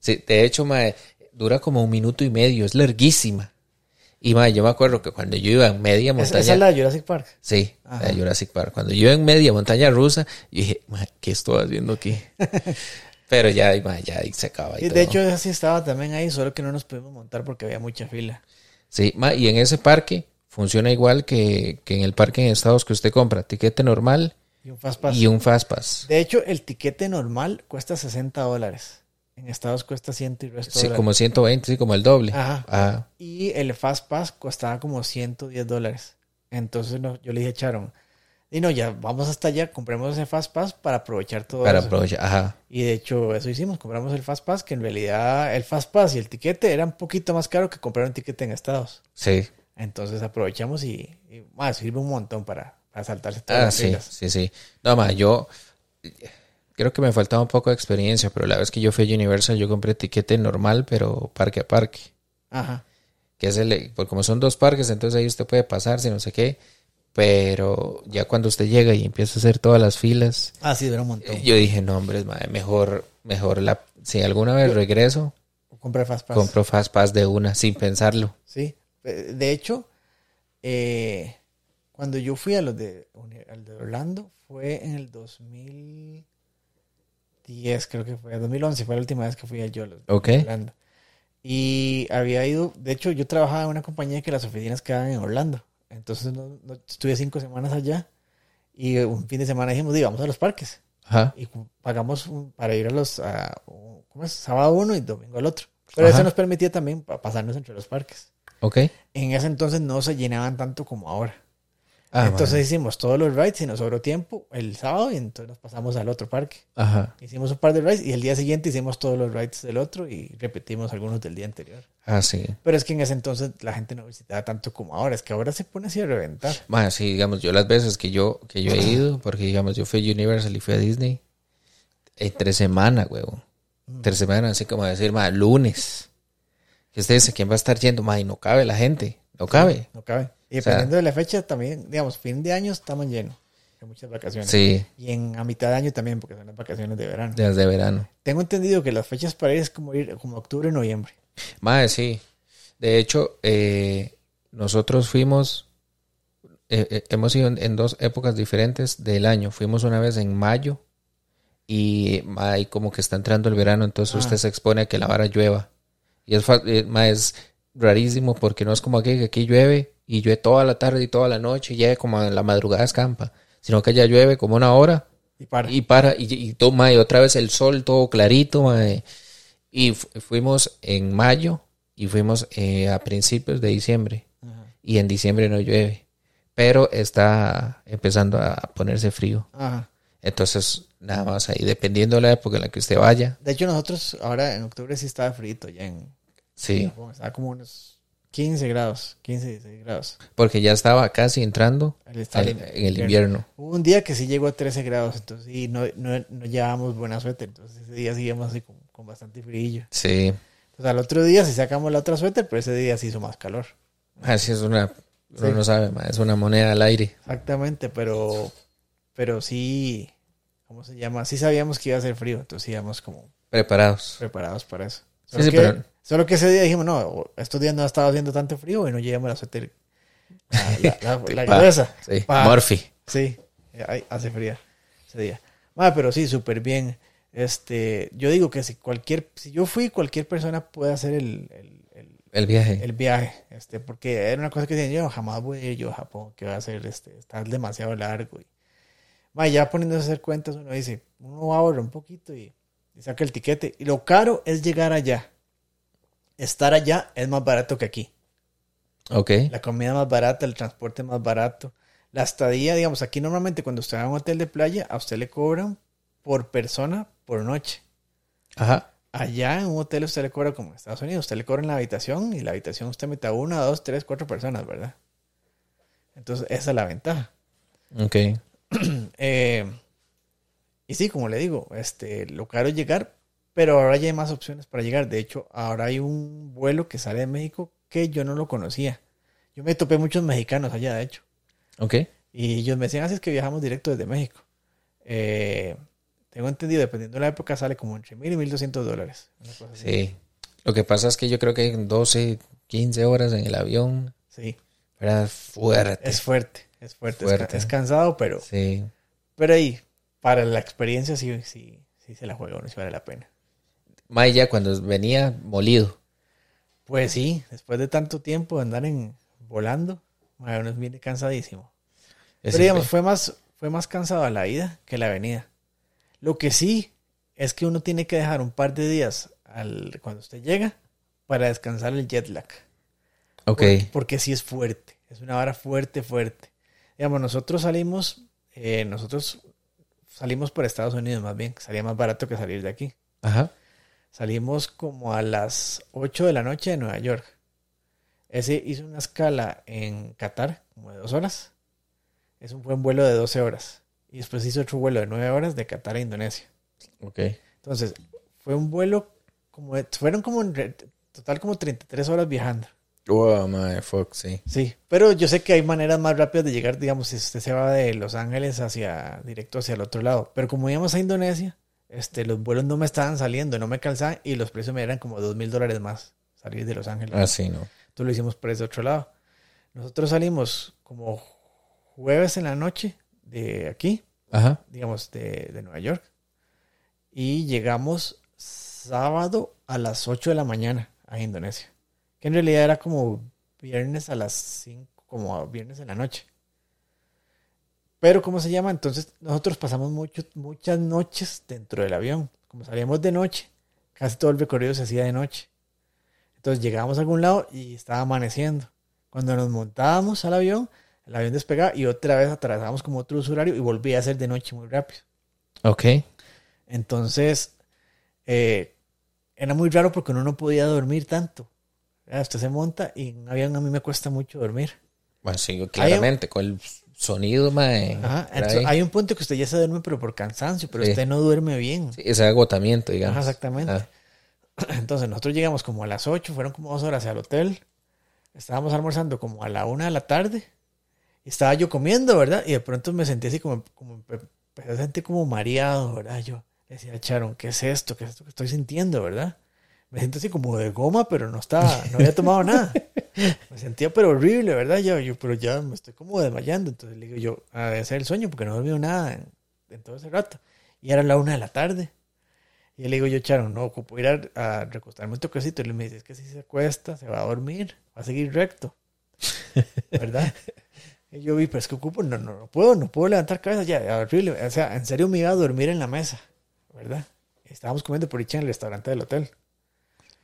Sí, de hecho, mae, dura como un minuto y medio, es larguísima. Y mae, yo me acuerdo que cuando yo iba en media montaña. esa es la de Jurassic Park. Sí, Ajá. la de Jurassic Park. Cuando yo iba en media montaña rusa, yo dije, "Mae, ¿qué estoy haciendo aquí? Pero ya, mae, ya se acaba. Y Y todo. de hecho esa sí estaba también ahí, solo que no nos pudimos montar porque había mucha fila. Sí, mae, y en ese parque funciona igual que, que en el parque en Estados que usted compra tiquete normal Y un Fast Pass. y un Fast Pass. De hecho, el tiquete normal cuesta 60 dólares. En Estados cuesta 100 y resto Sí, dólares. como 120, sí, como el doble. Ajá. Ah, Y el Fast Pass costaba como 110 dólares. Entonces no, yo le dije a Charon, y no, ya vamos hasta allá, compremos ese Fast Pass para aprovechar todo para eso. aprovechar. Ajá. Y de hecho eso hicimos, compramos el Fast Pass, que en realidad el Fast Pass y el tiquete era un poquito más caro que comprar un tiquete en Estados. Sí. Entonces aprovechamos y, y más, sirve un montón para, para saltarse todas Ah, las sí, sí, sí. No, ma, yo creo que me faltaba un poco de experiencia, pero la vez que yo fui a Universal, yo compré tiquete normal, pero parque a parque. Ajá. Que es el, porque como son dos parques, entonces ahí usted puede pasarse, no sé qué. Pero ya cuando usted llega y empieza a hacer todas las filas, Ah, sí, dura un montón. yo dije, no, hombre, ma, mejor, mejor la, si alguna vez regreso, Comprar Fast Pass. compro Fast Pass de una, sin pensarlo. Sí. Eh, De hecho, eh, cuando yo fui a los de, al de Orlando, fue en el 2010, creo que fue. 2011 fue la última vez que fui a yo a los de Ok. Orlando. Y había ido, de hecho, yo trabajaba en una compañía que las oficinas quedaban en Orlando. Entonces no- no- estuve cinco semanas allá. Y un fin de semana dijimos, "Di, vamos a los parques. Ajá. Y pagamos un- para ir a los, a, ¿cómo es? Sábado uno y domingo al otro. Pero Ajá. eso nos permitía también pa- pasarnos entre los parques. Ok. En ese entonces no se llenaban tanto como ahora. Ah, entonces hicimos todos los rides y nos sobró tiempo el sábado y entonces nos pasamos al otro parque. Ajá. Hicimos un par de rides y el día siguiente hicimos todos los rides del otro y repetimos algunos del día anterior. Ah, sí. Pero es que en ese entonces la gente no visitaba tanto como ahora. Es que ahora se pone así a reventar. Bueno, sí, digamos, yo las veces que yo, que yo he ido, porque digamos, yo fui a Universal y fui a Disney, entre semana, huevo. Entre semana, así como decir, ma, lunes. Que usted dice, ¿quién va a estar yendo? Ma, y no cabe la gente, no cabe. No cabe. Y O sea- dependiendo de la fecha también, digamos, fin de año estamos llenos. Hay muchas vacaciones. Sí, Y en a mitad de año también, porque son las vacaciones de verano. desde verano. Tengo entendido que las fechas para ir es como ir como octubre, noviembre. Madre, sí. De hecho, eh, nosotros fuimos, eh, eh, hemos ido en, en dos épocas diferentes del año. Fuimos una vez en mayo y ma, y como que está entrando el verano, entonces Ah. usted se expone a que la vara llueva. Y es, eh, es rarísimo porque no es como aquí, que aquí llueve y llueve toda la tarde y toda la noche y ya como en la madrugada escampa, sino que ya llueve como una hora Y para. y para, y, y toma, y otra vez el sol todo clarito. Y fu- fuimos en mayo y fuimos eh, a principios de diciembre. Ajá. Y en diciembre no llueve. Pero está empezando a ponerse frío. Ajá. Entonces, nada más ahí, dependiendo de la época en la que usted vaya. De hecho, nosotros ahora en octubre sí estaba frito ya en Sí, Japón. Estaba como unos 15 grados, 15, 16 grados. porque ya estaba casi entrando en, el invierno. Hubo un día que sí llegó a 13 grados, entonces sí, no, no, no llevábamos buena suéter. Entonces ese día sí íbamos así con, con bastante frío. Sí, Entonces al otro día sí sacamos la otra suéter, pero ese día sí hizo más calor. así es una, Uno no sabe, es una moneda al aire. Exactamente, pero, pero sí, ¿cómo se llama? Sí sabíamos que iba a ser frío, entonces íbamos como Preparados. preparados para eso. Sí, sí, que, pero- solo que ese día dijimos, no, estos días no ha estado haciendo tanto frío y no llevamos la suéter. La, la, la- la Pa. gruesa. Sí, Pa. Murphy. Sí, ay, hace fría ese día. Ah, pero sí, súper bien. Este, yo digo que si cualquier, si yo fui, cualquier persona puede hacer el, el, el- El viaje. el viaje, este, porque era una cosa que decía yo, jamás voy a ir yo a Japón, que va a ser, este, estar demasiado largo. Y, Ma, ya poniéndose a hacer cuentas, uno dice, uno ahorra un poquito y, y saca el tiquete. Y lo caro es llegar allá. Estar allá es más barato que aquí. Ok. La comida más barata, el transporte más barato. La estadía, digamos, aquí normalmente cuando usted va a un hotel de playa, a usted le cobran por persona por noche. Ajá. Allá en un hotel usted le cobra como en Estados Unidos, usted le cobra en la habitación y la habitación usted mete a una, dos, tres, cuatro personas, ¿verdad? Entonces esa es la ventaja. Ok. Eh, y sí, como le digo, este, lo caro es llegar, pero ahora ya hay más opciones para llegar. De hecho, ahora hay un vuelo que sale de México que yo no lo conocía. Yo me topé muchos mexicanos allá, de hecho. Ok. Y ellos me decían, así es que viajamos directo desde México. Eh, tengo entendido, dependiendo de la época, sale como entre mil y mil doscientos dólares. Sí. Lo que pasa es que yo creo que en 12, 15 horas en el avión Sí, era fuerte. es fuerte, es fuerte. es Fuerte. ca- Es, cansado, pero, Sí. pero ahí, para la experiencia sí, sí, sí se la juega uno, sí vale la pena. Mae ya cuando venía molido. Pues sí, después de tanto tiempo de andar en volando, mae, uno viene cansadísimo. Pero digamos, fue- más, fue más cansado a la ida que la venida. Lo que sí es que uno tiene que dejar un par de días al, cuando usted llega para descansar el jet lag. Ok. Porque, porque sí es fuerte. Es una vara fuerte, fuerte. Digamos, nosotros salimos, eh, nosotros salimos por Estados Unidos más bien. Salía más barato que salir de aquí. Ajá. Salimos como a las 8 de la noche de Nueva York. Ese hizo una escala en Qatar, como de dos horas. Es un buen vuelo de 12 horas. Y después hizo otro vuelo de 9 horas de Qatar a Indonesia. Ok. Entonces, fue un vuelo como de- fueron como en total como 33 horas viajando. Wow, mae, fuck, sí. Sí, pero yo sé que hay maneras más rápidas de llegar, digamos, si usted se va de Los Ángeles hacia directo hacia el otro lado. Pero como íbamos a Indonesia, este, los vuelos no me estaban saliendo, no me calzaban y los precios me eran como dos mil dólares más salir de Los Ángeles. Ah, sí, no. Entonces lo hicimos por ese otro lado. Nosotros salimos como jueves en la noche de aquí, Ajá. digamos, de, de Nueva York. Y llegamos sábado a las 8 de la mañana a Indonesia. Que en realidad era como viernes a las 5, como viernes en la noche. Pero, ¿cómo se llama? Entonces, nosotros pasamos mucho, muchas noches dentro del avión. Como salíamos de noche, casi todo el recorrido se hacía de noche. Entonces, llegábamos a algún lado y estaba amaneciendo. Cuando nos montábamos al avión, el avión despegaba y otra vez atravesábamos como otro horario y volvía a ser de noche muy rápido. Ok. Entonces, eh, era muy raro porque uno no podía dormir tanto. Ya, Usted se monta y en un avión a mí me cuesta mucho dormir. Bueno, sí, claramente, con el sonido, mae. Ajá, entonces, hay un punto que usted ya se duerme, pero por cansancio, pero Sí. usted no duerme bien. Sí, ese agotamiento, digamos. Ajá, exactamente. Ah, Entonces, nosotros llegamos como a las 8, fueron como dos horas al hotel. Estábamos almorzando como a la una de la tarde. Estaba yo comiendo, ¿verdad? Y de pronto me sentí así como, como empecé a sentir como mareado, ¿verdad? Yo decía Charon, ¿qué es esto? ¿Qué es esto que estoy sintiendo, verdad? Me siento así como de goma, pero no estaba, no había tomado nada. Me sentía pero horrible, ¿verdad? Yo, yo, pero ya me estoy como desmayando. Entonces le digo yo, ah, debe ser el sueño porque no he dormido nada en, en todo ese rato. Y era la una de la tarde. Y le digo yo, Charon, no, ocupo ir a, a recostarme un toquecito. Y él me dice, es que si se acuesta, se va a dormir, va a seguir recto. ¿Verdad? y yo vi, pero es que ocupo, no, no, no puedo, no puedo levantar cabeza ya, horrible. O sea, en serio me iba a dormir en la mesa, ¿verdad? Estábamos comiendo por en el restaurante del hotel.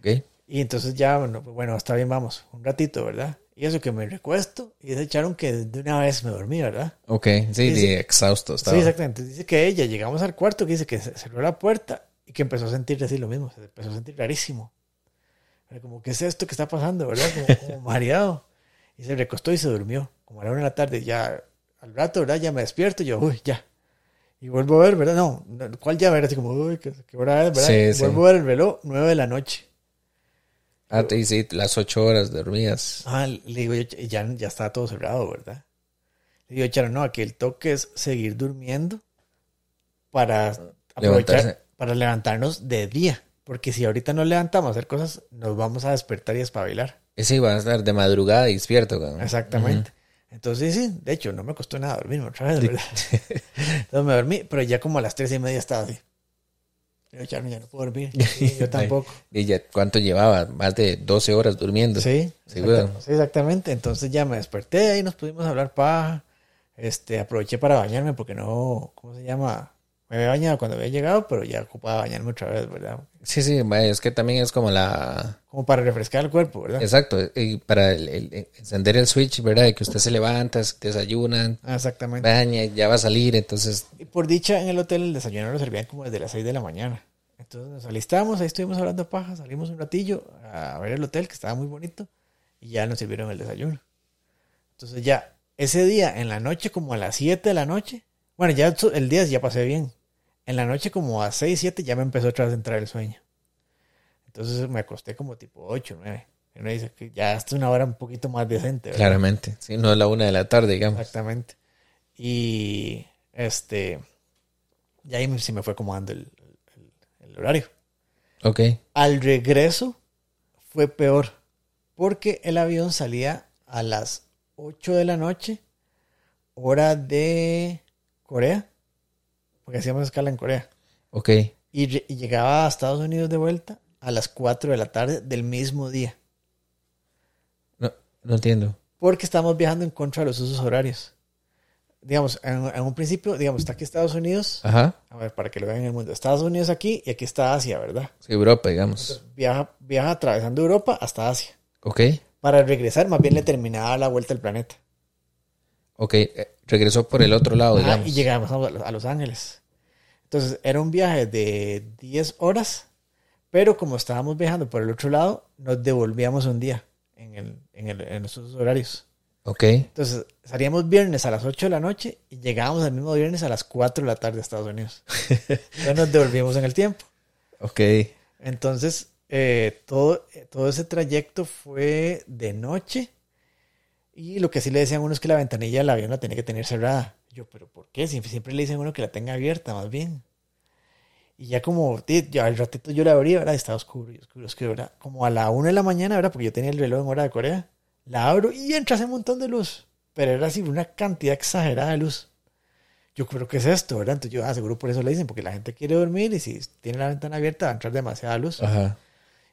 ok. Y entonces ya, bueno, pues, bueno, está bien, vamos, un ratito, ¿verdad? Y eso que me recuesto y se echaron que de una vez me dormí, ¿verdad? Ok, sí, de exhausto estaba. Sí, exactamente. Dice que ella, llegamos al cuarto, que dice que se cerró la puerta y que empezó a sentir así lo mismo, se empezó a sentir rarísimo. Era como, ¿qué es esto que está pasando, verdad? Como, como mareado. Y se recostó y se durmió, como a la una de la tarde. Ya al rato, ¿verdad? Ya me despierto y yo, uy, ya. Y vuelvo a ver, ¿verdad? No, ¿cuál ya ver? Así como, uy, ¿qué, hora es, verdad? Sí, sí. vuelvo a ver el reloj, nueve de la noche. Ah, te sí, las ocho horas dormidas. Ah, le digo, yo, ya, ya estaba todo cerrado, ¿verdad? Le digo, Charo, no, aquí el toque es seguir durmiendo para aprovechar, Levantarse. para levantarnos de día. Porque si ahorita nos levantamos a hacer cosas, nos vamos a despertar y espabilar. Ese iba a estar de madrugada despierto, cabrón. Exactamente. Entonces, sí, de hecho, no me costó nada dormirme otra vez, ¿verdad? Entonces me dormí, pero ya como a las tres y media estaba así. Yo, ya no puedo dormir. Yo tampoco. ¿Y ya cuánto llevaba? Más de 12 horas durmiendo. Sí, weón. sí, exactamente. Entonces ya me desperté y nos pudimos hablar paja. Este, aproveché para bañarme porque no, ¿cómo se llama? Me había bañado cuando había llegado, pero ya ocupaba bañarme otra vez, ¿verdad? Sí, sí, es que también es como la... Como para refrescar el cuerpo, ¿verdad? Exacto, y para el- el- el encender el switch, ¿verdad? De que usted se levanta, desayunan, Ah, exactamente. baña, ya va a salir, entonces... Y por dicha, en el hotel el desayuno lo servían como desde las 6 de la mañana. Entonces nos alistamos, ahí estuvimos hablando paja, salimos un ratillo a ver el hotel, que estaba muy bonito, y ya nos sirvieron el desayuno. Entonces ya, ese día, en la noche, como a las 7 de la noche, bueno, ya el día ya pasé bien. En la noche, como a 6, 7, ya me empezó otra vez a entrar el sueño. Entonces me acosté como tipo 8, 9. Y uno dice que ya hasta una hora un poquito más decente, ¿verdad? Claramente, sí, no es la una de la tarde, digamos. Exactamente. Y este, y ahí se me fue acomodando el, el- el horario. Ok, Al regreso fue peor, porque el avión salía a las 8 de la noche, hora de Corea, porque hacíamos escala en Corea, ok, y, llegaba a Estados Unidos de vuelta a las 4 de la tarde del mismo día, no, no entiendo. porque estamos viajando en contra de los usos horarios. Digamos, en, en un principio, digamos, está aquí Estados Unidos, Ajá, A ver, para que lo vean en el mundo. Estados Unidos aquí y aquí está Asia, ¿verdad? sí, Europa, digamos. Viaja, viaja atravesando Europa hasta Asia. Ok, Para regresar, más bien le terminaba la vuelta al planeta. ok, eh, regresó por el otro lado, Ah, digamos. y llegamos a, Los Ángeles. Entonces, era un viaje de 10 horas, pero como estábamos viajando por el otro lado, nos devolvíamos un día en, el, en, el, en esos horarios. Ok, Entonces, salíamos viernes a las 8 de la noche y llegábamos el mismo viernes a las 4 de la tarde a Estados Unidos. Entonces, nos devolvíamos en el tiempo. ok, Entonces, eh, todo, todo ese trayecto fue de noche. Y lo que sí le decían a uno es que la ventanilla del avión la tenía que tener cerrada. Yo, pero ¿por qué? Siempre, siempre le dicen a uno que la tenga abierta, más bien. Y ya como, ya al ratito yo la abrí, ¿verdad? Estaba oscuro, y oscuro, oscuro, ¿verdad? Como a la una de la mañana, ¿verdad? Porque yo tenía el reloj en hora de Corea. La abro y entra ese montón de luz. Pero era así una cantidad exagerada de luz. Yo creo que es esto, ¿verdad? Entonces yo, ah, seguro por eso le dicen, porque la gente quiere dormir y si tiene la ventana abierta va a entrar demasiada luz. ajá,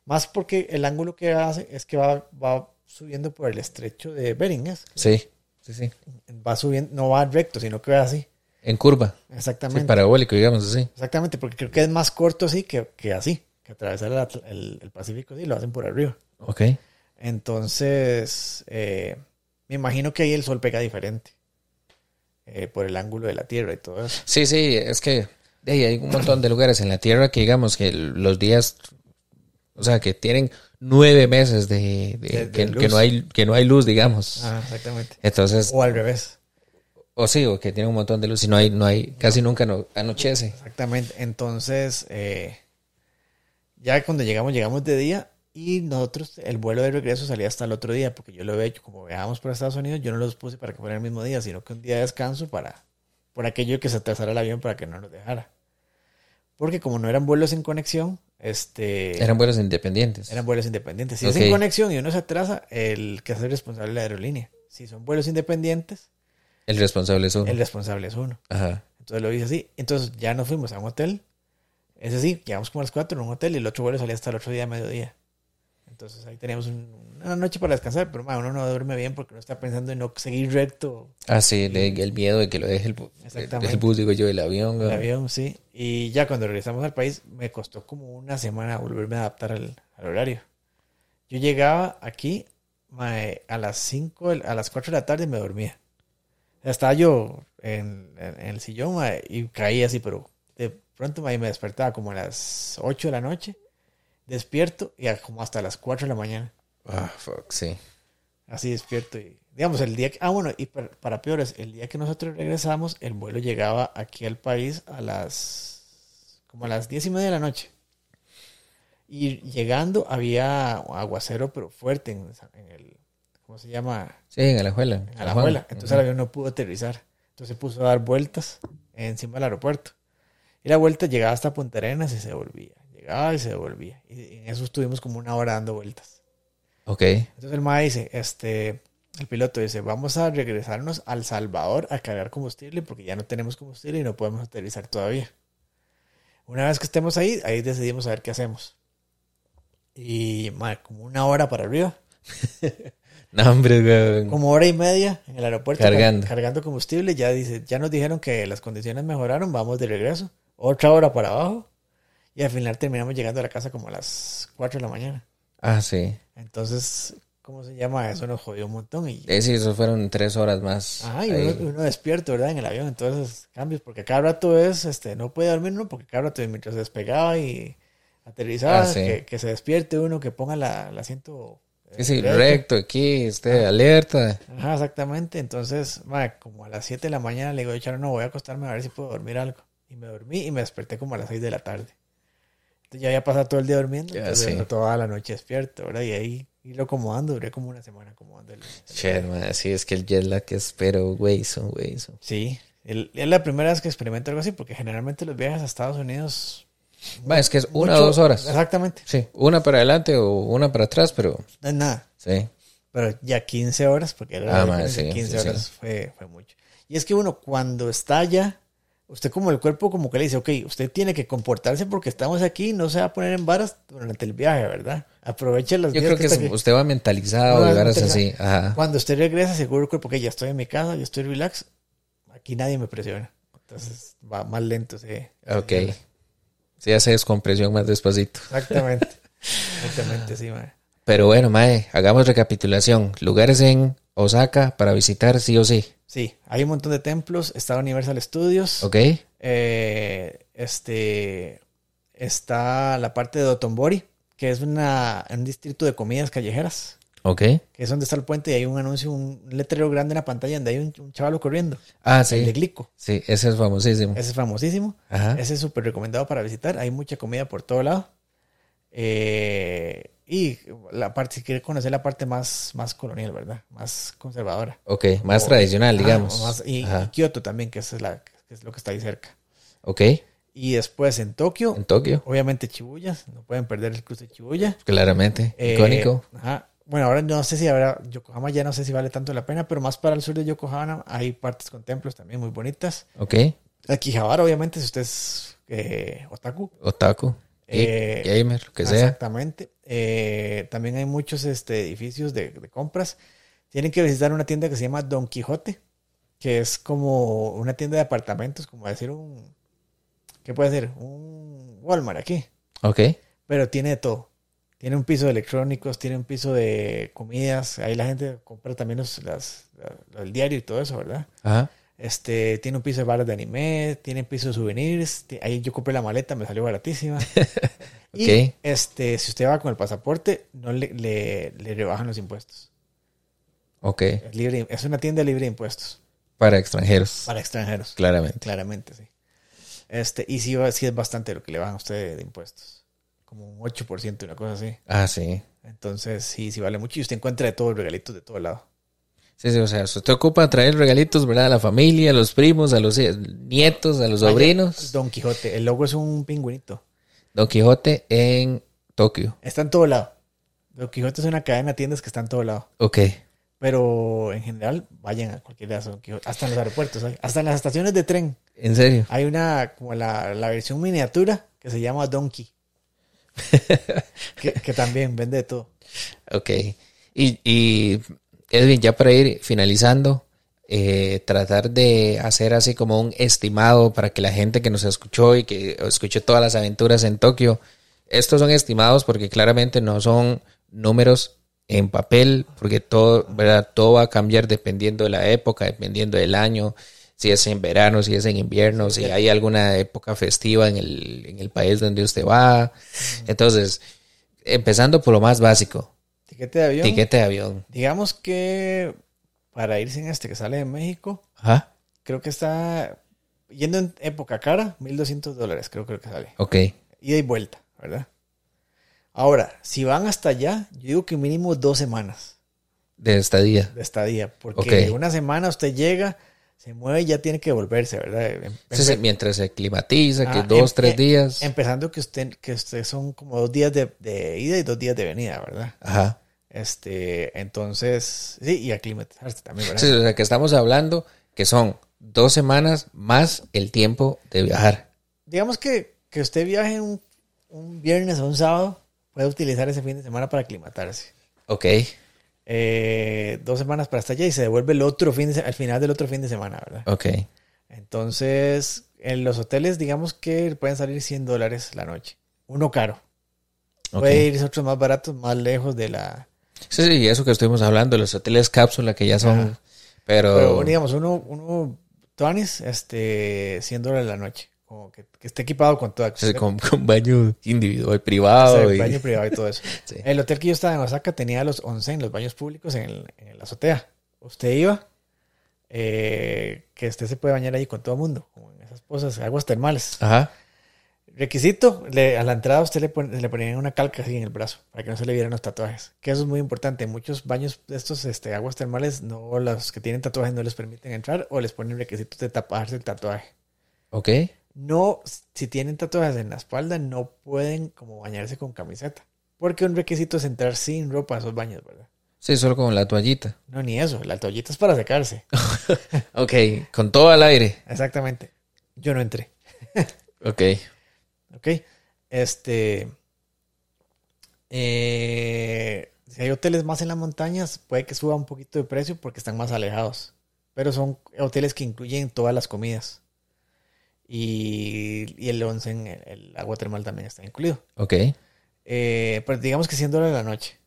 Más porque el ángulo que hace es que va, va subiendo por el estrecho de Bering, ¿es? sí, sí, sí. Va subiendo, no va recto, sino que va así. En curva, sí, Exactamente. parabólico, digamos así. Exactamente, porque creo que es más corto así que, que así, que atravesar el, el- el Pacífico así, lo hacen por arriba. Ok, Entonces, eh, me imagino que ahí el sol pega diferente. eh, por el ángulo de la Tierra y todo eso. Sí, sí, es que de ahí hay un montón de lugares en la Tierra que digamos que los días, o sea, que tienen nueve meses de, de- De- de que, no hay que no hay luz, digamos. Ah, exactamente. Entonces, O al revés. o sí, o que tiene un montón de luz y no hay, no hay, casi nunca no, anochece. Exactamente. Entonces, eh, ya cuando llegamos, llegamos de día y nosotros, el vuelo de regreso salía hasta el otro día, porque yo lo había hecho, como viajábamos por Estados Unidos, yo no los puse para que fuera el mismo día, sino que un día de descanso para, por aquello que se atrasara el avión para que no nos dejara. Porque como no eran vuelos sin conexión, este, Eran vuelos independientes. eran vuelos independientes. Si es sin conexión y uno se atrasa, el que es el responsable de la aerolínea. Si son vuelos independientes, El responsable es uno. el responsable es uno. Ajá. Entonces lo hice así. Entonces ya nos fuimos a un hotel. Ese sí, llegamos como a las 4 en un hotel y el otro vuelo salía hasta el otro día a mediodía. Entonces ahí teníamos un- una noche para descansar, pero ma, uno no duerme bien porque uno está pensando en no seguir recto Ah, sí, de- el miedo de que lo deje el, Exactamente. el bus, digo yo, el avión. el avión, sí. Y ya cuando regresamos al país me costó como una semana volverme a adaptar al, al horario. Yo llegaba aquí a las 5, a las 4 de la tarde y me dormía. Estaba yo en, en- en el sillón y caí así, pero de pronto me despertaba como a las 8 de la noche, despierto y como hasta las 4 de la mañana. Ah, fuck, sí. Así despierto y digamos el día que, ah bueno y para, para peores el día que nosotros regresamos el vuelo llegaba aquí al país a las como a las diez y media de la noche Y llegando había aguacero, pero fuerte en, en el, ¿cómo se llama? Sí, en Alajuela. En Alajuela. Entonces el avión no pudo aterrizar. Entonces se puso a dar vueltas encima del aeropuerto. Y la vuelta llegaba hasta Punta Arenas y se volvía. Llegaba y se devolvía. Y en eso estuvimos como una hora dando vueltas. Ok. Entonces el MAE dice, este, el piloto dice, vamos a regresarnos al Salvador a cargar combustible porque ya no tenemos combustible y no podemos aterrizar todavía. Una vez que estemos ahí, ahí decidimos a ver qué hacemos. Y mae, como una hora para arriba. no, hombre, güey. Como hora y media en el aeropuerto Cargando. cargando combustible. Ya dice, ya nos dijeron que las condiciones mejoraron, vamos de regreso. Otra hora para abajo. Y al final terminamos llegando a la casa como a las 4 de la mañana. Ah, sí. Entonces, ¿cómo se llama? Eso nos jodió un montón. Y, Eh, sí, eso fueron tres horas más. Ajá, y uno, uno despierto, ¿verdad? En el avión, entonces cambios, porque cada rato es, este, no puede dormir uno, porque cada rato mientras se despegaba y aterrizaba, Ah, sí. que, que se despierte uno, que ponga la, el asiento. eh, Sí, sí, recto aquí, esté alerta. Ajá, exactamente. Entonces, ma, como a las 7 de la mañana le digo, Charo, no, voy a acostarme a ver si puedo dormir algo. Y me dormí y me desperté como a las 6 de la tarde. Ya había pasado todo el día durmiendo, Ya, entonces sí. toda la noche despierto, ¿verdad? Y ahí irlo acomodando, duré como una semana acomodando el... Shit, man, sí, es que el jet lag es pero güey, son güey, son. Sí, el- es la primera vez que experimento algo así, porque generalmente los viajes a Estados Unidos... Es que es una mucho- o dos horas. Exactamente, Sí, una para adelante o una para atrás, pero no es nada. sí. Pero ya 15 horas, porque era Ah, la ma, diferencia, sí, 15 sí, horas sí. Fue, fue mucho. Y es que uno cuando está allá, usted como el cuerpo como que le dice, ok, usted tiene que comportarse porque estamos aquí, no se va a poner en varas durante el viaje, ¿verdad? Aproveche los Yo creo que usted va mentalizado, y varas así. Ajá. Cuando usted regresa, seguro el cuerpo que ya estoy en mi casa, yo estoy relax, aquí nadie me presiona. Entonces va más lento. Sí, Ok. Sí, hace descompresión más despacito. Exactamente. Exactamente, sí, mae. Pero bueno, Mae, hagamos recapitulación. Lugares en Osaka para visitar sí o sí. Sí, hay un montón de templos. Está Universal Studios. ¿Ok? Eh, este está la parte de Dotonbori, que es una, un distrito de comidas callejeras, ¿Ok? que es donde está el puente y hay un anuncio, un letrero grande en la pantalla donde hay un, un chavalo corriendo, Ah, el de sí. Glico. Sí, ese es famosísimo. Ese es famosísimo. Ajá. Ese es súper recomendado para visitar. Hay mucha comida por todo lado. Eh, y la parte, si quiere conocer la parte más, más colonial, ¿verdad? Más conservadora. Ok, más O- tradicional, digamos. más- y. Kioto también, que, esa es la, que es lo que está ahí cerca. Ok, Y después en Tokio, en Tokio, obviamente Shibuya, no pueden perder el cruce de Shibuya. claramente. Eh, Icónico. Ajá. Bueno, ahora no sé si habrá, Yokohama ya no sé si vale tanto la pena, pero más para el sur de Yokohama hay partes con templos también muy bonitas. Ok, Akihabara, obviamente, si usted es eh, otaku. otaku. Eh, gamer, lo que sea. Exactamente. Eh, también hay muchos este, edificios de, de compras. Tienen que visitar una tienda que se llama Don Quijote, que es como una tienda de apartamentos, como decir un... ¿Qué puede ser? Un Walmart aquí. Ok, Pero tiene de todo. Tiene un piso de electrónicos, tiene un piso de comidas. Ahí la gente compra también los, las, la- el diario y todo eso, ¿verdad? ajá. Este, tiene un piso de bares de anime, tiene piso de souvenirs. Ahí yo compré la maleta, me salió baratísima. Y este, si usted va con el pasaporte, no le, le, le rebajan los impuestos. Ok, Es, libre, es una tienda libre de impuestos para extranjeros. para extranjeros. Claramente. Claramente, sí. Este, y sí, sí es bastante lo que le bajan a usted de impuestos. Como un 8%, una cosa así. Ah, sí. Entonces, sí, sí vale mucho. Y usted encuentra de todos regalitos de todo lado. Sí, sí, o sea, usted ocupa traer regalitos, ¿verdad? A la familia, a los primos, a los eh, nietos, a los sobrinos. Don Quijote. El logo es un pingüinito. Don Quijote en Tokio. Está en todo lado. Don Quijote es una cadena de tiendas que está en todo lado. Ok. Pero en general, vayan a cualquier lado. Don Quijote. Hasta en los aeropuertos. ¿sabes? Hasta en las estaciones de tren. ¿En serio? Hay una, como la, la versión miniatura que se llama Donkey. que, que también vende de todo. Ok. Y, y Edwin, ya para ir finalizando, eh, tratar de hacer así como un estimado para que la gente que nos escuchó y que escuchó todas las aventuras en Tokio, estos son estimados porque claramente no son números en papel, porque todo, ¿verdad? todo va a cambiar dependiendo de la época, dependiendo del año, si es en verano, si es en invierno, si hay alguna época festiva en el, en el país donde usted va. Entonces, empezando por lo más básico, Tiquete de avión. tiquete de avión. Digamos que para irse en este que sale de México, Ajá. creo que está yendo en época cara, 1200 dólares, creo, creo que sale. Ok. Ida y vuelta, ¿verdad? Ahora, si van hasta allá, yo digo que mínimo dos semanas De estadía. de estadía, porque una semana usted llega, se mueve y ya tiene que volverse, ¿verdad? Em- sí, mientras se climatiza, que Ah, dos, em- tres em- días. Empezando que usted, que usted son como dos días de, de ida y dos días de venida, ¿verdad? Ajá. Este, entonces, sí, y aclimatizarse también, ¿verdad? Sí, o sea, que estamos hablando que son dos semanas más el tiempo de viajar. Digamos que, que usted viaje un, un viernes o un sábado, puede utilizar ese fin de semana para aclimatarse. Ok. Eh, dos semanas para hasta allá y se devuelve el otro fin de al final del otro fin de semana, ¿verdad? Ok. Entonces, en los hoteles, digamos que pueden salir 100 dólares la noche. Uno caro. ok. Puede irse otros más baratos, más lejos de la... Sí, sí, eso que estuvimos hablando, los hoteles cápsula que ya son. Ajá. Pero, Pero digamos, uno, uno, Tuanis, este, 100 dólares la noche. Como que, que esté equipado con todo. sí, con, con baño individual, privado. Y- baño privado y todo eso. Sí. El hotel que yo estaba en Osaka tenía los onsen, los baños públicos en, el- en la azotea. Usted iba, eh, que usted se puede bañar ahí con todo el mundo, como en esas cosas, aguas termales. Ajá. Requisito, le- a la entrada usted le, pon- le ponían una calca así en el brazo, para que no se le vieran los tatuajes. Que eso es muy importante. Muchos baños de estos este, aguas termales, no los que tienen tatuajes no les permiten entrar o les ponen requisitos de taparse el tatuaje. Ok. No, si tienen tatuajes en la espalda, no pueden como bañarse con camiseta. Porque un requisito es entrar sin ropa a esos baños, ¿verdad? Sí, solo con la toallita. No, ni eso. La toallita es para secarse. Ok. Con todo al aire. Exactamente. Yo no entré. Ok. ¿Ok? Este. eh, si hay hoteles más en las montañas, puede que suba un poquito de precio porque están más alejados. Pero son hoteles que incluyen todas las comidas. Y, y el onsen, el, el agua termal también está incluido. Ok. Eh, pero digamos que 100 dólares la noche.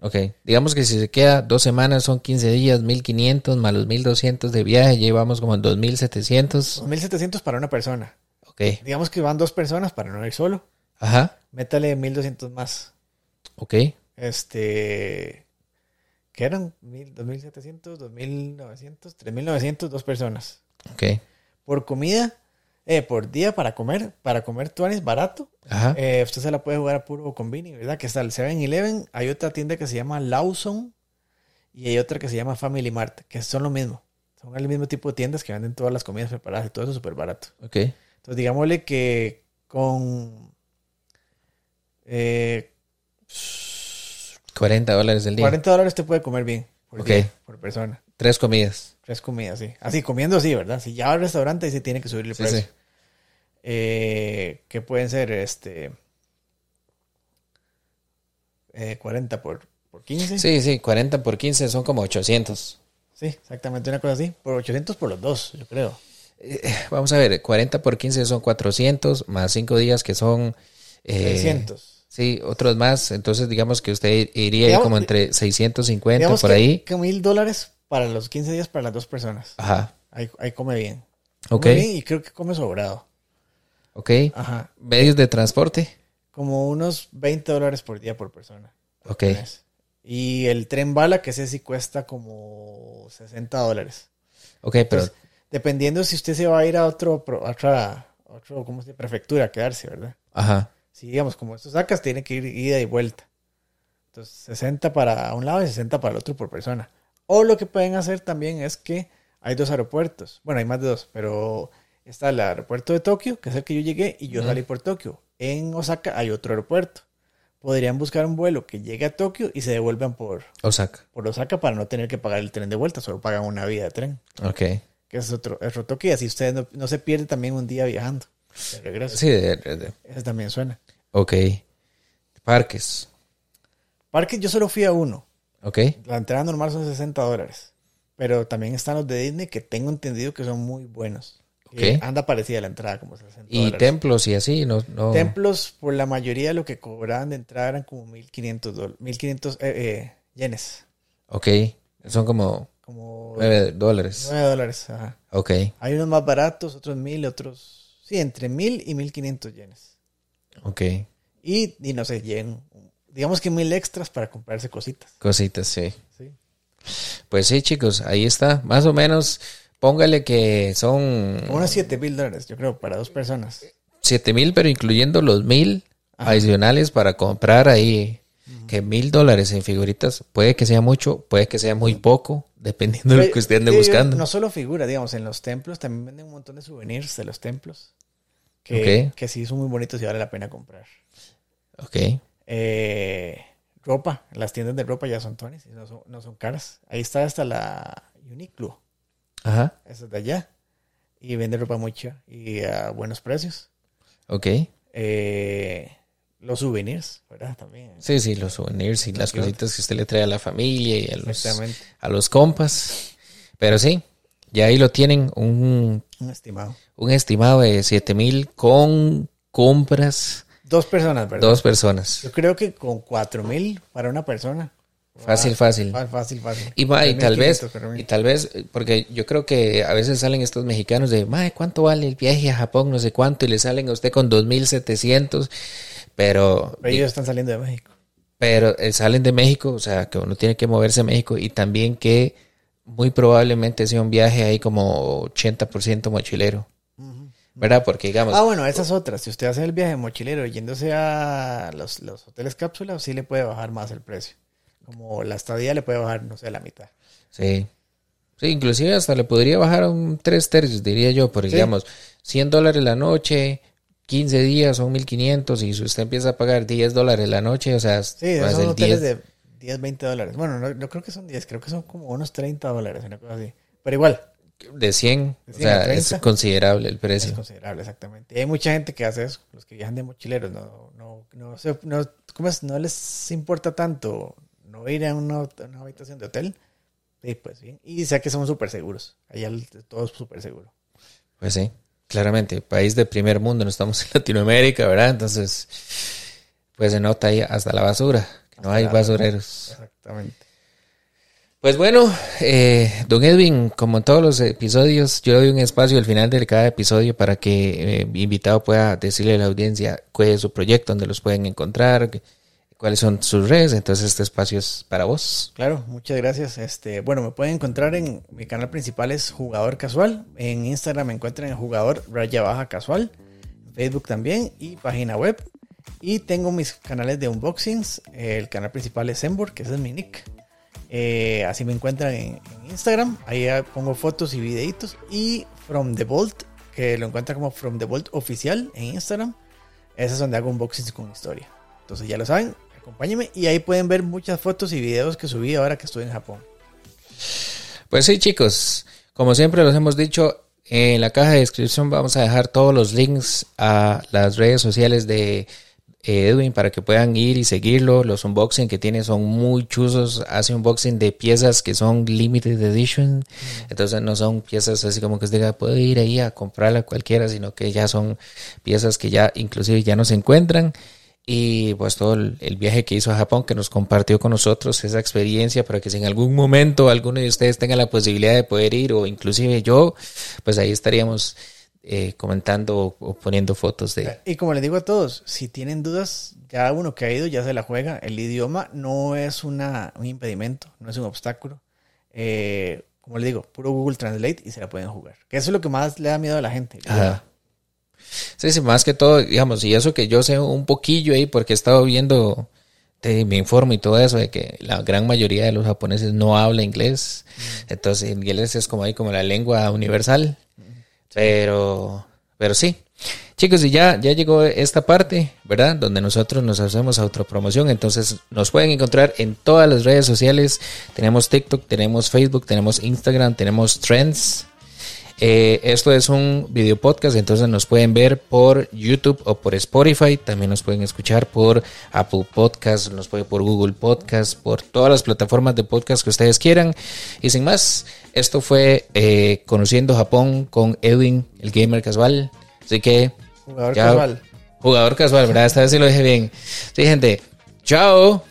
Ok. Digamos que si se queda dos semanas son 15 días, 1500 más los 1200 de viaje, llevamos como 2700. 2.700 para una persona. Ok. Digamos que van dos personas para no ir solo. Ajá. Métale 1.200 más. Ok. Este. ¿Qué eran? Mil- 2.700, 2.900, 3.900, dos personas. Ok. Por comida, eh, por día para comer, para comer tuanes barato. Ajá. eh, usted se la puede jugar a puro convini, ¿verdad? Que está el 7-Eleven. Hay otra tienda que se llama Lawson. Y hay otra que se llama Family Mart, que son lo mismo. Son el mismo tipo de tiendas que venden todas las comidas preparadas y todo eso súper barato. Ok. Entonces, digámosle que con eh, 40 dólares el día. 40 dólares te puede comer bien por, día, por persona. Tres comidas. Tres comidas, sí. Así, comiendo así, ¿verdad? Si ya va al restaurante, ahí sí tiene que subir el Sí, precio. sí. Eh, que pueden ser este eh, 40 por, por 15. Sí, sí, 40 por 15 son como 800. Sí, exactamente una cosa así. Por 800 por los dos, yo creo. Eh, Vamos a ver, 40 por 15 son 400, más 5 días que son... eh, 600. Sí, otros más. Entonces, digamos que usted iría Digamos- como entre 650 Digamos por que, ahí. que mil dólares para los 15 días para las dos personas. Ajá. Ahí, ahí come bien. Ok. Come bien y creo que come sobrado. Ok. Ajá. Medios de transporte. Como unos 20 dólares por día por persona. Ok. Mes. Y el tren bala, que ese sí cuesta como 60 dólares. Ok, pero... Entonces, dependiendo si usted se va a ir a otro, pro- a otra, a otro, ¿cómo se dice? Prefectura a quedarse, ¿verdad? Ajá. Si digamos, como esto sacas, tiene que ir ida y vuelta. Entonces, 60 para un lado y 60 para el otro por persona. O lo que pueden hacer también es que hay dos aeropuertos. Bueno, hay más de dos, pero está el aeropuerto de Tokio, que es el que yo llegué, y yo salí por Tokio. En Osaka hay otro aeropuerto. Podrían buscar un vuelo que llegue a Tokio y se devuelvan por, Osaka. por Osaka para no tener que pagar el tren de vuelta, solo pagan una vía de tren, Ok. que es otro, es otro Tokio, y así usted no, no se pierde también un día viajando. De regreso. Sí, de- de- Ese también suena. ok. Parques. Parques yo solo fui a uno. Ok. La entrada normal son 60 dólares. Pero también están los de Disney que tengo entendido que son muy buenos. Eh, anda parecida la entrada, como 60 Y dólares. templos y así, no... no... Templos, por la mayoría, lo que cobraban de entrada eran como 1500 dólares. 1500 eh, eh, yenes. Ok. Son como Como 9 dólares. 9 dólares. Ajá. Ok. Hay unos más baratos, otros 1000, otros. Sí, entre 1000 y 1500 yenes. Ok. Y, y no sé, yen. Digamos que 1000 extras para comprarse cositas. Cositas, sí. Sí. Pues sí, chicos, ahí está. Más o menos, póngale que son Como unos 7000 dólares, yo creo, para dos personas. 7 mil, pero incluyendo los mil adicionales para comprar ahí que mil dólares en figuritas puede que sea mucho, puede que sea muy poco, dependiendo de lo que usted ande Sí, buscando. No solo figuras, digamos, en los templos también venden un montón de souvenirs de los templos. Que, Ok. que sí son muy bonitos y vale la pena comprar. Ok. Eh, ropa, las tiendas de ropa ya son tones y no son, no son caras. Ahí está hasta la Uniqlo, Ajá. esa es de allá. Y vende ropa mucha y a buenos precios. Ok. Eh, los souvenirs, ¿verdad? También. Sí, sí, los souvenirs y las cositas que usted le trae a la familia y a los, a los compas. Pero sí, ya ahí lo tienen, un, Un estimado. un estimado de 7 mil con compras, Dos personas, ¿verdad? dos personas. Yo creo que con cuatro mil para una persona. Fácil, fácil. Fácil, fácil, fácil. Y, ma, y tal vez, 3.500, pero y tal vez, porque yo creo que a veces salen estos mexicanos de, mae, ¿cuánto vale el viaje a Japón? No sé cuánto, y le salen a usted con 2.700, pero, Pero ellos están saliendo de México. pero eh, salen de México, o sea, que uno tiene que moverse a México, y también que muy probablemente sea un viaje ahí como 80% mochilero, ¿verdad? Porque digamos, Ah, bueno, esas otras. Si usted hace el viaje mochilero yéndose a los, los hoteles cápsula, sí le puede bajar más el precio. Como la estadía le puede bajar, no sé, la mitad. sí. Sí, inclusive hasta le podría bajar a un 3 tercios, diría yo, por Sí. digamos, 100 dólares la noche, 15 días son 1500 y si usted empieza a pagar 10 dólares la noche, o sea, Sí, más son el hoteles 10. de 10, 20 dólares. Bueno, no, no creo que son 10, creo que son como unos 30 dólares, una cosa así. Pero igual, de 100, De o 100 a sea, es 30. considerable el es precio. considerable, exactamente. Y hay mucha gente que hace eso. Los que viajan de mochileros no, no, no, se- no, ¿cómo es? no les importa tanto no ir a una, una habitación de hotel. Sí, pues bien. Y sé que son súper seguros. Allá todo es súper seguro. Pues sí, claramente, país de primer mundo, no estamos en Latinoamérica, ¿verdad? Entonces, pues se nota ahí hasta la basura, que no hay basureros. Exactamente. Pues bueno, eh, don Edwin, como en todos los episodios, yo doy un espacio al final de cada episodio para que eh, mi invitado pueda decirle a la audiencia cuál es su proyecto, dónde los pueden encontrar, cuáles son sus redes. Entonces este espacio es para vos. Claro, muchas gracias. Este, bueno, me pueden encontrar en mi canal principal es Jugador Casual. En Instagram me encuentran en Jugador Raya Baja Casual. Facebook también y página web. Y tengo mis canales de unboxings. El canal principal es Embor, que ese es mi nick. Eh, así me encuentran en, Instagram. Ahí pongo fotos y videitos. Y From the Vault, que lo encuentran como From the Vault oficial en Instagram. Ese es donde hago unboxings con historia. Entonces ya lo saben, acompáñenme. Y ahí pueden ver muchas fotos y videos que subí ahora que estoy en Japón. Pues sí, chicos, como siempre los hemos dicho, en la caja de descripción vamos a dejar todos los links a las redes sociales de eh, Edwin para que puedan ir y seguirlo. Los unboxing que tiene son muy chuzos. Hace unboxing de piezas que son limited edition. Entonces no son piezas así como que usted diga, puede ir ahí a comprarla cualquiera, sino que ya son piezas que ya inclusive ya no se encuentran. Y pues todo el, el viaje que hizo a Japón, que nos compartió con nosotros esa experiencia para que si en algún momento alguno de ustedes tenga la posibilidad de poder ir o inclusive yo, pues ahí estaríamos eh, comentando o, o poniendo fotos de... Y como les digo a todos, si tienen dudas, ya uno que ha ido ya se la juega. El idioma no es una, un impedimento, no es un obstáculo. Eh, como les digo, puro Google Translate y se la pueden jugar. Que eso es lo que más le da miedo a la gente. Ajá. Sí, sí, más que todo, digamos, y eso que yo sé un poquillo ahí, porque he estado viendo, te, me informo y todo eso, de que la gran mayoría de los japoneses no habla inglés. Entonces, inglés es como ahí, como la lengua universal. Pero, pero sí. Chicos, y ya, ya llegó esta parte, ¿verdad? Donde nosotros nos hacemos autopromoción. Entonces, nos pueden encontrar en todas las redes sociales. Tenemos TikTok, tenemos Facebook, tenemos Instagram, tenemos Trends. Eh, esto es un video podcast, entonces nos pueden ver por YouTube o por Spotify. También nos pueden escuchar por Apple Podcast, nos pueden por Google Podcast, por todas las plataformas de podcast que ustedes quieran. Y sin más, esto fue eh, Conociendo Japón con Edwin, el gamer casual. Así que, Jugador casual. jugador casual, ¿verdad? Esta vez sí lo dije bien. Sí, gente. Chao.